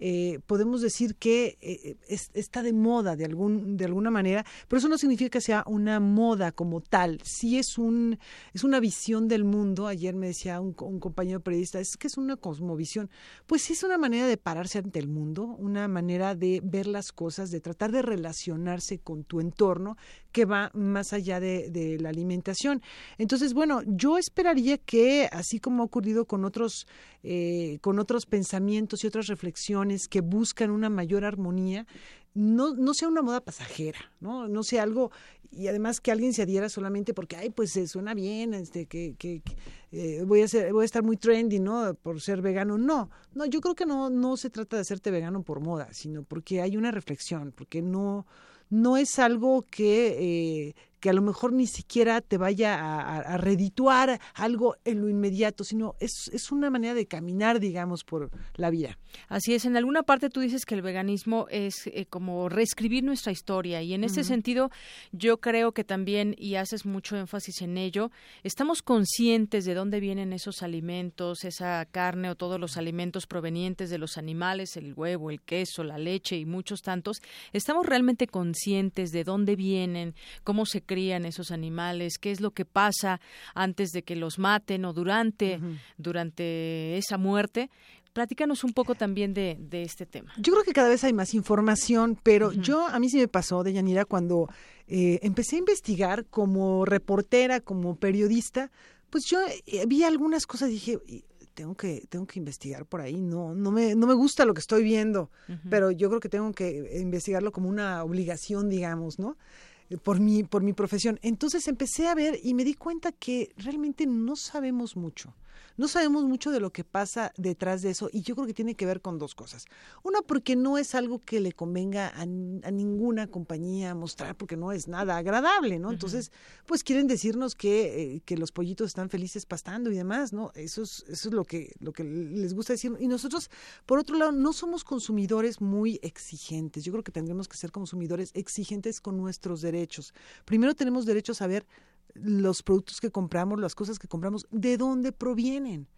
Speaker 42: eh, podemos decir que eh, está de moda de, algún, de alguna manera, pero eso no significa que sea una moda como tal. Sí es, un, es una visión del mundo. Ayer me decía un, compañero periodista, es que es una cosmovisión. Pues sí es una manera de pararse ante el mundo, una manera de ver las cosas, de tratar de relacionarse con tu entorno que va más allá de, de la alimentación. Entonces, bueno, yo esperaría que, así como ha ocurrido con otros, eh, con otros pensamientos y otras reflexiones, que buscan una mayor armonía, no, no sea una moda pasajera, ¿no? No sea algo, y además que alguien se adhiera solamente porque, ay, pues se suena bien, este, que, eh, voy, a ser, voy a estar muy trendy, ¿no? Por ser vegano. No, no, yo creo que no, no se trata de hacerte vegano por moda, sino porque hay una reflexión, porque no, no es algo que, eh, que a lo mejor ni siquiera te vaya a, redituar algo en lo inmediato, sino es, es, una manera de caminar, digamos, por la vida.
Speaker 1: Así es, en alguna parte tú dices que el veganismo es eh, como reescribir nuestra historia y en ese sentido yo creo que también, y haces mucho énfasis en ello, estamos conscientes de dónde vienen esos alimentos, esa carne o todos los alimentos provenientes de los animales, el huevo, el queso, la leche y muchos tantos, estamos realmente conscientes de dónde vienen, cómo se crían esos animales, qué es lo que pasa antes de que los maten o durante, durante esa muerte. Platícanos un poco también de, de, este tema.
Speaker 42: Yo creo que cada vez hay más información, pero yo, a mí sí me pasó, de Yanira, cuando eh, empecé a investigar como reportera, como periodista, pues yo eh, vi algunas cosas y dije, tengo que tengo que investigar por ahí no no me no me gusta lo que estoy viendo pero yo creo que tengo que investigarlo como una obligación digamos no por mi, por mi profesión. Entonces empecé a ver y me di cuenta que realmente no sabemos mucho. No sabemos mucho de lo que pasa detrás de eso y yo creo que tiene que ver con dos cosas. Una, porque no es algo que le convenga a, ninguna compañía mostrar porque no es nada agradable, ¿no? Entonces, pues quieren decirnos que, eh, que, los pollitos están felices pastando y demás, ¿no? Eso es, eso es lo, que, lo que les gusta decir. Y nosotros, por otro lado, no somos consumidores muy exigentes. Yo creo que tendremos que ser consumidores exigentes con nuestros derechos. Primero tenemos derecho a saber los productos que compramos, las cosas que compramos, de dónde provienen.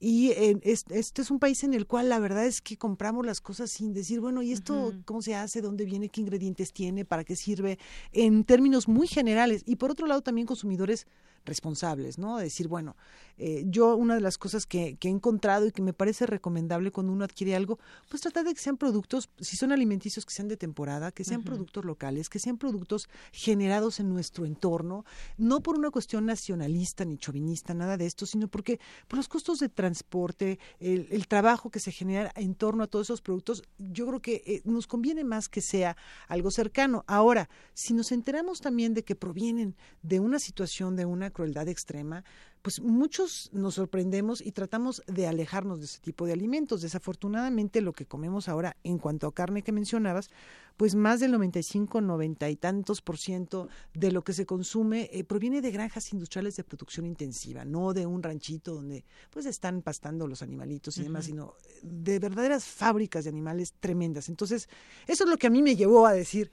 Speaker 42: Y este, es un país en el cual la verdad es que compramos las cosas sin decir, bueno, ¿y esto cómo se hace? ¿Dónde viene? ¿Qué ingredientes tiene? ¿Para qué sirve? En términos muy generales. Y por otro lado, también consumidores responsables, ¿no? Decir, bueno, eh, yo una de las cosas que, que, he encontrado y que me parece recomendable cuando uno adquiere algo, pues tratar de que sean productos, si son alimenticios, que sean de temporada, que sean productos locales, que sean productos generados en nuestro entorno, no por una cuestión nacionalista ni chauvinista, nada de esto, sino porque por los costos de transporte, el, el trabajo que se genera en torno a todos esos productos, yo creo que eh, nos conviene más que sea algo cercano. Ahora, si nos enteramos también de que provienen de una situación, de una crueldad extrema, pues muchos nos sorprendemos y tratamos de alejarnos de ese tipo de alimentos. Desafortunadamente lo que comemos ahora en cuanto a carne que mencionabas, pues más del 95, 90 y tantos por ciento de lo que se consume eh, proviene de granjas industriales de producción intensiva, no de un ranchito donde pues están pastando los animalitos y demás, sino de verdaderas fábricas de animales tremendas. Entonces, eso es lo que a mí me llevó a decir,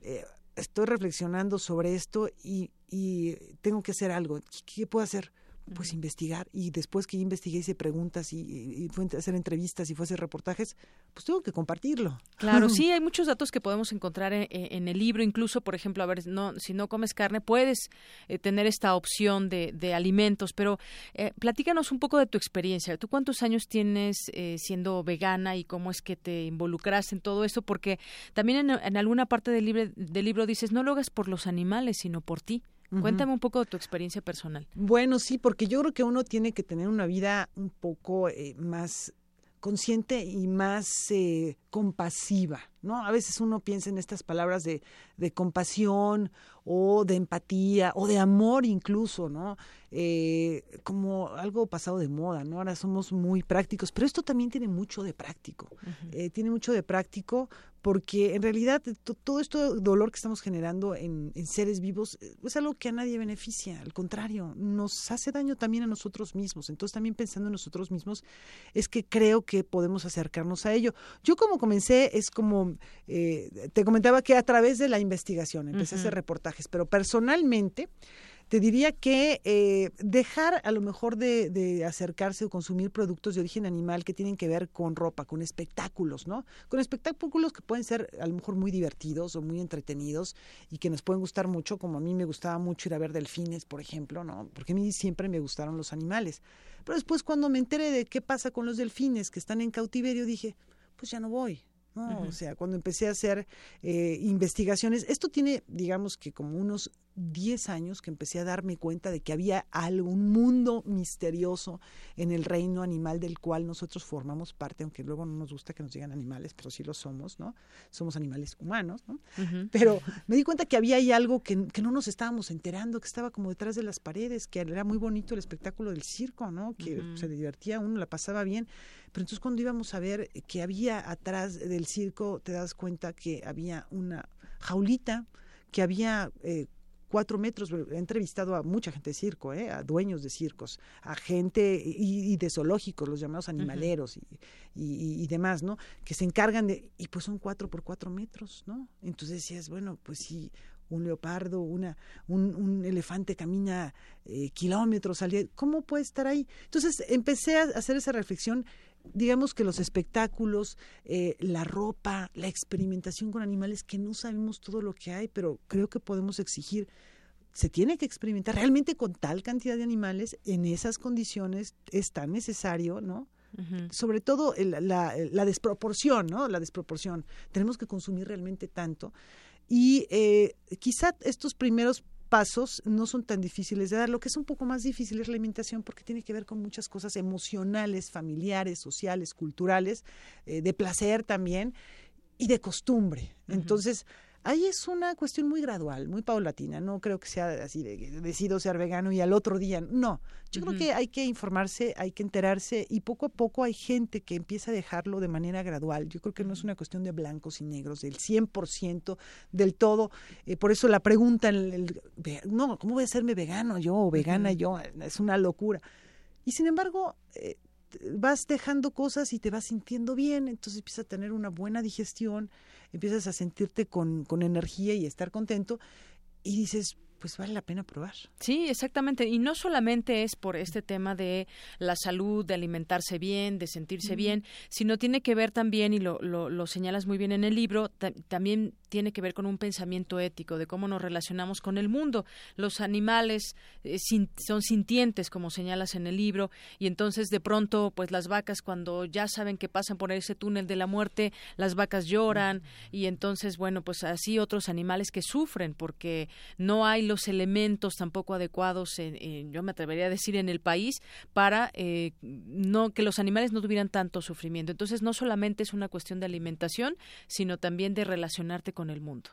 Speaker 42: eh, estoy reflexionando sobre esto y, y tengo que hacer algo. ¿Qué puedo hacer? Pues investigar y después que investigué hice preguntas y, y, fue a hacer entrevistas y fue a hacer reportajes, pues tengo que compartirlo.
Speaker 1: Claro, [LAUGHS] sí, hay muchos datos que podemos encontrar en, el libro, incluso, por ejemplo, a ver, no, si no comes carne, puedes eh, tener esta opción de, de alimentos, pero eh, platícanos un poco de tu experiencia. ¿Tú cuántos años tienes eh, siendo vegana y cómo es que te involucras en todo esto? Porque también en, en alguna parte del libro, del libro dices, no lo hagas por los animales, sino por ti. Cuéntame un poco de tu experiencia personal.
Speaker 42: Bueno, sí, porque yo creo que uno tiene que tener una vida un poco eh, más consciente y más eh, compasiva, ¿no? A veces uno piensa en estas palabras de, de compasión o de empatía o de amor incluso, ¿no? Eh, como algo pasado de moda, ¿no? Ahora somos muy prácticos, pero esto también tiene mucho de práctico. Eh, tiene mucho de práctico porque en realidad todo esto dolor que estamos generando en, seres vivos eh, es algo que a nadie beneficia, al contrario, nos hace daño también a nosotros mismos. Entonces también pensando en nosotros mismos es que creo que podemos acercarnos a ello. Yo como comencé es como, te comentaba que a través de la investigación empecé a hacer reportajes, pero personalmente te diría que eh, dejar a lo mejor de, acercarse o consumir productos de origen animal que tienen que ver con ropa, con espectáculos, ¿no? Con espectáculos que pueden ser a lo mejor muy divertidos o muy entretenidos y que nos pueden gustar mucho, como a mí me gustaba mucho ir a ver delfines, por ejemplo, ¿no? Porque a mí siempre me gustaron los animales. Pero después cuando me enteré de qué pasa con los delfines que están en cautiverio, dije, pues ya no voy, ¿no? O sea, cuando empecé a hacer eh, investigaciones, esto tiene, digamos que como unos 10 años que empecé a darme cuenta de que había algún mundo misterioso en el reino animal del cual nosotros formamos parte, aunque luego no nos gusta que nos digan animales, pero sí lo somos, ¿no? Somos animales humanos, ¿no? Pero me di cuenta que había ahí algo que, que, no nos estábamos enterando, que estaba como detrás de las paredes, que era muy bonito el espectáculo del circo, ¿no? Que se divertía uno, la pasaba bien. Pero entonces cuando íbamos a ver que había atrás del circo, te das cuenta que había una jaulita, que había... Eh, cuatro metros. He entrevistado a mucha gente de circo, ¿eh? a dueños de circos, a gente y, de zoológicos, los llamados animaleros y, demás, ¿no? Que se encargan de, y pues son cuatro por cuatro metros, ¿no? Entonces decías, bueno, pues si un leopardo, una, un, elefante camina eh, kilómetros al día, ¿cómo puede estar ahí? Entonces empecé a hacer esa reflexión digamos que los espectáculos, eh, la ropa, la experimentación con animales, que no sabemos todo lo que hay, pero creo que podemos exigir, se tiene que experimentar realmente con tal cantidad de animales, en esas condiciones es tan necesario, ¿no? Sobre todo la, la, desproporción, ¿no? La desproporción. Tenemos que consumir realmente tanto. Y eh, quizá estos primeros pasos no son tan difíciles de dar. Lo que es un poco más difícil es la alimentación porque tiene que ver con muchas cosas emocionales, familiares, sociales, culturales, eh, de placer también y de costumbre. Entonces, Ahí es una cuestión muy gradual, muy paulatina. No creo que sea así de decido ser vegano y al otro día. No. Yo creo que hay que informarse, hay que enterarse y poco a poco hay gente que empieza a dejarlo de manera gradual. Yo creo que no es una cuestión de blancos y negros, del 100% del todo. Eh, por eso la pregunta, el, no, ¿cómo voy a hacerme vegano yo o vegana yo? Es una locura. Y sin embargo, eh, vas dejando cosas y te vas sintiendo bien, entonces empiezas a tener una buena digestión, empiezas a sentirte con, con energía y estar contento y dices, pues vale la pena probar.
Speaker 1: Sí, exactamente. Y no solamente es por este tema de la salud, de alimentarse bien, de sentirse bien, sino tiene que ver también, y lo, lo, señalas muy bien en el libro, también tiene que ver con un pensamiento ético, de cómo nos relacionamos con el mundo. Los animales eh, son sintientes, como señalas en el libro, y entonces de pronto, pues las vacas, cuando ya saben que pasan por ese túnel de la muerte, las vacas lloran, y entonces, bueno, pues así otros animales que sufren porque no hay los elementos tampoco adecuados, en, yo me atrevería a decir, en el país para eh, no que los animales no tuvieran tanto sufrimiento. Entonces, no solamente es una cuestión de alimentación, sino también de relacionarte con el mundo.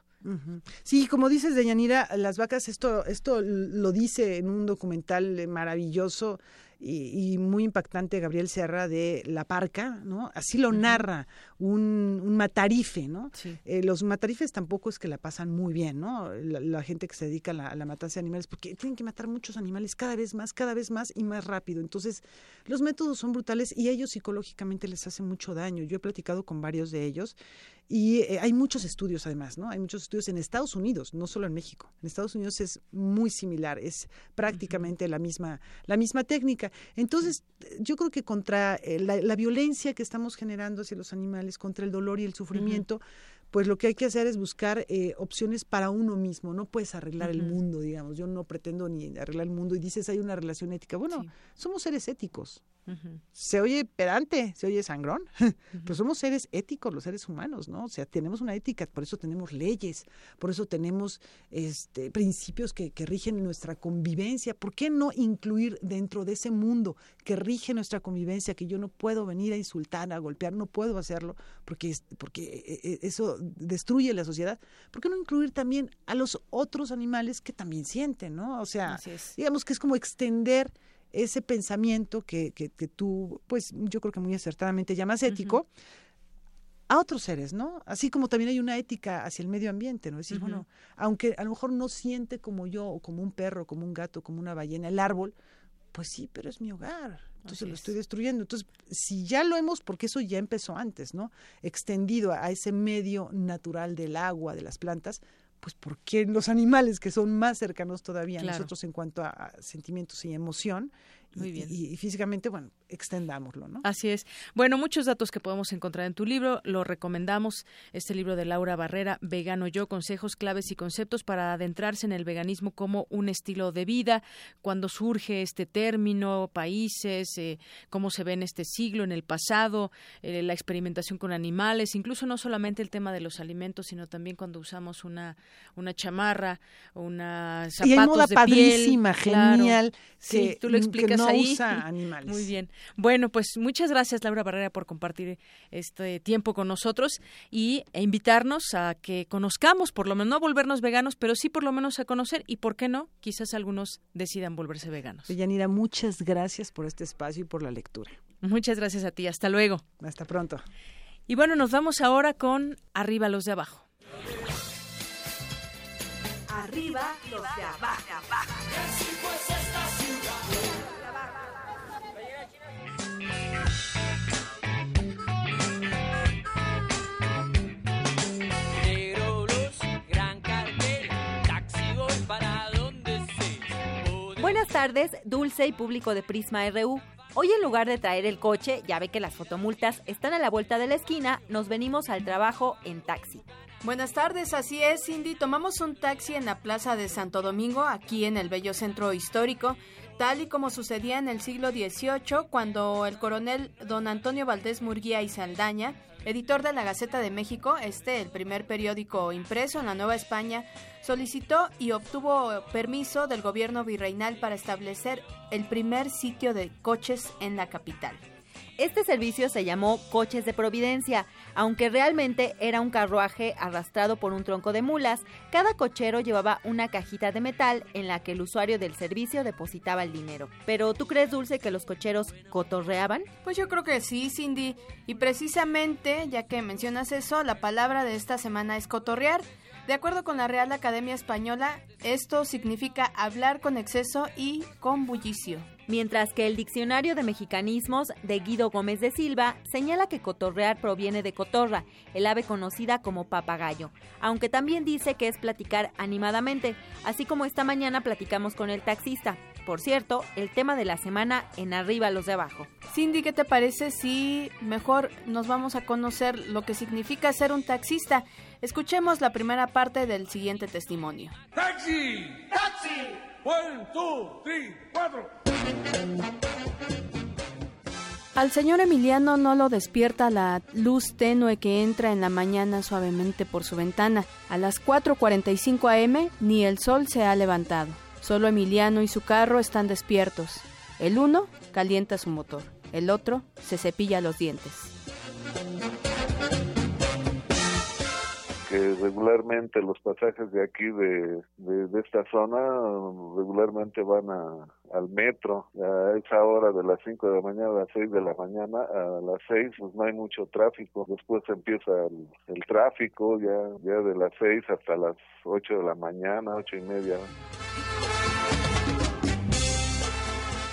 Speaker 42: Sí, como dices, Deyanira, las vacas, esto, esto lo dice en un documental maravilloso y, muy impactante Gabriel Serra de La Parca, ¿no? Así lo narra un, un, matarife, ¿no? Eh, los matarifes tampoco es que la pasan muy bien, ¿no? La, gente que se dedica a la, a la, matanza de animales, porque tienen que matar muchos animales cada vez más, cada vez más y más rápido. Entonces, los métodos son brutales y ellos psicológicamente les hacen mucho daño. Yo he platicado con varios de ellos y eh, hay muchos estudios además, ¿no? Hay muchos estudios en Estados Unidos, no solo en México. En Estados Unidos es muy similar, es prácticamente la misma la misma técnica. Entonces, yo creo que contra eh, la, violencia que estamos generando hacia los animales, contra el dolor y el sufrimiento, pues lo que hay que hacer es buscar eh, opciones para uno mismo. No puedes arreglar el mundo, digamos. Yo no pretendo ni arreglar el mundo y dices hay una relación ética. Bueno, somos seres éticos. Se oye pedante, se oye sangrón, [LAUGHS] pero somos seres éticos, los seres humanos, ¿no? O sea, tenemos una ética, por eso tenemos leyes, por eso tenemos este, principios que, que rigen nuestra convivencia. ¿Por qué no incluir dentro de ese mundo que rige nuestra convivencia, que yo no puedo venir a insultar, a golpear, no puedo hacerlo, porque, porque e, e, eso destruye la sociedad? ¿Por qué no incluir también a los otros animales que también sienten, ¿no? O sea, digamos que es como extender ese pensamiento que, que, tú, pues yo creo que muy acertadamente llamas ético, a otros seres, ¿no? Así como también hay una ética hacia el medio ambiente, ¿no? Es decir, bueno, aunque a lo mejor no siente como yo, o como un perro, como un gato, como una ballena, el árbol, pues sí, pero es mi hogar. Entonces lo estoy destruyendo. Entonces, si ya lo hemos, porque eso ya empezó antes, ¿no? Extendido a ese medio natural del agua, de las plantas, pues porque los animales que son más cercanos todavía a nosotros en cuanto a, sentimientos y emoción, Muy bien. y, físicamente, bueno, extendámoslo, ¿no?
Speaker 1: Así es. Bueno, muchos datos que podemos encontrar en tu libro, lo recomendamos, este libro de Laura Barrera, Vegano Yo, consejos, claves y conceptos para adentrarse en el veganismo como un estilo de vida, cuando surge este término, países, eh, cómo se ve en este siglo, en el pasado, eh, la experimentación con animales, incluso no solamente el tema de los alimentos, sino también cuando usamos una, una chamarra, una zapatos y hay moda de
Speaker 42: padrísima, genial,
Speaker 1: sí, tú lo explicas
Speaker 42: no
Speaker 1: ahí.
Speaker 42: usa animales.
Speaker 1: Muy bien. Bueno, pues muchas gracias Laura Barrera por compartir este tiempo con nosotros y e invitarnos a que conozcamos, por lo menos no volvernos veganos, pero sí por lo menos a conocer y por qué no, quizás algunos decidan volverse veganos.
Speaker 42: Yanira, muchas gracias por este espacio y por la lectura.
Speaker 1: Muchas gracias a ti, hasta luego.
Speaker 42: Hasta pronto.
Speaker 1: Y bueno, nos vamos ahora con Arriba los de abajo.
Speaker 19: Arriba los de abajo.
Speaker 43: Tardes, Dulce y público de Prisma RU. Hoy en lugar de traer el coche, ya ve que las fotomultas están a la vuelta de la esquina, nos venimos al trabajo en taxi.
Speaker 44: Buenas tardes, así es, Cindy. Tomamos un taxi en la Plaza de Santo Domingo, aquí en el bello centro histórico, tal y como sucedía en el siglo XVIII, cuando el coronel don Antonio Valdés Murguía y Saldaña editor de la Gaceta de México, este, el primer periódico impreso en la Nueva España, solicitó y obtuvo permiso del gobierno virreinal para establecer el primer sitio de coches en la capital.
Speaker 43: Este servicio se llamó Coches de Providencia, aunque realmente era un carruaje arrastrado por un tronco de mulas. Cada cochero llevaba una cajita de metal en la que el usuario del servicio depositaba el dinero. Pero ¿tú crees, Dulce, que los cocheros cotorreaban?
Speaker 44: Pues yo creo que sí, Cindy. Y precisamente, ya que mencionas eso, la palabra de esta semana es cotorrear. De acuerdo con la Real Academia Española, esto significa hablar con exceso y con bullicio
Speaker 43: mientras que el Diccionario de Mexicanismos de Guido Gómez de Silva señala que cotorrear proviene de cotorra, el ave conocida como papagayo, aunque también dice que es platicar animadamente, así como esta mañana platicamos con el taxista. Por cierto, el tema de la semana en arriba los de abajo.
Speaker 44: Cindy, ¿qué te parece si mejor nos vamos a conocer lo que significa ser un taxista? Escuchemos la primera parte del siguiente testimonio.
Speaker 45: ¡Taxi! ¡Taxi! One, two, three, cuatro.
Speaker 44: Al señor Emiliano no lo despierta la luz tenue que entra en la mañana suavemente por su ventana. A las 4.45 am ni el sol se ha levantado. Solo Emiliano y su carro están despiertos. El uno calienta su motor, el otro se cepilla los dientes.
Speaker 46: que regularmente los pasajes de aquí de, de, esta zona regularmente van a, al metro a esa hora de las 5 de la mañana a las 6 de la mañana a las 6 pues no hay mucho tráfico después empieza el, el tráfico ya ya de las 6 hasta las 8 de la mañana 8 y media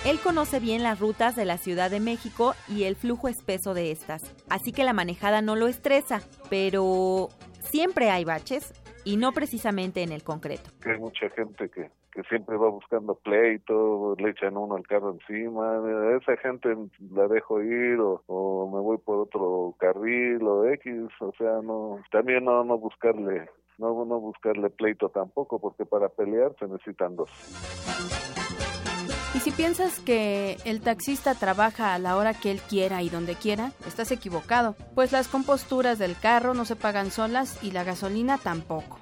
Speaker 43: Él conoce bien las rutas de la Ciudad de México y el flujo espeso de estas, así que la manejada no lo estresa, pero siempre hay baches y no precisamente en el concreto.
Speaker 46: Hay mucha gente que, que siempre va buscando pleito, le echan uno al carro encima, esa gente la dejo ir o, me voy por otro carril o X, o sea, no, también no, no buscarle, no, no buscarle pleito tampoco, porque para pelear se necesitan dos.
Speaker 44: Y si piensas que el taxista trabaja a la hora que él quiera y donde quiera, estás equivocado, pues las composturas del carro no se pagan solas y la gasolina tampoco.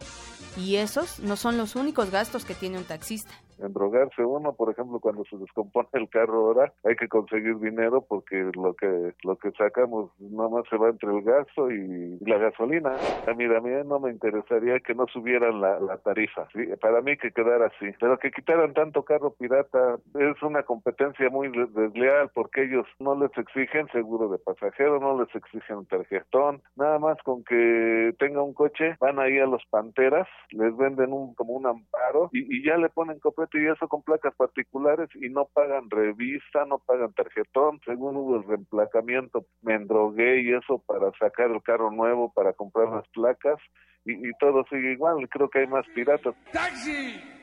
Speaker 44: Y esos no son los únicos gastos que tiene un taxista
Speaker 46: drogarse. Uno, por ejemplo, cuando se descompone el carro ahora, hay que conseguir dinero porque lo que lo que sacamos nada más se va entre el gasto y la gasolina. A mí también no me interesaría que no subieran la, tarifa, para mí que quedara así, pero que quitaran tanto carro pirata es una competencia muy desleal porque ellos no les exigen seguro de pasajero, no les exigen tarjetón, nada más con que tenga un coche, van ahí a los panteras, les venden un como un amparo y, y ya le ponen copia y eso con placas particulares y no pagan revista, no pagan tarjetón, según hubo el reemplacamiento, me endrogué y eso para sacar el carro nuevo, para comprar las placas y, y todo sigue igual, creo que hay más piratas. ¡Taxi!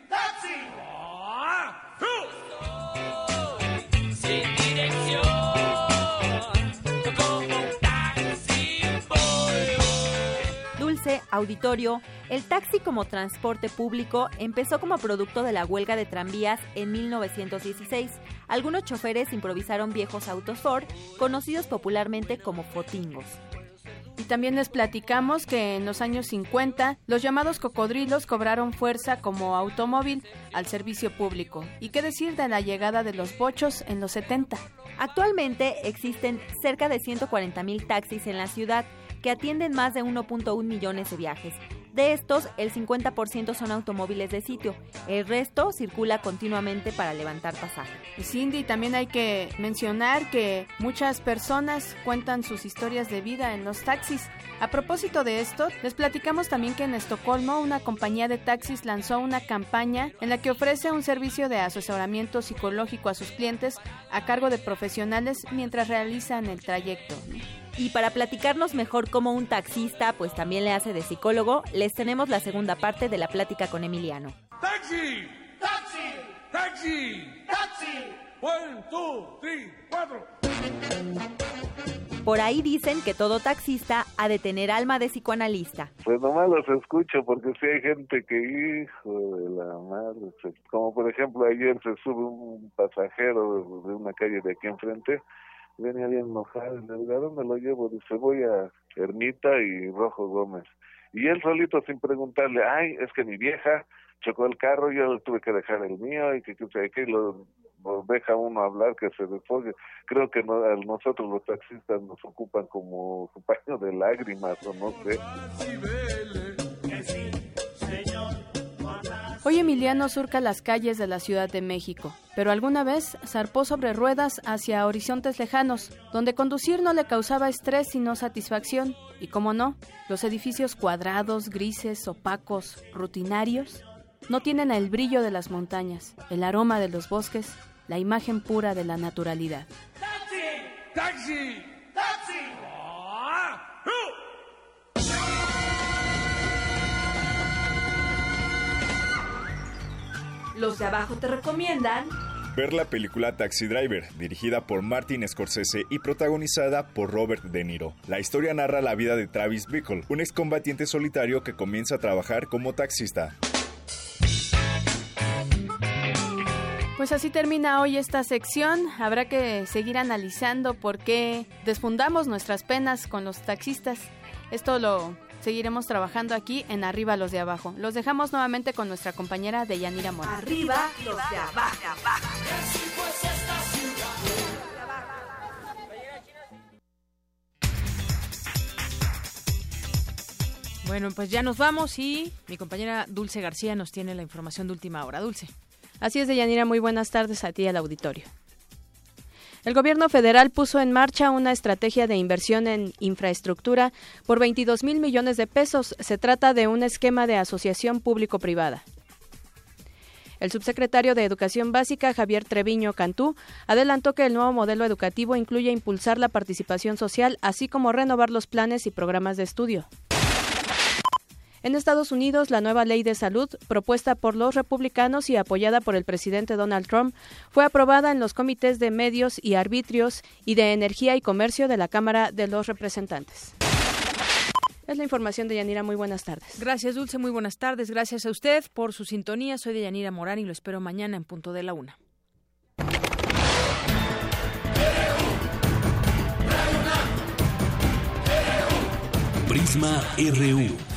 Speaker 43: Auditorio, el taxi como transporte público empezó como producto de la huelga de tranvías en 1916. Algunos choferes improvisaron viejos autos Ford, conocidos popularmente como fotingos.
Speaker 44: Y también les platicamos que en los años 50 los llamados cocodrilos cobraron fuerza como automóvil al servicio público. ¿Y qué decir de la llegada de los bochos en los 70?
Speaker 43: Actualmente existen cerca de 140 mil taxis en la ciudad que atienden más de 1.1 millones de viajes. De estos, el 50% son automóviles de sitio. El resto circula continuamente para levantar pasaje.
Speaker 44: Y Cindy, también hay que mencionar que muchas personas cuentan sus historias de vida en los taxis. A propósito de esto, les platicamos también que en Estocolmo una compañía de taxis lanzó una campaña en la que ofrece un servicio de asesoramiento psicológico a sus clientes a cargo de profesionales mientras realizan el trayecto.
Speaker 43: Y para platicarnos mejor como un taxista, pues también le hace de psicólogo, les tenemos la segunda parte de la plática con Emiliano.
Speaker 45: ¡Taxi! ¡Taxi! ¡Taxi! ¡Taxi! One, two, three, cuatro.
Speaker 43: Por ahí dicen que todo taxista ha de tener alma de psicoanalista.
Speaker 46: Pues nomás los escucho porque si hay gente que, hijo de la madre, como por ejemplo ayer se sube un pasajero de una calle de aquí enfrente venía bien enojado, le digo, ¿a dónde lo llevo? Dice, voy a Ermita y Rojo Gómez. Y él solito sin preguntarle, ay, es que mi vieja chocó el carro, yo tuve que dejar el mío y que, que, que lo, deja uno hablar, que se desfogue. Creo que no, a nosotros los taxistas nos ocupan como su paño de lágrimas o no sé.
Speaker 44: Hoy Emiliano surca las calles de la Ciudad de México, pero alguna vez zarpó sobre ruedas hacia horizontes lejanos, donde conducir no le causaba estrés sino satisfacción. Y como no, los edificios cuadrados, grises, opacos, rutinarios, no tienen el brillo de las montañas, el aroma de los bosques, la imagen pura de la naturalidad. ¡Taxi! ¡Taxi! ¡Taxi!
Speaker 19: Los de abajo te recomiendan
Speaker 47: ver la película Taxi Driver, dirigida por Martin Scorsese y protagonizada por Robert De Niro. La historia narra la vida de Travis Bickle, un excombatiente solitario que comienza a trabajar como taxista.
Speaker 44: Pues así termina hoy esta sección. Habrá que seguir analizando por qué desfundamos nuestras penas con los taxistas. Esto lo seguiremos trabajando aquí en Arriba los de Abajo. Los dejamos nuevamente con nuestra compañera Deyanira Mora.
Speaker 19: Arriba los de Abajo.
Speaker 1: Bueno, pues ya nos vamos y mi compañera Dulce García nos tiene la información de última hora. Dulce.
Speaker 44: Así es, Deyanira, muy buenas tardes a ti y al auditorio. El gobierno federal puso en marcha una estrategia de inversión en infraestructura por 22 mil millones de pesos. Se trata de un esquema de asociación público-privada. El subsecretario de Educación Básica, Javier Treviño Cantú, adelantó que el nuevo modelo educativo incluye impulsar la participación social, así como renovar los planes y programas de estudio. En Estados Unidos, la nueva ley de salud, propuesta por los republicanos y apoyada por el presidente Donald Trump, fue aprobada en los comités de medios y arbitrios y de energía y comercio de la Cámara de los Representantes. Es la información de Yanira. Muy buenas tardes.
Speaker 1: Gracias, Dulce. Muy buenas tardes. Gracias a usted por su sintonía. Soy de Yanira Morán y lo espero mañana en punto de la una.
Speaker 48: Prisma RU